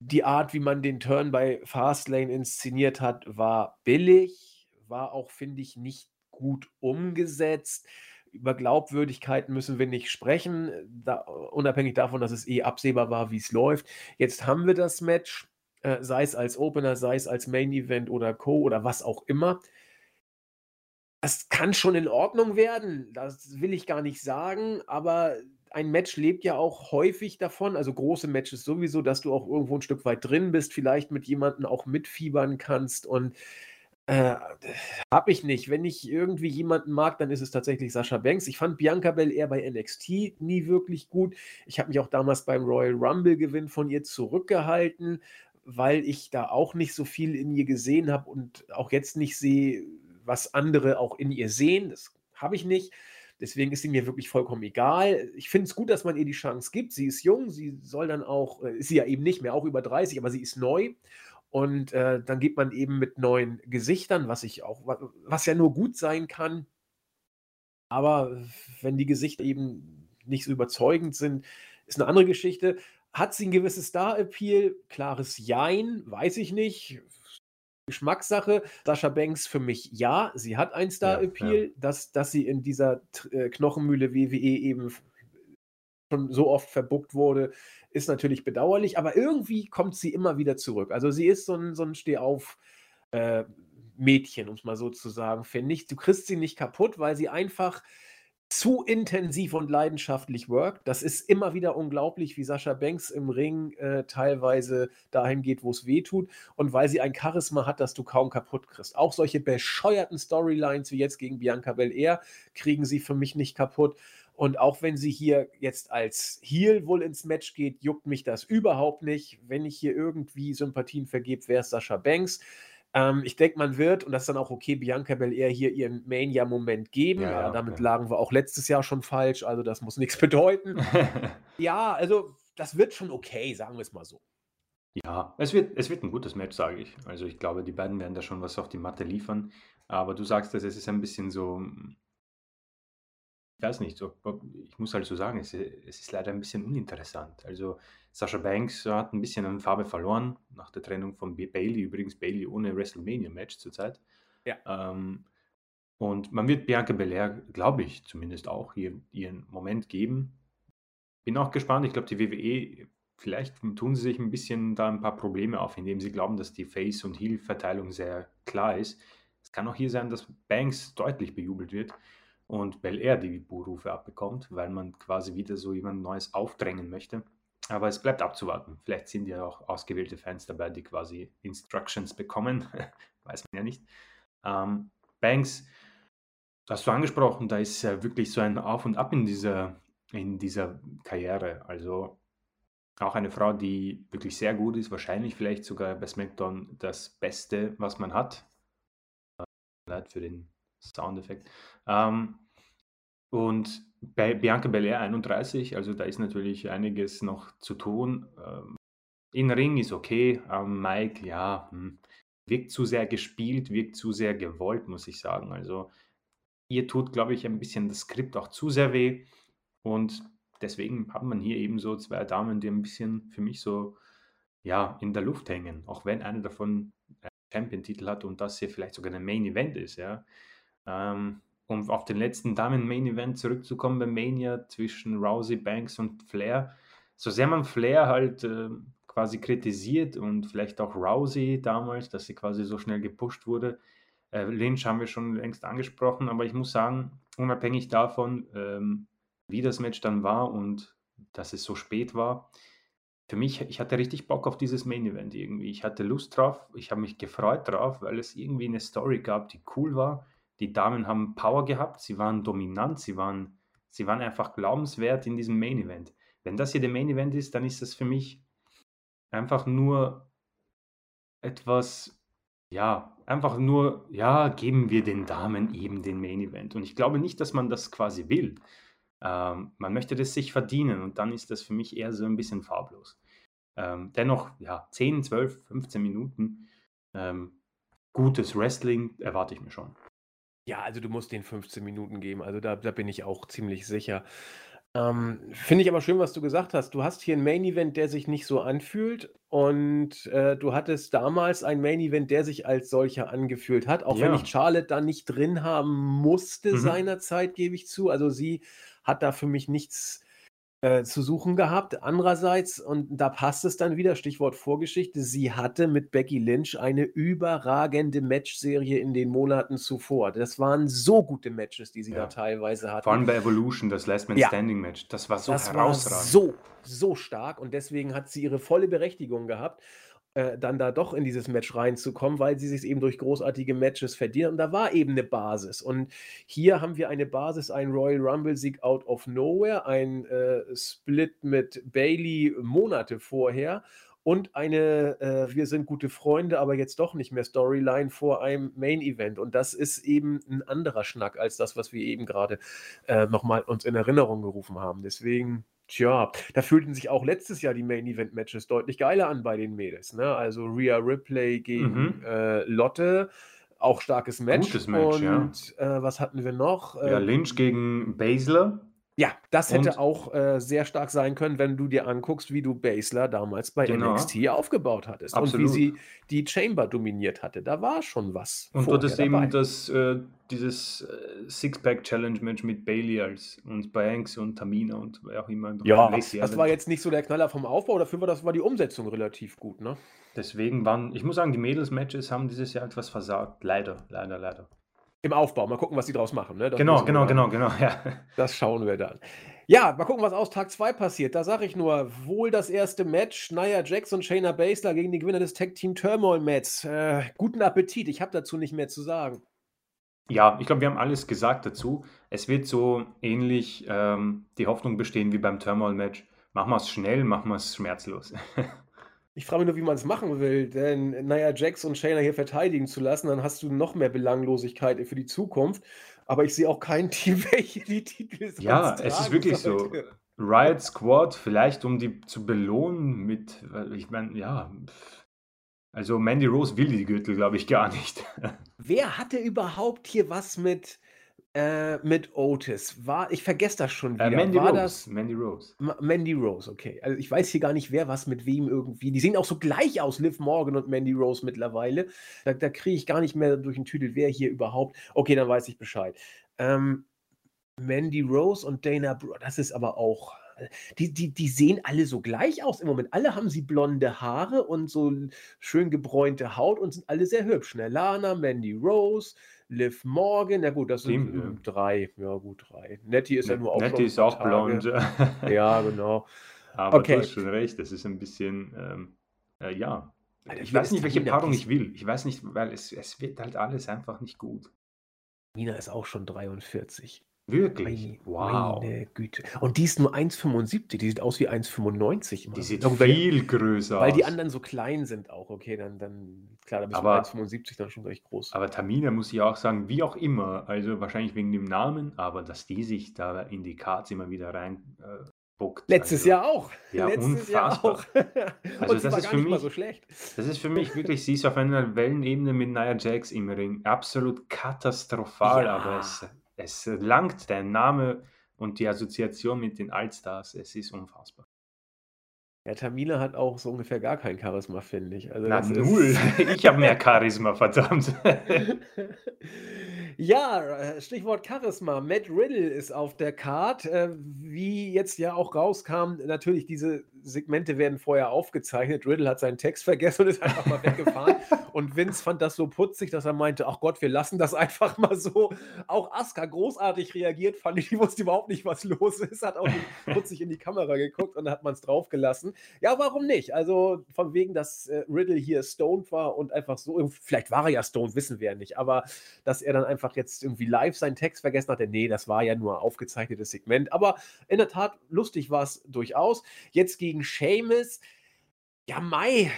die Art, wie man den Turn bei Fastlane inszeniert hat, war billig, war auch, finde ich, nicht gut umgesetzt über Glaubwürdigkeiten müssen wir nicht sprechen, da, unabhängig davon, dass es eh absehbar war, wie es läuft. Jetzt haben wir das Match, äh, sei es als Opener, sei es als Main Event oder Co. oder was auch immer. Das kann schon in Ordnung werden, das will ich gar nicht sagen, aber ein Match lebt ja auch häufig davon, also große Matches sowieso, dass du auch irgendwo ein Stück weit drin bist, vielleicht mit jemandem auch mitfiebern kannst und Äh, [SIGHS] habe ich nicht. Wenn ich irgendwie jemanden mag, dann ist es tatsächlich Sascha Banks. Ich fand Bianca Belair bei NXT nie wirklich gut. Ich habe mich auch damals beim Royal Rumble-Gewinn von ihr zurückgehalten, weil ich da auch nicht so viel in ihr gesehen habe und auch jetzt nicht sehe, was andere auch in ihr sehen. Das habe ich nicht. Deswegen ist sie mir wirklich vollkommen egal. Ich finde es gut, dass man ihr die Chance gibt. Sie ist jung, sie soll dann auch, äh, ist sie ja eben nicht mehr, auch über 30, aber sie ist neu. Und äh, dann geht man eben mit neuen Gesichtern, was ich auch, was ja nur gut sein kann. Aber wenn die Gesichter eben nicht so überzeugend sind, ist eine andere Geschichte. Hat sie ein gewisses Star-Appeal? Klares Jein, weiß ich nicht. Geschmackssache. Sascha Banks für mich ja, sie hat ein Star-Appeal, ja. dass, dass sie in dieser äh, Knochenmühle WWE eben schon so oft verbuckt wurde, ist natürlich bedauerlich, aber irgendwie kommt sie immer wieder zurück. Also sie ist so ein, so ein Stehauf- äh, Mädchen, um es mal so zu sagen, finde ich. Du kriegst sie nicht kaputt, weil sie einfach zu intensiv und leidenschaftlich workt. Das ist immer wieder unglaublich, wie Sascha Banks im Ring äh, teilweise dahin geht, wo es weh tut. Und weil sie ein Charisma hat, das du kaum kaputt kriegst. Auch solche bescheuerten Storylines wie jetzt gegen Bianca Belair kriegen sie für mich nicht kaputt. Und auch wenn sie hier jetzt als Heel wohl ins Match geht, juckt mich das überhaupt nicht. Wenn ich hier irgendwie Sympathien vergebe, wäre es Sascha Banks. Ähm, ich denke, man wird, und das ist dann auch okay, Bianca Belair hier ihren Mania-Moment geben. Ja, ja, damit okay. lagen wir auch letztes Jahr schon falsch, also das muss nichts [LAUGHS] bedeuten. [LAUGHS] ja, also das wird schon okay, sagen wir es mal so. Ja, es wird, es wird ein gutes Match, sage ich. Also ich glaube, die beiden werden da schon was auf die Matte liefern. Aber du sagst, dass es ist ein bisschen so ich weiß nicht, ich muss halt so sagen, es, es ist leider ein bisschen uninteressant. Also Sascha Banks hat ein bisschen an Farbe verloren nach der Trennung von Bailey. Übrigens Bailey ohne WrestleMania-Match zurzeit. Ja. Ähm, und man wird Bianca Belair, glaube ich, zumindest auch hier ihren Moment geben. Bin auch gespannt. Ich glaube, die WWE, vielleicht tun sie sich ein bisschen da ein paar Probleme auf, indem sie glauben, dass die Face- und Heel-Verteilung sehr klar ist. Es kann auch hier sein, dass Banks deutlich bejubelt wird und Bel Air die Buhrufe abbekommt, weil man quasi wieder so jemand Neues aufdrängen möchte. Aber es bleibt abzuwarten. Vielleicht sind ja auch ausgewählte Fans dabei, die quasi Instructions bekommen. [LAUGHS] Weiß man ja nicht. Ähm, Banks, hast du angesprochen, da ist ja wirklich so ein Auf und Ab in dieser, in dieser Karriere. Also auch eine Frau, die wirklich sehr gut ist, wahrscheinlich vielleicht sogar bei SmackDown das Beste, was man hat. Leid für den Soundeffekt. Ähm, und bei Bianca Belair 31, also da ist natürlich einiges noch zu tun. Ähm, in Ring ist okay, ähm, Mike, ja, hm, wirkt zu sehr gespielt, wirkt zu sehr gewollt, muss ich sagen. Also ihr tut, glaube ich, ein bisschen das Skript auch zu sehr weh. Und deswegen hat man hier eben so zwei Damen, die ein bisschen für mich so ja, in der Luft hängen. Auch wenn eine davon einen Champion-Titel hat und das hier vielleicht sogar ein Main-Event ist, ja. Ähm, um auf den letzten Damen-Main-Event zurückzukommen bei Mania zwischen Rousey, Banks und Flair. So sehr man Flair halt äh, quasi kritisiert und vielleicht auch Rousey damals, dass sie quasi so schnell gepusht wurde. Äh, Lynch haben wir schon längst angesprochen, aber ich muss sagen, unabhängig davon, ähm, wie das Match dann war und dass es so spät war, für mich, ich hatte richtig Bock auf dieses Main Event irgendwie. Ich hatte Lust drauf, ich habe mich gefreut drauf, weil es irgendwie eine Story gab, die cool war die Damen haben Power gehabt, sie waren dominant, sie waren, sie waren einfach glaubenswert in diesem Main Event. Wenn das hier der Main Event ist, dann ist das für mich einfach nur etwas, ja, einfach nur, ja, geben wir den Damen eben den Main Event. Und ich glaube nicht, dass man das quasi will. Ähm, man möchte das sich verdienen und dann ist das für mich eher so ein bisschen farblos. Ähm, dennoch, ja, 10, 12, 15 Minuten ähm, gutes Wrestling erwarte ich mir schon. Ja, also du musst den 15 Minuten geben. Also da, da bin ich auch ziemlich sicher. Ähm, finde ich aber schön, was du gesagt hast. Du hast hier ein Main Event, der sich nicht so anfühlt. Und äh, du hattest damals ein Main Event, der sich als solcher angefühlt hat. Auch wenn ich Charlotte da nicht drin haben musste Mhm. seinerzeit, gebe ich zu. Also sie hat da für mich nichts äh, zu suchen gehabt. Andererseits, und da passt es dann wieder, Stichwort Vorgeschichte, sie hatte mit Becky Lynch eine überragende Matchserie in den Monaten zuvor. Das waren so gute Matches, die sie ja. da teilweise hatte. Vor allem bei Evolution, das Last Man ja. Standing Match, das war so das herausragend. War so, so stark und deswegen hat sie ihre volle Berechtigung gehabt. Äh, dann da doch in dieses Match reinzukommen, weil sie sich eben durch großartige Matches verdienen. Und da war eben eine Basis. Und hier haben wir eine Basis, ein Royal Rumble-Sieg out of nowhere, ein äh, Split mit Bailey Monate vorher und eine äh, Wir sind gute Freunde, aber jetzt doch nicht mehr Storyline vor einem Main Event. Und das ist eben ein anderer Schnack als das, was wir eben gerade äh, nochmal uns in Erinnerung gerufen haben. Deswegen, tja, da fühlten sich auch letztes Jahr die Main Event Matches deutlich geiler an bei den Mädels. Ne? Also Rhea Ripley gegen Mhm. äh, Lotte. Auch starkes Match. Gutes Match, ja. und äh, was hatten wir noch? Ja, Äh, Lynch gegen Baszler. Ja, das hätte Und- auch äh, sehr stark sein können, wenn du dir anguckst, wie du Basler damals bei Genau. NXT aufgebaut hattest und wie Absolut. sie die Chamber dominiert hatte. Da war schon was. Und dort ist dabei. eben das, äh, dieses äh, Six-Pack-Challenge-Match mit Bailey als und Banks und Tamina und wer auch immer. Ja, Lacey das war jetzt nicht so der Knaller vom Aufbau, dafür war das war die Umsetzung relativ gut, ne? Deswegen waren, ich muss sagen, die Mädels-Matches haben dieses Jahr etwas versagt. Leider, leider, leider. Im Aufbau. Mal gucken, was die draus machen. Ne? Genau, genau, dann- genau, genau, ja. Das schauen wir dann. Ja, mal gucken, was aus Tag 2 passiert. Da sage ich nur, wohl das erste Match. Nia Jax und Shayna Baszler gegen die Gewinner des Tag Team Turmoil Match. Äh, guten Appetit. Ich habe dazu nicht mehr zu sagen. Ja, ich glaube, wir haben alles gesagt dazu. Es wird so ähnlich ähm, die Hoffnung bestehen wie beim Turmoil-Match. Machen wir es schnell, machen wir es schmerzlos. [LAUGHS] Ich frage mich nur, wie man es machen will, denn Nia Jax und Shayna hier verteidigen zu lassen, dann hast du noch mehr Belanglosigkeit für die Zukunft. Aber ich sehe auch kein [LAUGHS] Team, welche die Titel sonst Ja, es ist wirklich so. sollte. Riot Squad, vielleicht um die zu belohnen mit, ich meine, ja, also Mandy Rose will die Gürtel, glaube ich, gar nicht. [LAUGHS] Wer hatte überhaupt hier was mit, äh, mit Otis? War, ich vergesse das schon wieder. Äh, Mandy War Rose, das Mandy Rose. Ma- Mandy Rose, okay. Also ich weiß hier gar nicht, wer was mit wem irgendwie. Die sehen auch so gleich aus, Liv Morgan und Mandy Rose mittlerweile. Da, da kriege ich gar nicht mehr durch den Tüdel, wer hier überhaupt. Okay, dann weiß ich Bescheid. Ähm, Mandy Rose und Dana Brooke, das ist aber auch. Die, die, die sehen alle so gleich aus im Moment. Alle haben sie blonde Haare und so schön gebräunte Haut und sind alle sehr hübsch. Ne? Lana, Mandy Rose, Liv Morgan, na gut, das sind ja. ähm, drei. Ja, gut, drei. Nettie ist ja nur auch Nettie schon ist auch blond. Ja, [LAUGHS] genau. Aber Okay. du hast schon recht, das ist ein bisschen, ähm, äh, ja. Alter, Ich wer weiß nicht, welche Paarung ich will. Ich weiß nicht, weil es, es wird halt alles einfach nicht gut. Nina ist auch schon 43. Wirklich. Wow. meine Güte. Und die ist nur 1,75. Die sieht aus wie 1,95. immer. Die sieht Na gut, weil, viel größer weil die aus. anderen so klein sind auch. Okay, dann, dann klar, da bist Aber- du 1,75 dann schon recht groß. Aber Tamina muss ich auch sagen, wie auch immer, also wahrscheinlich wegen dem Namen, aber dass die sich da in die Cards immer wieder rein äh, buckt. Letztes also, Jahr auch. Ja, Letztes Jahr unfassbar. auch. [LAUGHS] Also das ist für mich- so schlecht. Das ist für mich wirklich, sie ist auf einer Wellenebene mit Nia Jax im Ring. Absolut katastrophal, Ja. aber es, es langt der Name und die Assoziation mit den Allstars. Es ist unfassbar. Ja, Tamina hat auch so ungefähr gar kein Charisma, finde ich. Also Na, null. [LAUGHS] Ich habe mehr Charisma, verdammt. [LAUGHS] Ja, äh, Stichwort Charisma. Matt Riddle ist auf der Card. Äh, wie jetzt ja auch rauskam, natürlich, diese Segmente werden vorher aufgezeichnet. Riddle hat seinen Text vergessen und ist einfach mal weggefahren. [LAUGHS] und Vince fand das so putzig, dass er meinte: Ach Gott, wir lassen das einfach mal so. Auch Asuka großartig reagiert, fand ich, die wusste überhaupt nicht, was los ist. Hat auch [LAUGHS] putzig in die Kamera geguckt und dann hat man es draufgelassen. Ja, warum nicht? Also, von wegen, dass äh, Riddle hier stoned war und einfach so, vielleicht war er ja stoned, wissen wir ja nicht, aber dass er dann einfach jetzt irgendwie live seinen Text vergessen hatte. Nee, das war ja nur ein aufgezeichnetes Segment. Aber in der Tat, lustig war es durchaus. Jetzt gegen Seamus. Ja, Mai,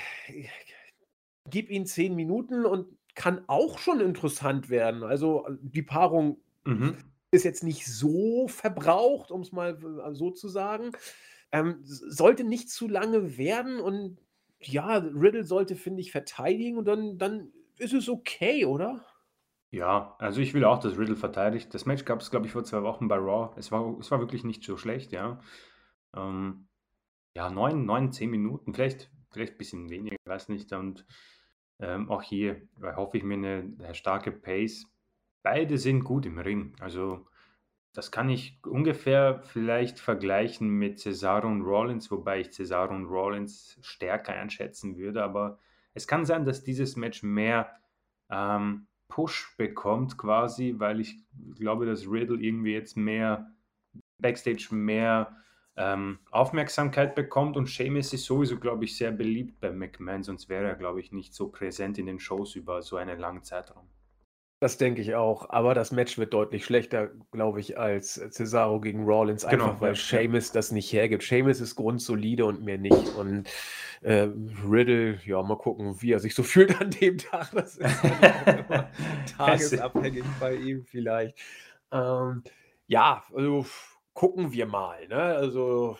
gib ihm zehn Minuten und kann auch schon interessant werden. Also die Paarung Mhm. ist jetzt nicht so verbraucht, um es mal äh, so zu sagen. Ähm, sollte nicht zu lange werden und ja, Riddle sollte, finde ich, verteidigen und dann, dann ist es okay, oder? Ja, also ich will auch, dass Riddle verteidigt. Das Match gab es, glaube ich, vor zwei Wochen bei Raw. Es war, es war wirklich nicht so schlecht, ja. Ähm, ja, neun, neun, zehn Minuten, vielleicht, vielleicht ein bisschen weniger, weiß nicht. Und ähm, auch hier äh, hoffe ich mir eine, eine starke Pace. Beide sind gut im Ring. Also das kann ich ungefähr vielleicht vergleichen mit Cesaro und Rollins, wobei ich Cesaro und Rollins stärker einschätzen würde. Aber es kann sein, dass dieses Match mehr ähm, Push bekommt quasi, weil ich glaube, dass Riddle irgendwie jetzt mehr Backstage mehr ähm, Aufmerksamkeit bekommt und Sheamus ist sowieso, glaube ich, sehr beliebt bei McMahon, sonst wäre er, glaube ich, nicht so präsent in den Shows über so einen langen Zeitraum. Das denke ich auch, aber das Match wird deutlich schlechter, glaube ich, als Cesaro gegen Rollins, einfach Genau, weil ja. Sheamus das nicht hergibt. Sheamus ist grundsolide und mehr nicht. Und äh, Riddle, ja, mal gucken, wie er sich so [LAUGHS] fühlt an dem Tag. Das ist [LAUGHS] tagesabhängig bei ihm vielleicht. Ähm, ja, also gucken wir mal. Ne? Also,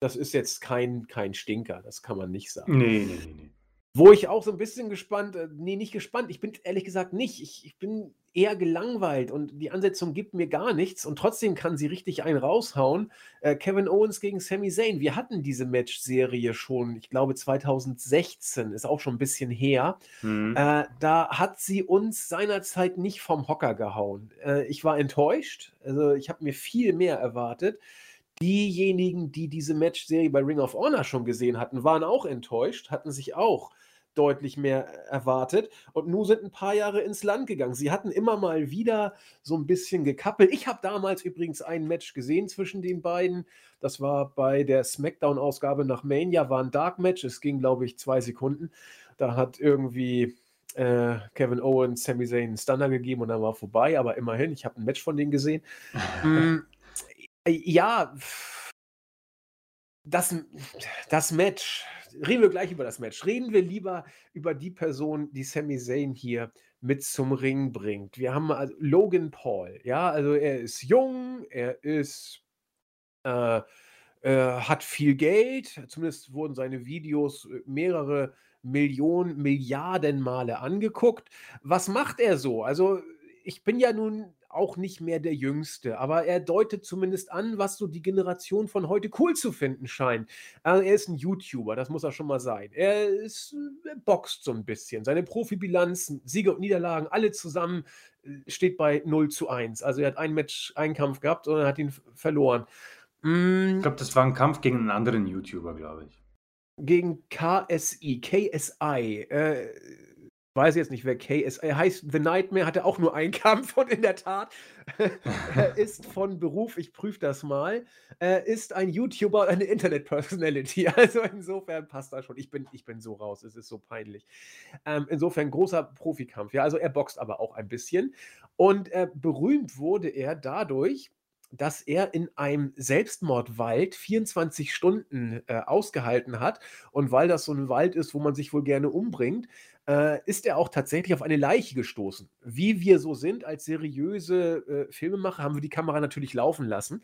das ist jetzt kein, kein Stinker, das kann man nicht sagen. Nee, nee, nee, nee. Wo ich auch so ein bisschen gespannt äh, ne, nicht gespannt, ich bin ehrlich gesagt nicht. Ich ich bin eher gelangweilt und die Ansetzung gibt mir gar nichts und trotzdem kann sie richtig einen raushauen. Äh, Kevin Owens gegen Sami Zayn. Wir hatten diese Matchserie schon, ich glaube 2016, ist auch schon ein bisschen her. Mhm. Äh, da hat sie uns seinerzeit nicht vom Hocker gehauen. Äh, ich war enttäuscht. Also, ich habe mir viel mehr erwartet. Diejenigen, die diese Matchserie bei Ring of Honor schon gesehen hatten, waren auch enttäuscht, hatten sich auch deutlich mehr erwartet und nun sind ein paar Jahre ins Land gegangen. Sie hatten immer mal wieder so ein bisschen gekappelt. Ich habe damals übrigens ein Match gesehen zwischen den beiden. Das war bei der SmackDown-Ausgabe nach Mania, war ein Dark Match. Es ging, glaube ich, zwei Sekunden. Da hat irgendwie äh, Kevin Owens Sami Zayn einen Stunner gegeben und dann war vorbei, aber immerhin, ich habe ein Match von denen gesehen. Hm, äh, ja, das das Match reden wir gleich über das Match. Reden wir lieber über die Person, die Sami Zayn hier mit zum Ring bringt. Wir haben also Logan Paul, ja, also er ist jung, er ist äh, äh, hat viel Geld, zumindest wurden seine Videos äh, mehrere Millionen, Milliarden Male angeguckt. Was macht er so? Also, ich bin ja nun auch nicht mehr der Jüngste, aber er deutet zumindest an, was so die Generation von heute cool zu finden scheint. Also, er ist ein YouTuber, das muss er schon mal sein. Er ist er boxt so ein bisschen. Seine Profibilanz, Siege und Niederlagen, alle zusammen, äh, steht bei 0:1. Also, er hat ein Match einen Kampf gehabt und er hat ihn verloren. Hm Ich glaube, das war ein Kampf gegen einen anderen YouTuber, glaube ich. Gegen KSI, KSI, äh, weiß jetzt nicht, wer KSI heißt. The Nightmare hatte auch nur einen Kampf [LAUGHS] und in der Tat, er ist von Beruf, ich prüfe das mal, äh, ist ein YouTuber und eine Internet-Personality. [LAUGHS] Also, insofern passt das schon. Ich bin ich bin so raus, es ist so peinlich. Ähm, insofern großer Profikampf. Ja, also, er boxt aber auch ein bisschen und, äh, berühmt wurde er dadurch, dass er in einem Selbstmordwald 24 Stunden, äh, ausgehalten hat. Und weil das so 'n Wald ist, wo man sich wohl gerne umbringt, äh, ist er auch tatsächlich auf eine Leiche gestoßen. Wie wir so sind als seriöse, äh, Filmemacher, haben wir die Kamera natürlich laufen lassen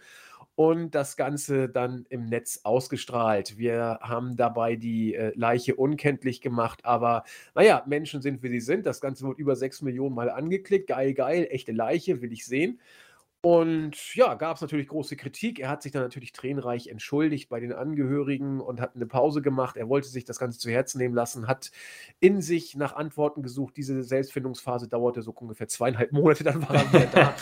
und das Ganze dann im Netz ausgestrahlt. Wir haben dabei die, äh, Leiche unkenntlich gemacht, aber na ja, Menschen sind, wie sie sind. Das Ganze wurde über 6.000.000 Mal angeklickt. Geil, geil, echte Leiche, will ich sehen. Und ja, gab's natürlich große Kritik. Er hat sich dann natürlich tränenreich entschuldigt bei den Angehörigen und hat 'ne Pause gemacht. Er wollte sich das Ganze zu Herzen nehmen lassen, hat in sich nach Antworten gesucht. Diese Selbstfindungsphase dauerte so ungefähr 2,5 [LAUGHS] Monate, dann war er wieder da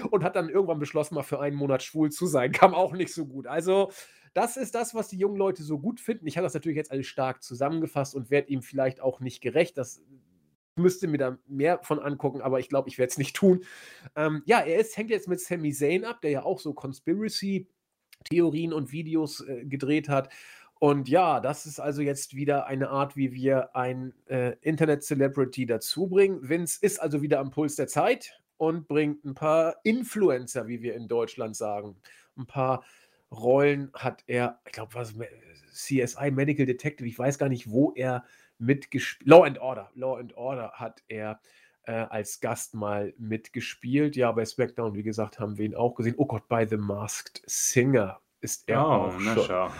[LAUGHS] und hat dann irgendwann beschlossen, mal für einen Monat schwul zu sein. Kam auch nicht so gut. Also, das ist das, was die jungen Leute so gut finden. Ich habe das natürlich jetzt alles stark zusammengefasst und werde ihm vielleicht auch nicht gerecht. Das müsste mir da mehr von angucken, aber ich glaube, ich werde es nicht tun. Ähm, ja, er ist hängt jetzt mit Sami Zayn ab, der ja auch so Conspiracy-Theorien und Videos, äh, gedreht hat. Und ja, das ist also jetzt wieder eine Art, wie wir ein, äh, Internet-Celebrity dazubringen. Vince ist also wieder am Puls der Zeit und bringt ein paar Influencer, wie wir in Deutschland sagen. Ein paar Rollen hat er ich glaube, was me CSI Medical Detective, ich weiß gar nicht, wo er mitgesp Law& Order. Law& Order hat er, äh, als Gast mal mitgespielt. Ja, bei SmackDown, wie gesagt, haben wir ihn auch gesehen. Oh Gott, bei The Masked Singer ist er Oh, auch schon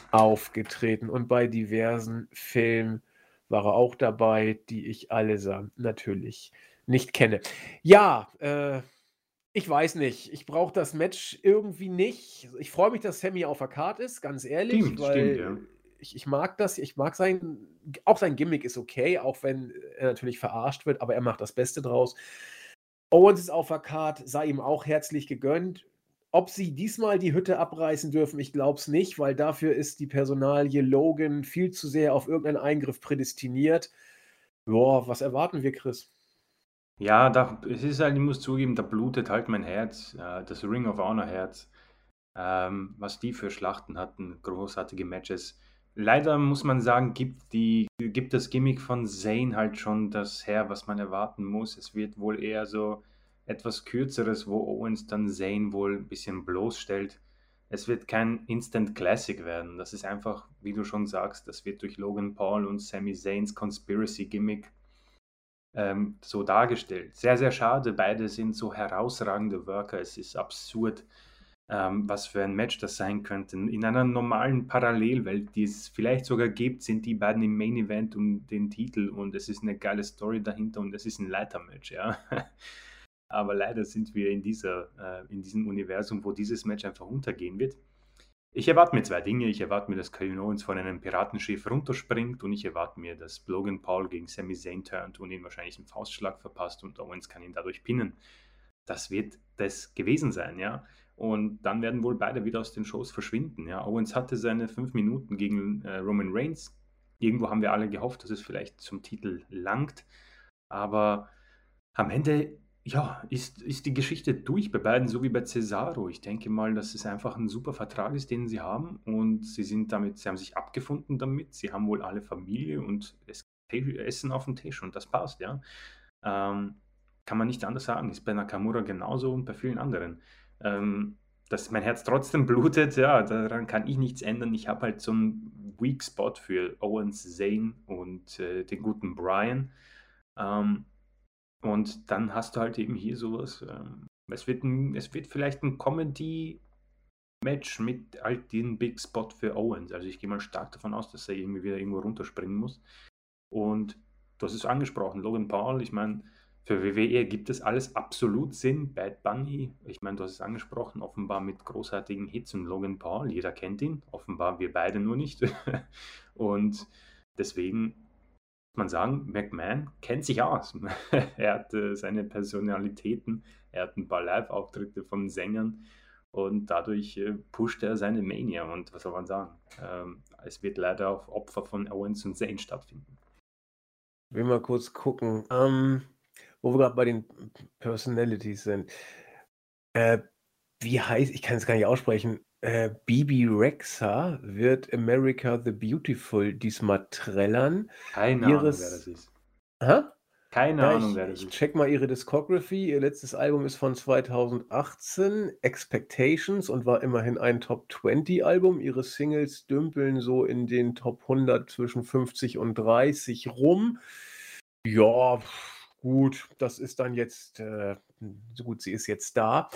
[LAUGHS] aufgetreten und bei diversen Filmen war er auch dabei, die ich allesamt natürlich nicht kenne. Ja, äh, ich weiß nicht. Ich brauche das Match irgendwie nicht. Ich freue mich, dass Sami auf der Card ist, ganz ehrlich, Stimmt, stimmt, weil ja. Ich ich mag das. Ich mag sein auch sein Gimmick ist okay, auch wenn er natürlich verarscht wird, aber er macht das Beste draus. Owens ist auf der Card, sei ihm auch herzlich gegönnt. Ob sie diesmal die Hütte abreißen dürfen, ich glaube es nicht, weil dafür ist die Personalie Logan viel zu sehr auf irgendeinen Eingriff prädestiniert. Boah, was erwarten wir, Chris? Ja, da es ist halt ich muss zugeben, da blutet halt mein Herz, äh, das Ring of Honor Herz. ähm, was die für Schlachten hatten, großartige Matches. Leider muss man sagen, gibt, die, gibt das Gimmick von Zayn halt schon das her, was man erwarten muss. Es wird wohl eher so etwas kürzeres, wo Owens dann Zayn wohl ein bisschen bloßstellt. Es wird kein Instant Classic werden. Das ist einfach, wie du schon sagst, das wird durch Logan Paul und Sami Zayns Conspiracy Gimmick ähm, so dargestellt. Sehr, sehr schade. Beide sind so herausragende Worker. Es ist absurd, ähm, was für ein Match das sein könnte. In einer normalen Parallelwelt, die es vielleicht sogar gibt, sind die beiden im Main Event um den Titel und es ist eine geile Story dahinter und es ist ein Leitermatch, ja. [LAUGHS] Aber leider sind wir in, dieser, äh, in diesem Universum, wo dieses Match einfach untergehen wird. Ich erwarte mir zwei Dinge. Ich erwarte mir, dass Kevin Owens von einem Piratenschiff runterspringt und ich erwarte mir, dass Logan Paul gegen Sami Zayn turnt und ihn wahrscheinlich einen Faustschlag verpasst und Owens kann ihn dadurch pinnen. Das wird das gewesen sein, ja. Und dann werden wohl beide wieder aus den Shows verschwinden, ja. Owens hatte seine fünf Minuten gegen äh, Roman Reigns. Irgendwo haben wir alle gehofft, dass es vielleicht zum Titel langt. Aber am Ende ja, ist, ist die Geschichte durch bei beiden, so wie bei Cesaro. Ich denke mal, dass es einfach ein super Vertrag ist, den sie haben und sie sind damit, sie haben sich abgefunden damit. Sie haben wohl alle Familie und es Essen auf dem Tisch und das passt, ja. Ähm, kann man nicht anders sagen. Ist bei Nakamura genauso und bei vielen anderen. Ähm, dass mein Herz trotzdem blutet, ja, daran kann ich nichts ändern. Ich habe halt so einen Weak Spot für Owens, Zane und äh, den guten Brian. Ähm, und dann hast du halt eben hier sowas. Ähm, es, wird ein, es wird vielleicht ein Comedy-Match mit halt den Big Spot für Owens. Also ich gehe mal stark davon aus, dass er irgendwie wieder irgendwo runterspringen muss. Und hast es angesprochen, Logan Paul, ich meine, für WWE gibt es alles absolut Sinn. Bad Bunny, ich meine, du hast es angesprochen, offenbar mit großartigen Hits und Logan Paul, jeder kennt ihn, offenbar wir beide nur nicht. [LAUGHS] und deswegen man sagen, McMahon kennt sich aus. [LAUGHS] er hat äh, seine Personalitäten, er hat ein paar Live-Auftritte von Sängern und dadurch äh, pusht er seine Mania. Und was soll man sagen? Ähm, es wird leider auf Opfer von Owens und Zane stattfinden. Will mal kurz gucken, ähm, wo wir gerade bei den Personalities sind. Äh, wie heißt, ich kann es gar nicht aussprechen, äh, Bibi Rexa wird America the Beautiful diesmal trällern. Keine Ahnung, wer das ist. Hä? Keine Ja, Ahnung, ich, wer das ich ist. check mal ihre Discography. Ihr letztes Album ist von 2018, Expectations, und war immerhin ein Top 20 Album. Ihre Singles dümpeln so in den Top 100 zwischen 50 und 30 rum. Ja, gut, das ist dann jetzt, äh, so gut, sie ist jetzt da.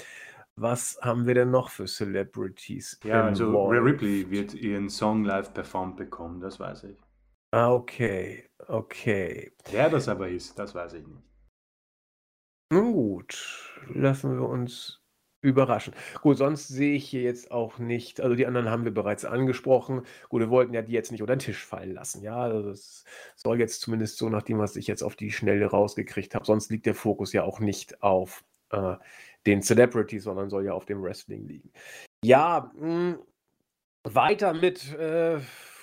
Was haben wir denn noch für Celebrities Ja, also Rhea? Ripley wird ihren Song live performt bekommen, das weiß ich. Ah, okay, okay. Wer das aber ist, das weiß ich nicht. Nun gut, lassen wir uns überraschen. Gut, sonst sehe ich hier jetzt auch nicht, also die anderen haben wir bereits angesprochen. Gut, wir wollten ja die jetzt nicht unter den Tisch fallen lassen. Ja, also das soll jetzt zumindest so nach dem, was ich jetzt auf die Schnelle rausgekriegt habe. Sonst liegt der Fokus ja auch nicht auf äh, den Celebrities, sondern soll ja auf dem Wrestling liegen. Ja, mh, weiter mit, äh,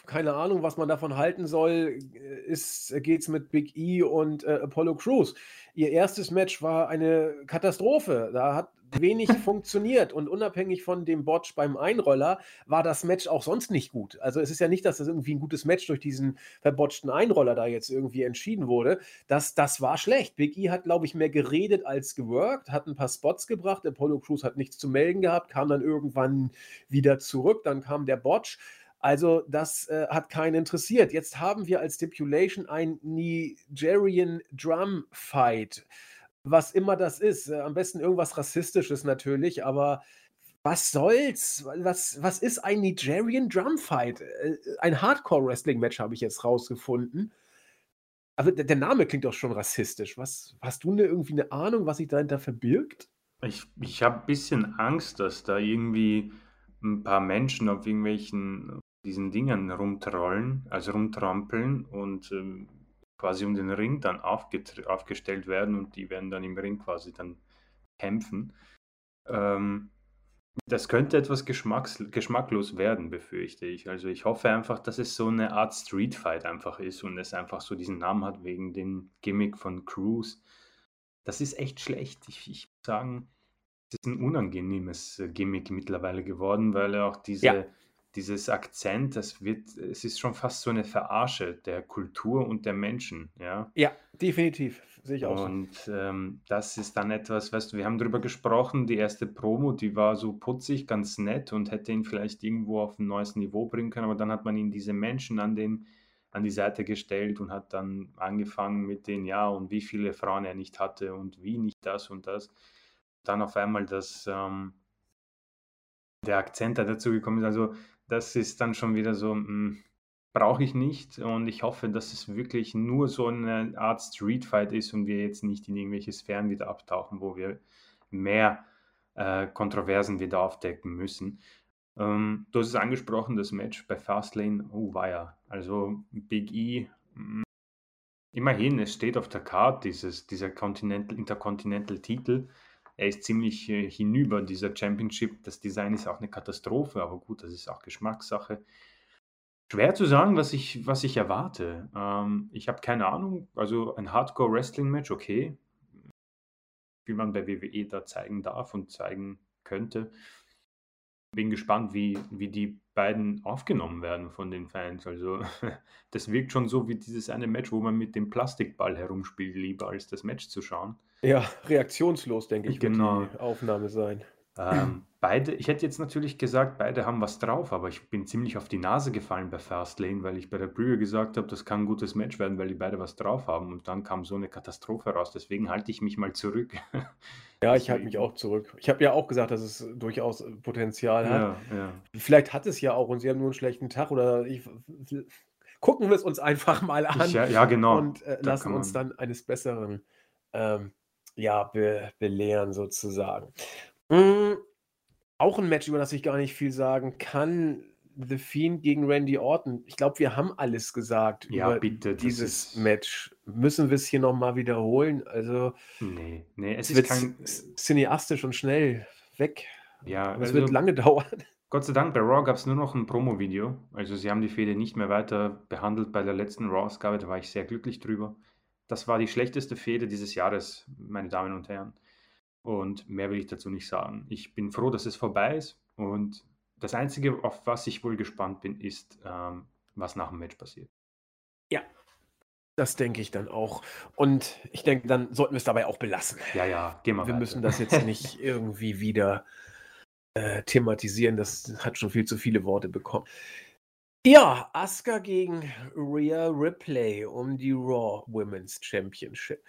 keine Ahnung, was man davon halten soll, ist, geht's mit Big E und äh, Apollo Crews. Ihr erstes Match war eine Katastrophe. Da hat wenig funktioniert und unabhängig von dem Botch beim Einroller war das Match auch sonst nicht gut. Also es ist ja nicht, dass das irgendwie ein gutes Match durch diesen verbotchten Einroller da jetzt irgendwie entschieden wurde. Das, das war schlecht. Big E hat, glaube ich, mehr geredet als geworkt, hat ein paar Spots gebracht. Apollo Crews hat nichts zu melden gehabt, kam dann irgendwann wieder zurück. Dann kam der Botch. Also, das äh, hat keinen interessiert. Jetzt haben wir als Stipulation ein Nigerian Drum Fight. Was immer das ist. Äh, am besten irgendwas Rassistisches natürlich, aber was soll's? Was, was ist ein Nigerian Drum Fight? Äh, ein Hardcore-Wrestling-Match habe ich jetzt rausgefunden. Aber der, der Name klingt doch schon rassistisch. Was, hast du ne, irgendwie eine Ahnung, was sich dahinter verbirgt? Ich, ich habe ein bisschen Angst, dass da irgendwie ein paar Menschen auf irgendwelchen diesen Dingern rumtrollen, also rumtrampeln und ähm, quasi um den Ring dann aufgestellt werden und die werden dann im Ring quasi dann kämpfen. Ähm, das könnte etwas geschmacklos werden, befürchte ich. Also ich hoffe einfach, dass es so eine Art Street Fight einfach ist und es einfach so diesen Namen hat wegen dem Gimmick von Cruz. Das ist echt schlecht. Ich, ich muss sagen, es ist 'n unangenehmes, äh, Gimmick mittlerweile geworden, weil auch Ja. Diese dieses Akzent, das wird es ist schon fast so eine Verarsche der Kultur und der Menschen, ja? Ja, definitiv, sehe ich auch so. Und, ähm, das ist dann etwas weißt du, wir haben drüber gesprochen, die erste Promo, die war so putzig, ganz nett und hätte ihn vielleicht irgendwo auf 'n neues Niveau bringen können, aber dann hat man ihm diese Menschen an den an die Seite gestellt und hat dann angefangen mit den ja, und wie viele Frauen er nicht hatte und wie nicht das und das. Dann auf einmal das, ähm der Akzent, der dazugekommen ist. Also, das ist dann schon wieder so, hm, brauche ich nicht und ich hoffe, dass es wirklich nur so 'ne Art Streetfight ist und wir jetzt nicht in irgendwelche Sphären wieder abtauchen, wo wir mehr, äh, Kontroversen wieder aufdecken müssen. Ähm, du hast es angesprochen, das Match bei Fastlane, oh weia. Also, Big E, hm, immerhin, es steht auf der Card, dieses dieser Continental Intercontinental-Titel. Er ist ziemlich, äh, hinüber, dieser Championship. Das Design ist auch 'ne Katastrophe, aber gut, das ist auch Geschmackssache. Schwer zu sagen, was ich was ich erwarte. Ähm, ich habe keine Ahnung. Also, ein Hardcore-Wrestling-Match, okay. Wie man bei WWE da zeigen darf und zeigen könnte. Bin gespannt, wie wie die beiden aufgenommen werden von den Fans. Also, [LAUGHS] das wirkt schon so wie dieses eine Match, wo man mit dem Plastikball herumspielt, lieber als das Match zu schauen. Ja, reaktionslos, denke ich, wird Genau. die Aufnahme sein. Ähm, beide ich hätte jetzt natürlich gesagt, beide haben was drauf, aber ich bin ziemlich auf die Nase gefallen bei Fastlane, weil ich bei der Preview gesagt habe, das kann 'n gutes Match werden, weil die beide was drauf haben und dann kam so 'ne Katastrophe raus. Deswegen halte ich mich mal zurück. [LAUGHS] Ja, ich halte mich auch zurück. Ich habe ja auch gesagt, dass es durchaus, äh, Potenzial hat. Ja, ja. Vielleicht hat es ja auch und sie haben nur 'n schlechten Tag oder ich gucken wir's uns einfach mal Ich an ja ja, genau. und, äh, lassen uns dann eines Besseren, ähm, ja, be belehren sozusagen. Hm, auch 'n Match, über das ich gar nicht viel sagen kann, The Fiend gegen Randy Orton. Ich glaube, wir haben alles gesagt Ja, über bitte, dieses ist Match. Müssen wir's hier noch mal wiederholen? Also Ne, ne, es es ist wird kein cineastisch und schnell weg, Ja, es wird also lange [LAUGHS] dauern. Gott sei Dank, bei Raw gab's nur noch 'n Promovideo. Also, sie haben die Fehde nicht mehr weiter behandelt bei der letzten Raw-Ausgabe, da war ich sehr glücklich drüber. Das war die schlechteste Fehde dieses Jahres, meine Damen und Herren. Und mehr will ich dazu nicht sagen. Ich bin froh, dass es vorbei ist und das Einzige, auf was ich wohl gespannt bin, ist, ähm, was nach dem Match passiert. Ja, das denke ich dann auch. Und ich denke, dann sollten wir's dabei auch belassen. Ja, ja, gehen wir Wir weiter. müssen das jetzt [LAUGHS] nicht irgendwie wieder, äh, thematisieren. Das hat schon viel zu viele Worte bekommen. Ja, Asuka gegen Rhea Ripley um die Raw Women's Championship.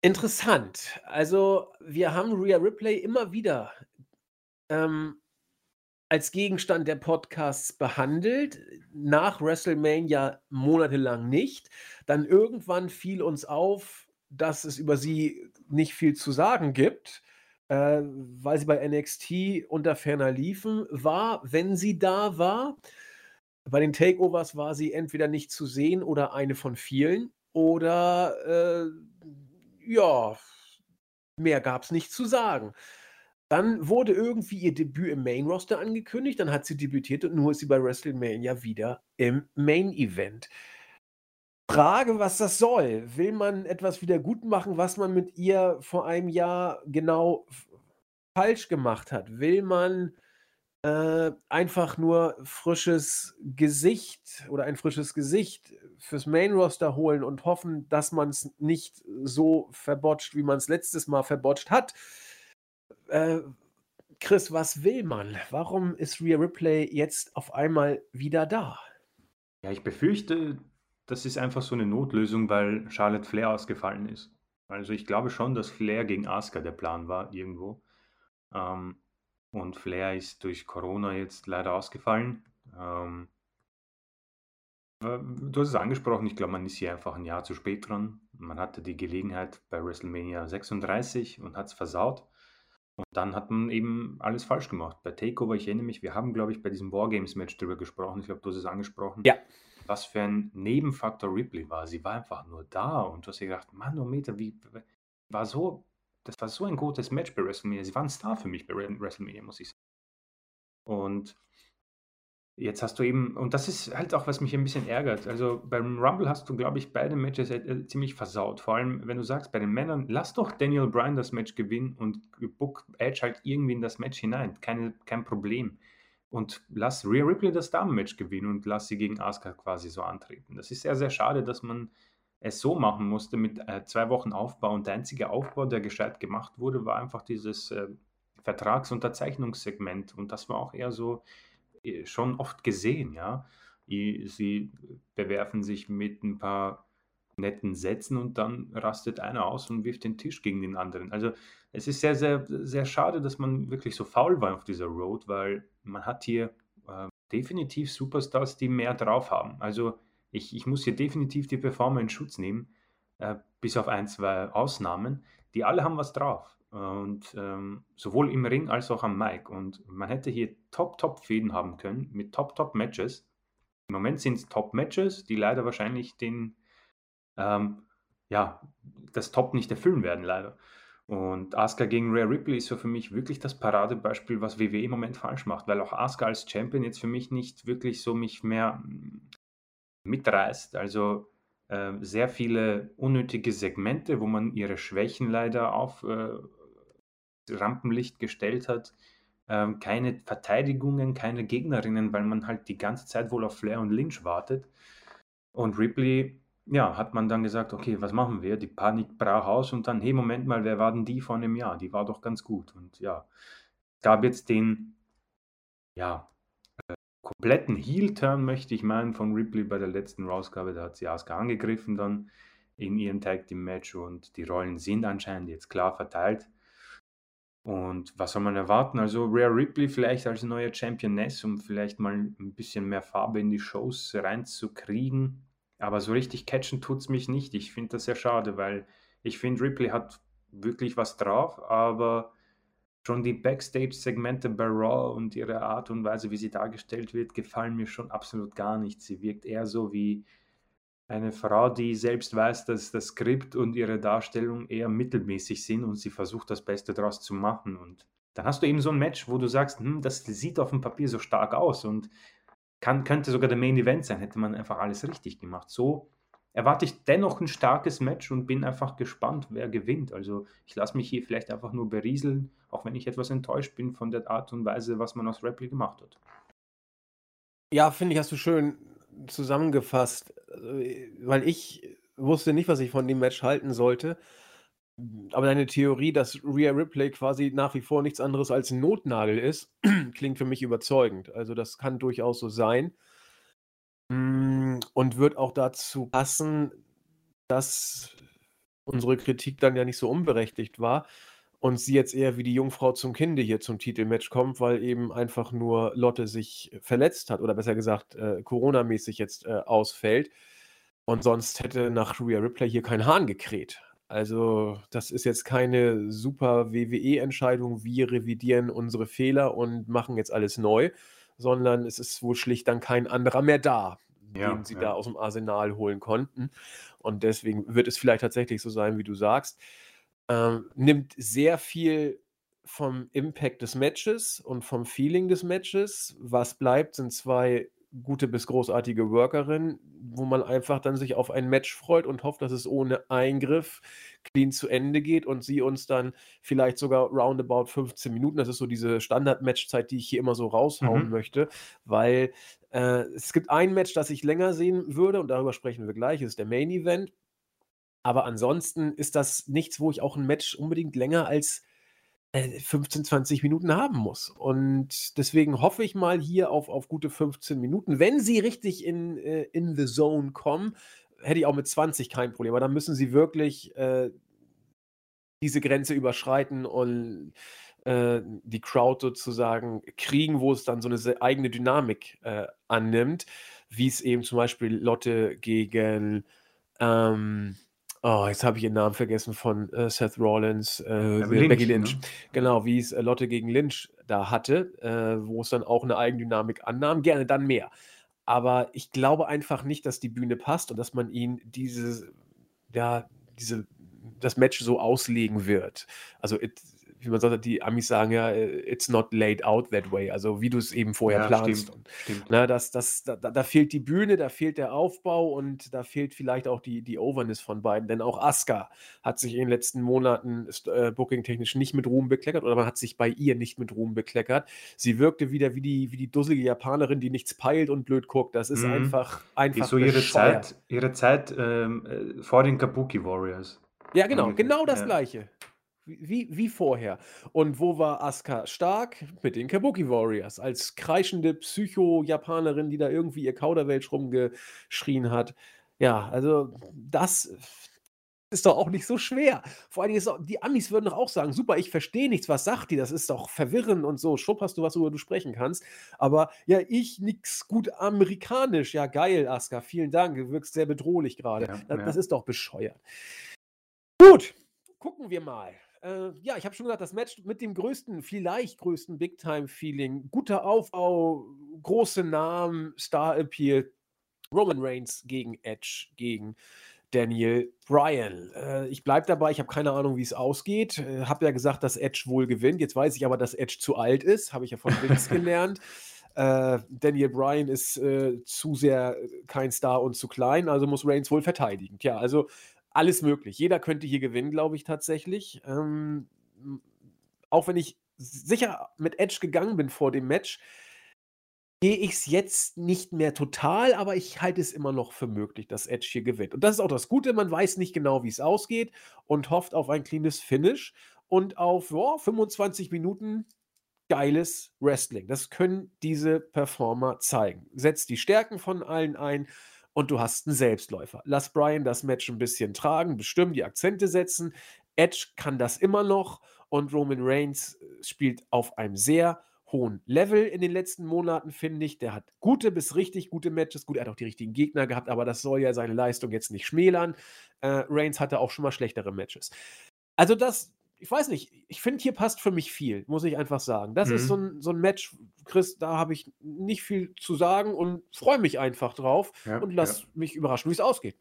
Interessant. Also, wir haben Rhea Ripley immer wieder, ähm, als Gegenstand der Podcasts behandelt, nach WrestleMania monatelang nicht. Dann irgendwann fiel uns auf, dass es über sie nicht viel zu sagen gibt, äh, weil sie bei NXT unter ferner liefen war, wenn sie da war. Bei den Takeovers war sie entweder nicht zu sehen oder eine von vielen oder, äh, ja, mehr gab's nicht zu sagen. Dann wurde irgendwie ihr Debüt im Main Roster angekündigt, dann hat sie debütiert und nun ist sie bei WrestleMania wieder im Main Event. Frage, was das soll. Will man etwas wiedergutmachen, was man mit ihr vor einem Jahr genau falsch gemacht hat? Will man, äh, einfach nur frisches Gesicht oder ein frisches Gesicht fürs Main Roster holen und hoffen, dass man's nicht so verbotscht, wie man's letztes Mal verbotscht hat? Äh, Chris, was will man? Warum ist Rhea Ripley jetzt auf einmal wieder da? Ja, ich befürchte, das ist einfach so 'ne Notlösung, weil Charlotte Flair ausgefallen ist. Also, ich glaube schon, dass Flair gegen Asuka der Plan war irgendwo. Ähm, und Flair ist durch Corona jetzt leider ausgefallen. Ähm du hast es angesprochen, ich glaube, man ist hier einfach 'n Jahr zu spät dran. Man hatte die Gelegenheit bei WrestleMania 36 und hat's versaut. Und dann hat man eben alles falsch gemacht. Bei Takeover, ich erinnere mich, wir haben, glaube ich, bei diesem War-Games-Match drüber gesprochen. Ich glaube, du hast es angesprochen, Ja. was für ein Nebenfaktor Ripley war. Sie war einfach nur da und du hast dir gedacht: „Manometer, wie war so das war so ein gutes Match bei WrestleMania.“ Sie war 'n Star für mich bei Re WrestleMania, muss ich sagen. Und Jetzt hast du eben und das ist halt auch, was mich ein bisschen ärgert. Also, beim Rumble hast du, glaube ich, beide Matches, äh, ziemlich versaut. Vor allem, wenn du sagst, bei den Männern, lass doch Daniel Bryan das Match gewinnen und book Edge halt irgendwie in das Match hinein. Keine kein Problem. Und lass Rhea Ripley das Damenmatch gewinnen und lass sie gegen Asuka quasi so antreten. Das ist sehr, sehr schade, dass man es so machen musste mit, äh, 2 Wochen Aufbau und der einzige Aufbau, der gescheit gemacht wurde, war einfach dieses, äh, Vertragsunterzeichnungssegment und das war auch eher so äh, schon oft gesehen, ja. Sie bewerfen sich mit ein paar netten Sätzen und dann rastet einer aus und wirft den Tisch gegen den anderen. Also es ist sehr, sehr, sehr schade, dass man wirklich so faul war auf dieser Road, weil man hat hier äh, definitiv Superstars, die mehr drauf haben. Also ich, ich muss hier definitiv die Performer in Schutz nehmen, äh, bis auf ein, zwei Ausnahmen. Die alle haben was drauf. Und ähm, sowohl im Ring als auch am Mic. Und man hätte hier Top-Top-Fäden haben können mit Top-Top-Matches. Im Moment sind es Top-Matches, die leider wahrscheinlich den, ähm, ja, das Top nicht erfüllen werden, leider. Und Asuka gegen Rare Ripley ist so für mich wirklich das Paradebeispiel, was WWE im Moment falsch macht, weil auch Asuka als Champion jetzt für mich nicht wirklich so mich mehr mitreißt. Also äh, sehr viele unnötige Segmente, wo man ihre Schwächen leider auf, äh, Rampenlicht gestellt hat. Ähm, keine Verteidigungen, keine Gegnerinnen, weil man halt die ganze Zeit wohl auf Flair und Lynch wartet. Und Ripley, ja, hat man dann gesagt, okay, was machen wir? Die Panik brach aus und dann, hey, Moment mal, wer war denn die vor einem Jahr? Die war doch ganz gut. Und ja, gab jetzt den, ja, äh, kompletten Heel-Turn, möchte ich meinen, von Ripley bei der letzten Rausgabe. Da hat sie Asuka angegriffen dann in ihrem Tag Team Match und die Rollen sind anscheinend jetzt klar verteilt. Und was soll man erwarten? Also Rare Ripley vielleicht als neue Championess, um vielleicht mal ein bisschen mehr Farbe in die Shows reinzukriegen. Aber so richtig catchen tut es mich nicht. Ich finde das sehr schade, weil ich finde, Ripley hat wirklich was drauf, aber schon die Backstage-Segmente bei Raw und ihre Art und Weise, wie sie dargestellt wird, gefallen mir schon absolut gar nicht. Sie wirkt eher so wie eine Frau, die selbst weiß, dass das Skript und ihre Darstellung eher mittelmäßig sind und sie versucht, das Beste daraus zu machen. Und dann hast du eben so ein Match, wo du sagst, hm, das sieht auf dem Papier so stark aus und kann, könnte sogar der Main Event sein, hätte man einfach alles richtig gemacht. So erwarte ich dennoch ein starkes Match und bin einfach gespannt, wer gewinnt. Also ich lasse mich hier vielleicht einfach nur berieseln, auch wenn ich etwas enttäuscht bin von der Art und Weise, was man aus Ripley gemacht hat. Ja, finde ich, hast du schön zusammengefasst, äh, weil ich wusste nicht, was ich von dem Match halten sollte. Aber deine Theorie, dass Rhea Ripley quasi nach wie vor nichts anderes als ein Notnagel ist, [CLEARS THROAT] klingt für mich überzeugend. Also das kann durchaus so sein. Mm, und wird auch dazu passen, dass unsere Kritik dann ja nicht so unberechtigt war und sie jetzt eher wie die Jungfrau zum Kinde hier zum Titelmatch kommt, weil eben einfach nur Lotte sich verletzt hat oder besser gesagt äh, Corona-mäßig jetzt äh, ausfällt. Und sonst hätte nach Rhea Ripley hier kein Hahn gekräht. Also, das ist jetzt keine super WWE-Entscheidung, wir revidieren unsere Fehler und machen jetzt alles neu, sondern es ist wohl schlicht dann kein anderer mehr da, ja, den sie ja. da aus dem Arsenal holen konnten. Und deswegen wird es vielleicht tatsächlich so sein, wie du sagst. Ähm, nimmt sehr viel vom Impact des Matches und vom Feeling des Matches. Was bleibt, sind zwei gute bis großartige Workerinnen, wo man einfach dann sich auf ein Match freut und hofft, dass es ohne Eingriff clean zu Ende geht und sie uns dann vielleicht sogar roundabout 15 Minuten, das ist so diese Standard-Matchzeit, die ich hier immer so raushauen mhm. möchte, weil äh, es gibt ein Match, das ich länger sehen würde und darüber sprechen wir gleich, ist der Main Event. Aber ansonsten ist das nichts, wo ich auch ein Match unbedingt länger als 15, 20 Minuten haben muss. Und deswegen hoffe ich mal hier auf, auf gute 15 Minuten. Wenn sie richtig in, äh, in the zone kommen, hätte ich auch mit 20 kein Problem. Aber dann müssen sie wirklich äh, diese Grenze überschreiten und äh, die Crowd sozusagen kriegen, wo es dann so eine eigene Dynamik äh, annimmt, wie es eben zum Beispiel Lotte gegen ähm, Oh, jetzt habe ich ihren Namen vergessen von äh, Seth Rollins, äh, Lynch, Becky Lynch. Ne? Genau, wie es äh, Lotte gegen Lynch da hatte, äh, wo es dann auch eine Eigendynamik annahm. Gerne dann mehr. Aber ich glaube einfach nicht, dass die Bühne passt und dass man ihn diese, ja, diese, das Match so auslegen wird. Also it, wie man sagt, die Amis sagen ja, äh, it's not laid out that way, also wie du es eben vorher Ja, planst. stimmt, stimmt. ne, das, das, da, da fehlt die Bühne, da fehlt der Aufbau und da fehlt vielleicht auch die, die Overness von beiden. Denn auch Asuka hat sich in den letzten Monaten äh, booking-technisch nicht mit Ruhm bekleckert oder man hat sich bei ihr nicht mit Ruhm bekleckert. Sie wirkte wieder wie die, wie die dusselige Japanerin, die nichts peilt und blöd guckt. Das ist Mhm. einfach, einfach so ihre bescheuert. Zeit, ihre Zeit ähm, äh, vor den Kabuki Warriors Ja, genau, genau das Ja. Gleiche. Wie, wie, vorher. Und wo war Asuka stark? Mit den Kabuki Warriors. Als kreischende Psycho-Japanerin, die da irgendwie ihr Kauderwelsch rumgeschrien hat. Ja, also das ist doch auch nicht so schwer. Vor allen Dingen ist auch, die Amis würden doch auch sagen, super, ich verstehe nichts, was sagt die, das ist doch verwirrend und so. Schwupp hast du was, worüber du sprechen kannst. Aber ja, ich nix gut amerikanisch. Ja, geil, Asuka, vielen Dank. Du wirkst sehr bedrohlich gerade. Ja, Das, ja. das ist doch bescheuert. Gut, gucken wir mal. Äh, ja, ich habe schon gesagt, das Match mit dem größten, vielleicht größten Big-Time-Feeling. Guter Aufbau, große Namen, Star-Appeal. Roman Reigns gegen Edge, gegen Daniel Bryan. Äh, ich bleibe dabei, ich habe keine Ahnung, wie es ausgeht. Äh, habe ja gesagt, dass Edge wohl gewinnt. Jetzt weiß ich aber, dass Edge zu alt ist. Habe ich ja von Vince [LAUGHS] gelernt. Äh, Daniel Bryan ist äh, zu sehr kein Star und zu klein, also muss Reigns wohl verteidigen. Tja, also alles möglich. Jeder könnte hier gewinnen, glaube ich tatsächlich. Ähm, auch wenn ich sicher mit Edge gegangen bin vor dem Match, gehe ich es jetzt nicht mehr total, aber ich halte es immer noch für möglich, dass Edge hier gewinnt. Und das ist auch das Gute, man weiß nicht genau, wie es ausgeht und hofft auf ein cleanes Finish und auf ja, 25 Minuten geiles Wrestling. Das können diese Performer zeigen. Setz die Stärken von allen ein und du hast einen Selbstläufer. Lass Brian das Match ein bisschen tragen, bestimmen, die Akzente setzen. Edge kann das immer noch und Roman Reigns äh, spielt auf einem sehr hohen Level in den letzten Monaten, finde ich. Der hat gute bis richtig gute Matches. Gut, er hat auch die richtigen Gegner gehabt, aber das soll ja seine Leistung jetzt nicht schmälern. Äh, Reigns hatte auch schon mal schlechtere Matches. Also das, ich weiß nicht, ich finde, hier passt für mich viel, muss ich einfach sagen. Das ist so Mhm. ein, so ein Match, Chris, da habe ich nicht viel zu sagen und freue mich einfach drauf Ja, und ja. lass mich überraschen, wie es ausgeht.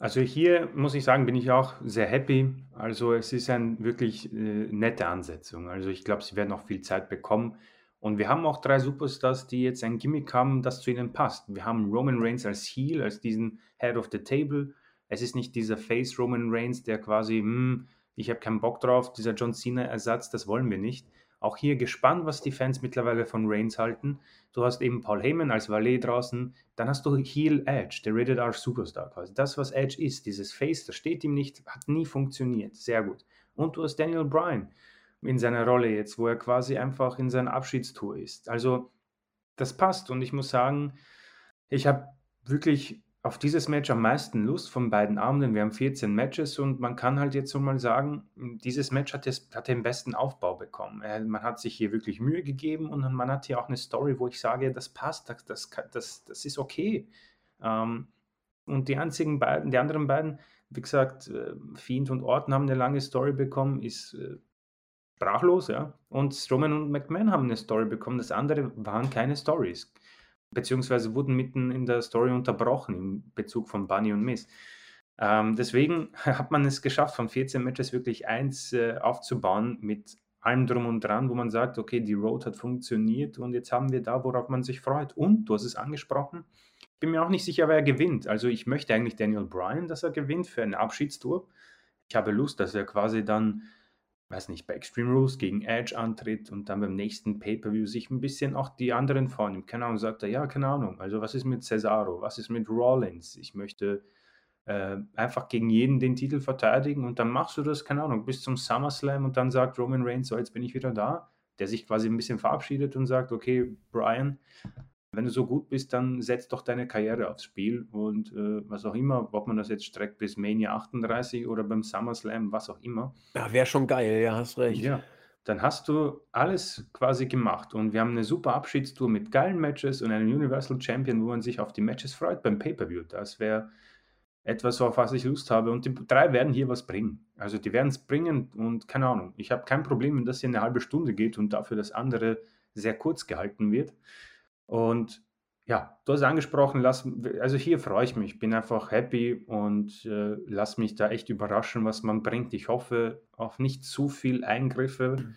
Also hier muss ich sagen, bin ich auch sehr happy. Also es ist eine wirklich äh, nette Ansetzung. Also ich glaube, sie werden noch viel Zeit bekommen. Und wir haben auch drei Superstars, die jetzt ein Gimmick haben, das zu ihnen passt. Wir haben Roman Reigns als Heel, als diesen Head of the Table. Es ist nicht dieser Face Roman Reigns, der quasi, hm, ich habe keinen Bock drauf, dieser John Cena-Ersatz, das wollen wir nicht. Auch hier gespannt, was die Fans mittlerweile von Reigns halten. Du hast eben Paul Heyman als Valet draußen. Dann hast du Heel Edge, der Rated R Superstar quasi. Das, was Edge ist, dieses Face, das steht ihm nicht, hat nie funktioniert. Sehr gut. Und du hast Daniel Bryan in seiner Rolle jetzt, wo er quasi einfach in seiner Abschiedstour ist. Also, das passt. Und ich muss sagen, ich habe wirklich auf dieses Match am meisten Lust von beiden Abenden. Wir haben 14 Matches und man kann halt jetzt so mal sagen, dieses Match hat, das, hat den besten Aufbau bekommen. Man hat sich hier wirklich Mühe gegeben und man hat hier auch eine Story, wo ich sage, das passt, das, das, das, das ist okay. Ähm, und die einzigen beiden, die anderen beiden, wie gesagt, äh, Fiend und Orton haben eine lange Story bekommen, ist äh, sprachlos, ja. Und Strowman und McMahon haben eine Story bekommen. Das andere waren keine Stories. Beziehungsweise wurden mitten in der Story unterbrochen im Bezug von Bunny und Miss. Ähm, deswegen [LAUGHS] hat man es geschafft, von 14 Matches wirklich eins äh, aufzubauen mit allem drum und dran, wo man sagt, okay, die Road hat funktioniert und jetzt haben wir da, worauf man sich freut. Und du hast es angesprochen, ich bin mir auch nicht sicher, wer er gewinnt. Also ich möchte eigentlich Daniel Bryan, dass er gewinnt für eine Abschiedstour. Ich habe Lust, dass er quasi dann, weiß nicht, bei Extreme Rules gegen Edge antritt und dann beim nächsten Pay-Per-View sich ein bisschen auch die anderen vornimmt. Keine Ahnung, sagt er, ja, keine Ahnung. Also was ist mit Cesaro? Was ist mit Rollins? Ich möchte äh, einfach gegen jeden den Titel verteidigen und dann machst du das, keine Ahnung, bis zum SummerSlam und dann sagt Roman Reigns, so jetzt bin ich wieder da, der sich quasi ein bisschen verabschiedet und sagt, okay, Brian, wenn du so gut bist, dann setz doch deine Karriere aufs Spiel und äh, was auch immer, ob man das jetzt streckt bis Mania 38 oder beim SummerSlam, was auch immer. Ja, wäre schon geil, ja, hast recht. Ja, dann hast du alles quasi gemacht und wir haben eine super Abschiedstour mit geilen Matches und einen Universal Champion, wo man sich auf die Matches freut beim Pay-Per-View. Das wäre etwas, auf was ich Lust habe und die drei werden hier was bringen. Also die werden es bringen und keine Ahnung, ich habe kein Problem, wenn das hier eine halbe Stunde geht und dafür das andere sehr kurz gehalten wird. Und Ja, du hast angesprochen, lass, also hier freue ich mich, bin einfach happy und äh, lass mich da echt überraschen, was man bringt. Ich hoffe auf nicht zu viel Eingriffe. Mhm.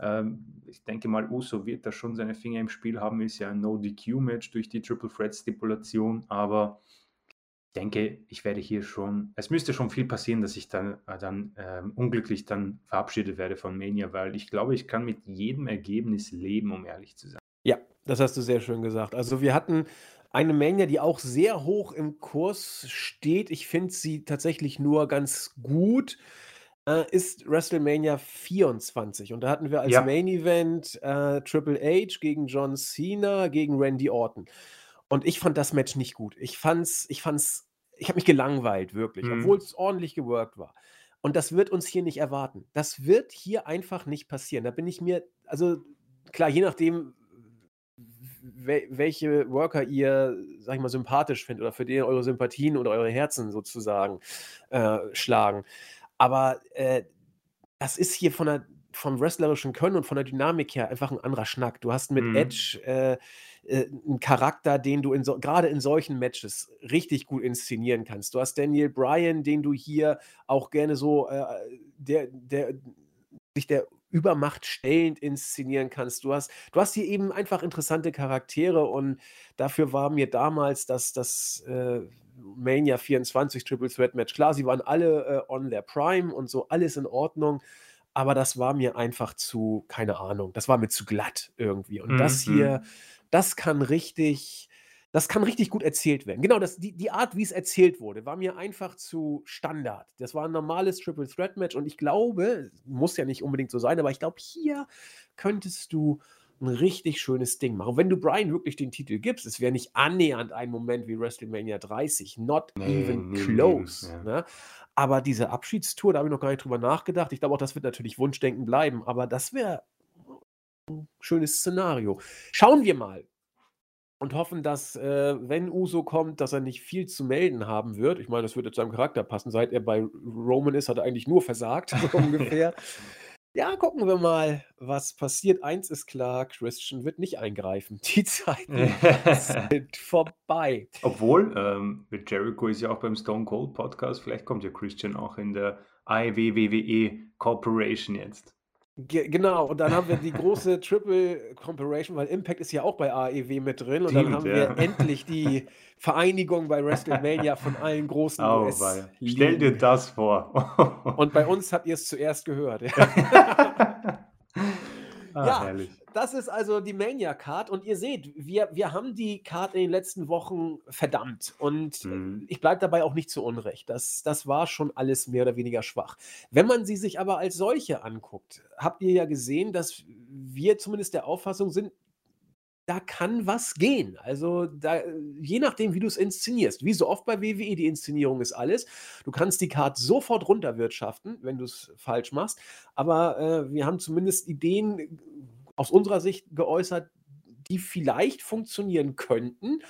Ähm, ich denke mal, Uso wird da schon seine Finger im Spiel haben, ist ja ein No-DQ-Match durch die Triple Threat-Stipulation, aber ich denke, ich werde hier schon, es müsste schon viel passieren, dass ich dann, äh, dann ähm, unglücklich dann verabschiedet werde von Mania, weil ich glaube, ich kann mit jedem Ergebnis leben, um ehrlich zu sein. Das hast du sehr schön gesagt. Also wir hatten eine Mania, die auch sehr hoch im Kurs steht. Ich finde sie tatsächlich nur ganz gut. Äh, ist WrestleMania 24. Und da hatten wir als Ja. Main Event äh, Triple H gegen John Cena gegen Randy Orton. Und ich fand das Match nicht gut. Ich fand's, ich fand's, ich habe mich gelangweilt, wirklich, Mhm. obwohl es ordentlich geworkt war. Und das wird uns hier nicht erwarten. Das wird hier einfach nicht passieren. Da bin ich mir, also klar, je nachdem, wel welche Worker ihr, sag ich mal, sympathisch findet oder für den eure Sympathien oder eure Herzen sozusagen äh, schlagen. Aber äh, das ist hier von der, vom wrestlerischen Können und von der Dynamik her einfach ein anderer Schnack. Du hast mit Mhm. Edge äh, äh, einen Charakter, den du in so, gerade in solchen Matches richtig gut inszenieren kannst. Du hast Daniel Bryan, den du hier auch gerne so, äh, der, der sich der Übermacht stellend inszenieren kannst. Du hast, du hast hier eben einfach interessante Charaktere und dafür war mir damals das, das äh, Mania 24 Triple Threat Match klar. Sie waren alle äh, on their Prime und so, alles in Ordnung. Aber das war mir einfach zu, keine Ahnung, das war mir zu glatt irgendwie. Und das Mhm. hier, das kann richtig, das kann richtig gut erzählt werden. Genau, das, die, die Art, wie es erzählt wurde, war mir einfach zu Standard. Das war ein normales Triple Threat Match und ich glaube, muss ja nicht unbedingt so sein, aber ich glaube, hier könntest du ein richtig schönes Ding machen. Wenn du Brian wirklich den Titel gibst, es wäre nicht annähernd ein Moment wie WrestleMania 30, not Nee, even nee, nee, close. ja. Ne? Aber diese Abschiedstour, da habe ich noch gar nicht drüber nachgedacht. Ich glaube auch, das wird natürlich Wunschdenken bleiben, aber das wäre ein schönes Szenario. Schauen wir mal und hoffen, dass, äh, wenn Uso kommt, dass er nicht viel zu melden haben wird. Ich meine, das würde zu seinem Charakter passen. Seit er bei Roman ist, hat er eigentlich nur versagt, [LAUGHS] so ungefähr. Ja, gucken wir mal, was passiert. Eins ist klar, Christian wird nicht eingreifen. Die Zeiten [LAUGHS] sind vorbei. Obwohl, ähm, mit Jericho ist ja auch beim Stone Cold Podcast, vielleicht kommt ja Christian auch in der IWWWE Corporation jetzt. Ge genau, und dann haben wir die große Triple Comparison, weil Impact ist ja auch bei AEW mit drin. Und dann Stimmt, haben ja. wir endlich die Vereinigung bei WrestleMania von allen großen Oh, US. Stell dir das vor. Und bei uns habt ihr es zuerst gehört. Ja. [LAUGHS] ah, Ja. herrlich. Das ist also die Mania-Card und ihr seht, wir, wir haben die Card in den letzten Wochen verdammt und Mhm. ich bleibe dabei auch nicht zu Unrecht. Das, das war schon alles mehr oder weniger schwach. Wenn man sie sich aber als solche anguckt, habt ihr ja gesehen, dass wir zumindest der Auffassung sind, da kann was gehen. Also da, je nachdem, wie du es inszenierst. Wie so oft bei WWE, die Inszenierung ist alles. Du kannst die Card sofort runterwirtschaften, wenn du es falsch machst. Aber äh, wir haben zumindest Ideen äh, aus unserer Sicht geäußert, die vielleicht funktionieren könnten.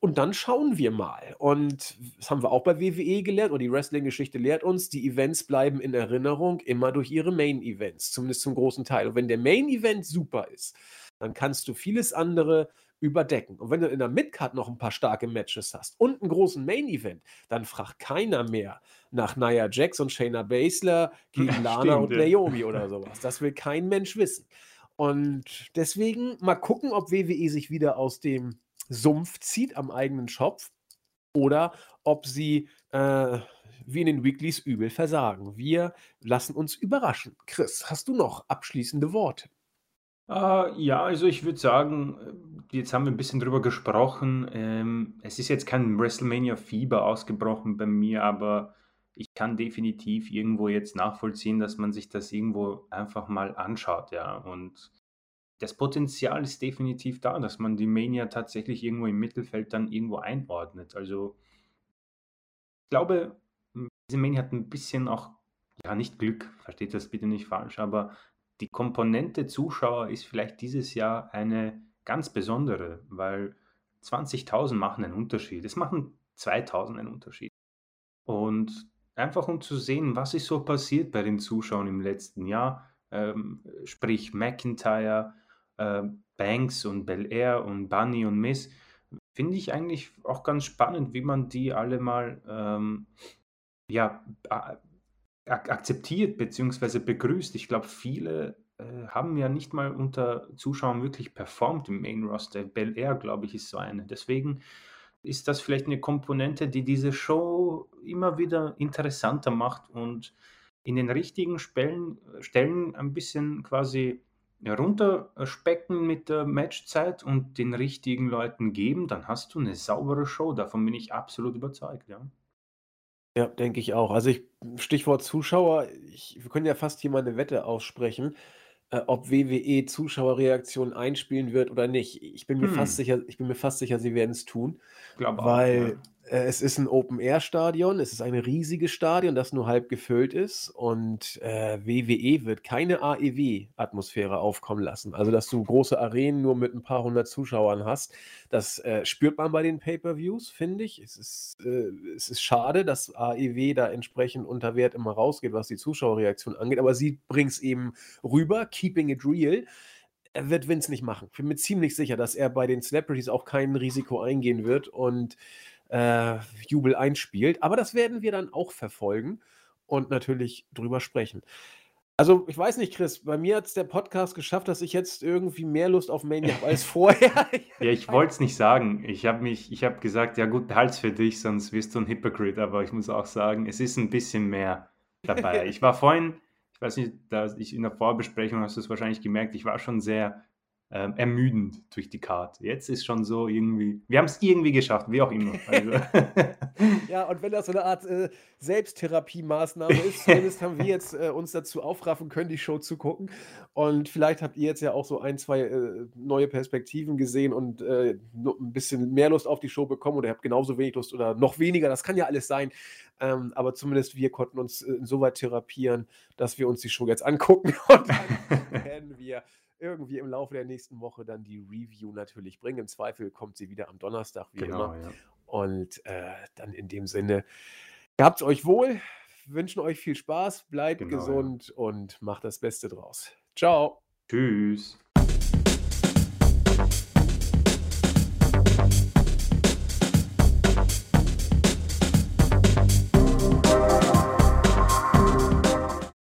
Und dann schauen wir mal. Und das haben wir auch bei WWE gelernt, oder die Wrestling-Geschichte lehrt uns, die Events bleiben in Erinnerung immer durch ihre Main-Events, zumindest zum großen Teil. Und wenn der Main-Event super ist, dann kannst du vieles andere überdecken. Und wenn du in der Midcard noch ein paar starke Matches hast und einen großen Main-Event, dann fragt keiner mehr nach Nia Jax und Shayna Baszler gegen [LAUGHS] Lana Stimmt, und ja. Naomi oder [LAUGHS] sowas. Das will kein Mensch wissen. Und deswegen mal gucken, ob WWE sich wieder aus dem Sumpf zieht am eigenen Schopf oder ob sie äh, wie in den Weeklies übel versagen. Wir lassen uns überraschen. Chris, hast du noch abschließende Worte? Äh, ja, also ich würde sagen, äh, jetzt haben wir ein bisschen drüber gesprochen. Ähm, es ist jetzt kein WrestleMania-Fieber ausgebrochen bei mir, aber ich kann definitiv irgendwo jetzt nachvollziehen, dass man sich das irgendwo einfach mal anschaut, ja. Und das Potenzial ist definitiv da, dass man die Mania tatsächlich irgendwo im Mittelfeld dann irgendwo einordnet. Also ich glaube, diese Mania hat ein bisschen auch, ja, nicht Glück, versteht das bitte nicht falsch, aber die Komponente Zuschauer ist vielleicht dieses Jahr eine ganz besondere, weil 20.000 machen einen Unterschied. Es machen 2.000 einen Unterschied. Und einfach um zu sehen, was ist so passiert bei den Zuschauern im letzten Jahr, ähm, sprich McIntyre, äh, Banks und Belair und Bunny und Miss, finde ich eigentlich auch ganz spannend, wie man die alle mal, ähm, ja, ak akzeptiert beziehungsweise begrüßt. Ich glaube, viele, äh, haben ja nicht mal unter Zuschauern wirklich performt im Main Roster. Bel Air, glaube ich, ist so eine. Deswegen ist das vielleicht eine Komponente, die diese Show immer wieder interessanter macht und in den richtigen Spellen Stellen ein bisschen quasi runterspecken mit der Matchzeit und den richtigen Leuten geben, dann hast du eine saubere Show. Davon bin ich absolut überzeugt, ja. Ja, denke ich auch. Also, ich Stichwort Zuschauer, ich wir können ja fast hier mal 'ne Wette aussprechen, äh, ob WWE Zuschauerreaktionen einspielen wird oder nicht. Ich bin mir fast Hm. sicher ich bin mir fast sicher, sie werden's tun, Glaube auch, ja. Äh, es ist 'n Open-Air-Stadion. Es ist ein riesiges Stadion, das nur halb gefüllt ist und, äh, WWE wird keine AEW-Atmosphäre aufkommen lassen. Also, dass du große Arenen nur mit 'n paar 100 Zuschauern hast, das, äh, spürt man bei den Pay-per-Views, finde ich. Es ist äh, es ist schade, dass AEW da entsprechend unter Wert immer rausgeht, was die Zuschauerreaktion angeht, aber sie bringt's eben rüber, keeping it real. Äh, wird Vince nicht machen. Ich bin mir ziemlich sicher, dass er bei den Celebrities auch kein Risiko eingehen wird und, äh, Jubel einspielt. Aber das werden wir dann auch verfolgen und natürlich drüber sprechen. Also, ich weiß nicht, Chris, bei mir hat's der Podcast geschafft, dass ich jetzt irgendwie mehr Lust auf Mania habe [LAUGHS] als vorher. Ja, ich wollte es nicht sagen. Ich habe mich ich habe gesagt: „Ja gut, es für dich, sonst wirst du 'n Hypocrite.“ Aber ich muss auch sagen, es ist 'n bisschen mehr dabei. Ich war vorhin ich weiß nicht, da ich in der Vorbesprechung hast du's wahrscheinlich gemerkt, ich war schon sehr, ähm, ermüdend durch die Card. Jetzt ist schon so irgendwie wir haben's irgendwie geschafft, wie auch immer. Also [LAUGHS] Ja, und wenn das so 'ne Art, äh, Selbsttherapiemaßnahme ist, zumindest haben wir jetzt, äh, uns dazu aufraffen können, die Show zu gucken. Und vielleicht habt ihr jetzt ja auch so 1, 2, äh, neue Perspektiven gesehen und, äh, no 'n bisschen mehr Lust auf die Show bekommen oder habt genauso wenig Lust oder noch weniger. Das kann ja alles sein. Ähm, aber zumindest wir konnten uns, äh, insoweit therapieren, dass wir uns die Show jetzt angucken [LAUGHS] und dann werden wir irgendwie im Laufe der nächsten Woche dann die Review natürlich bringen. Im Zweifel kommt sie wieder am Donnerstag wie Genau, immer. ja. Und, äh, dann in dem Sinne, gehabt's euch wohl, wünschen euch viel Spaß, bleibt Genau, ja. gesund und macht das Beste draus. Tschau. Tschüss.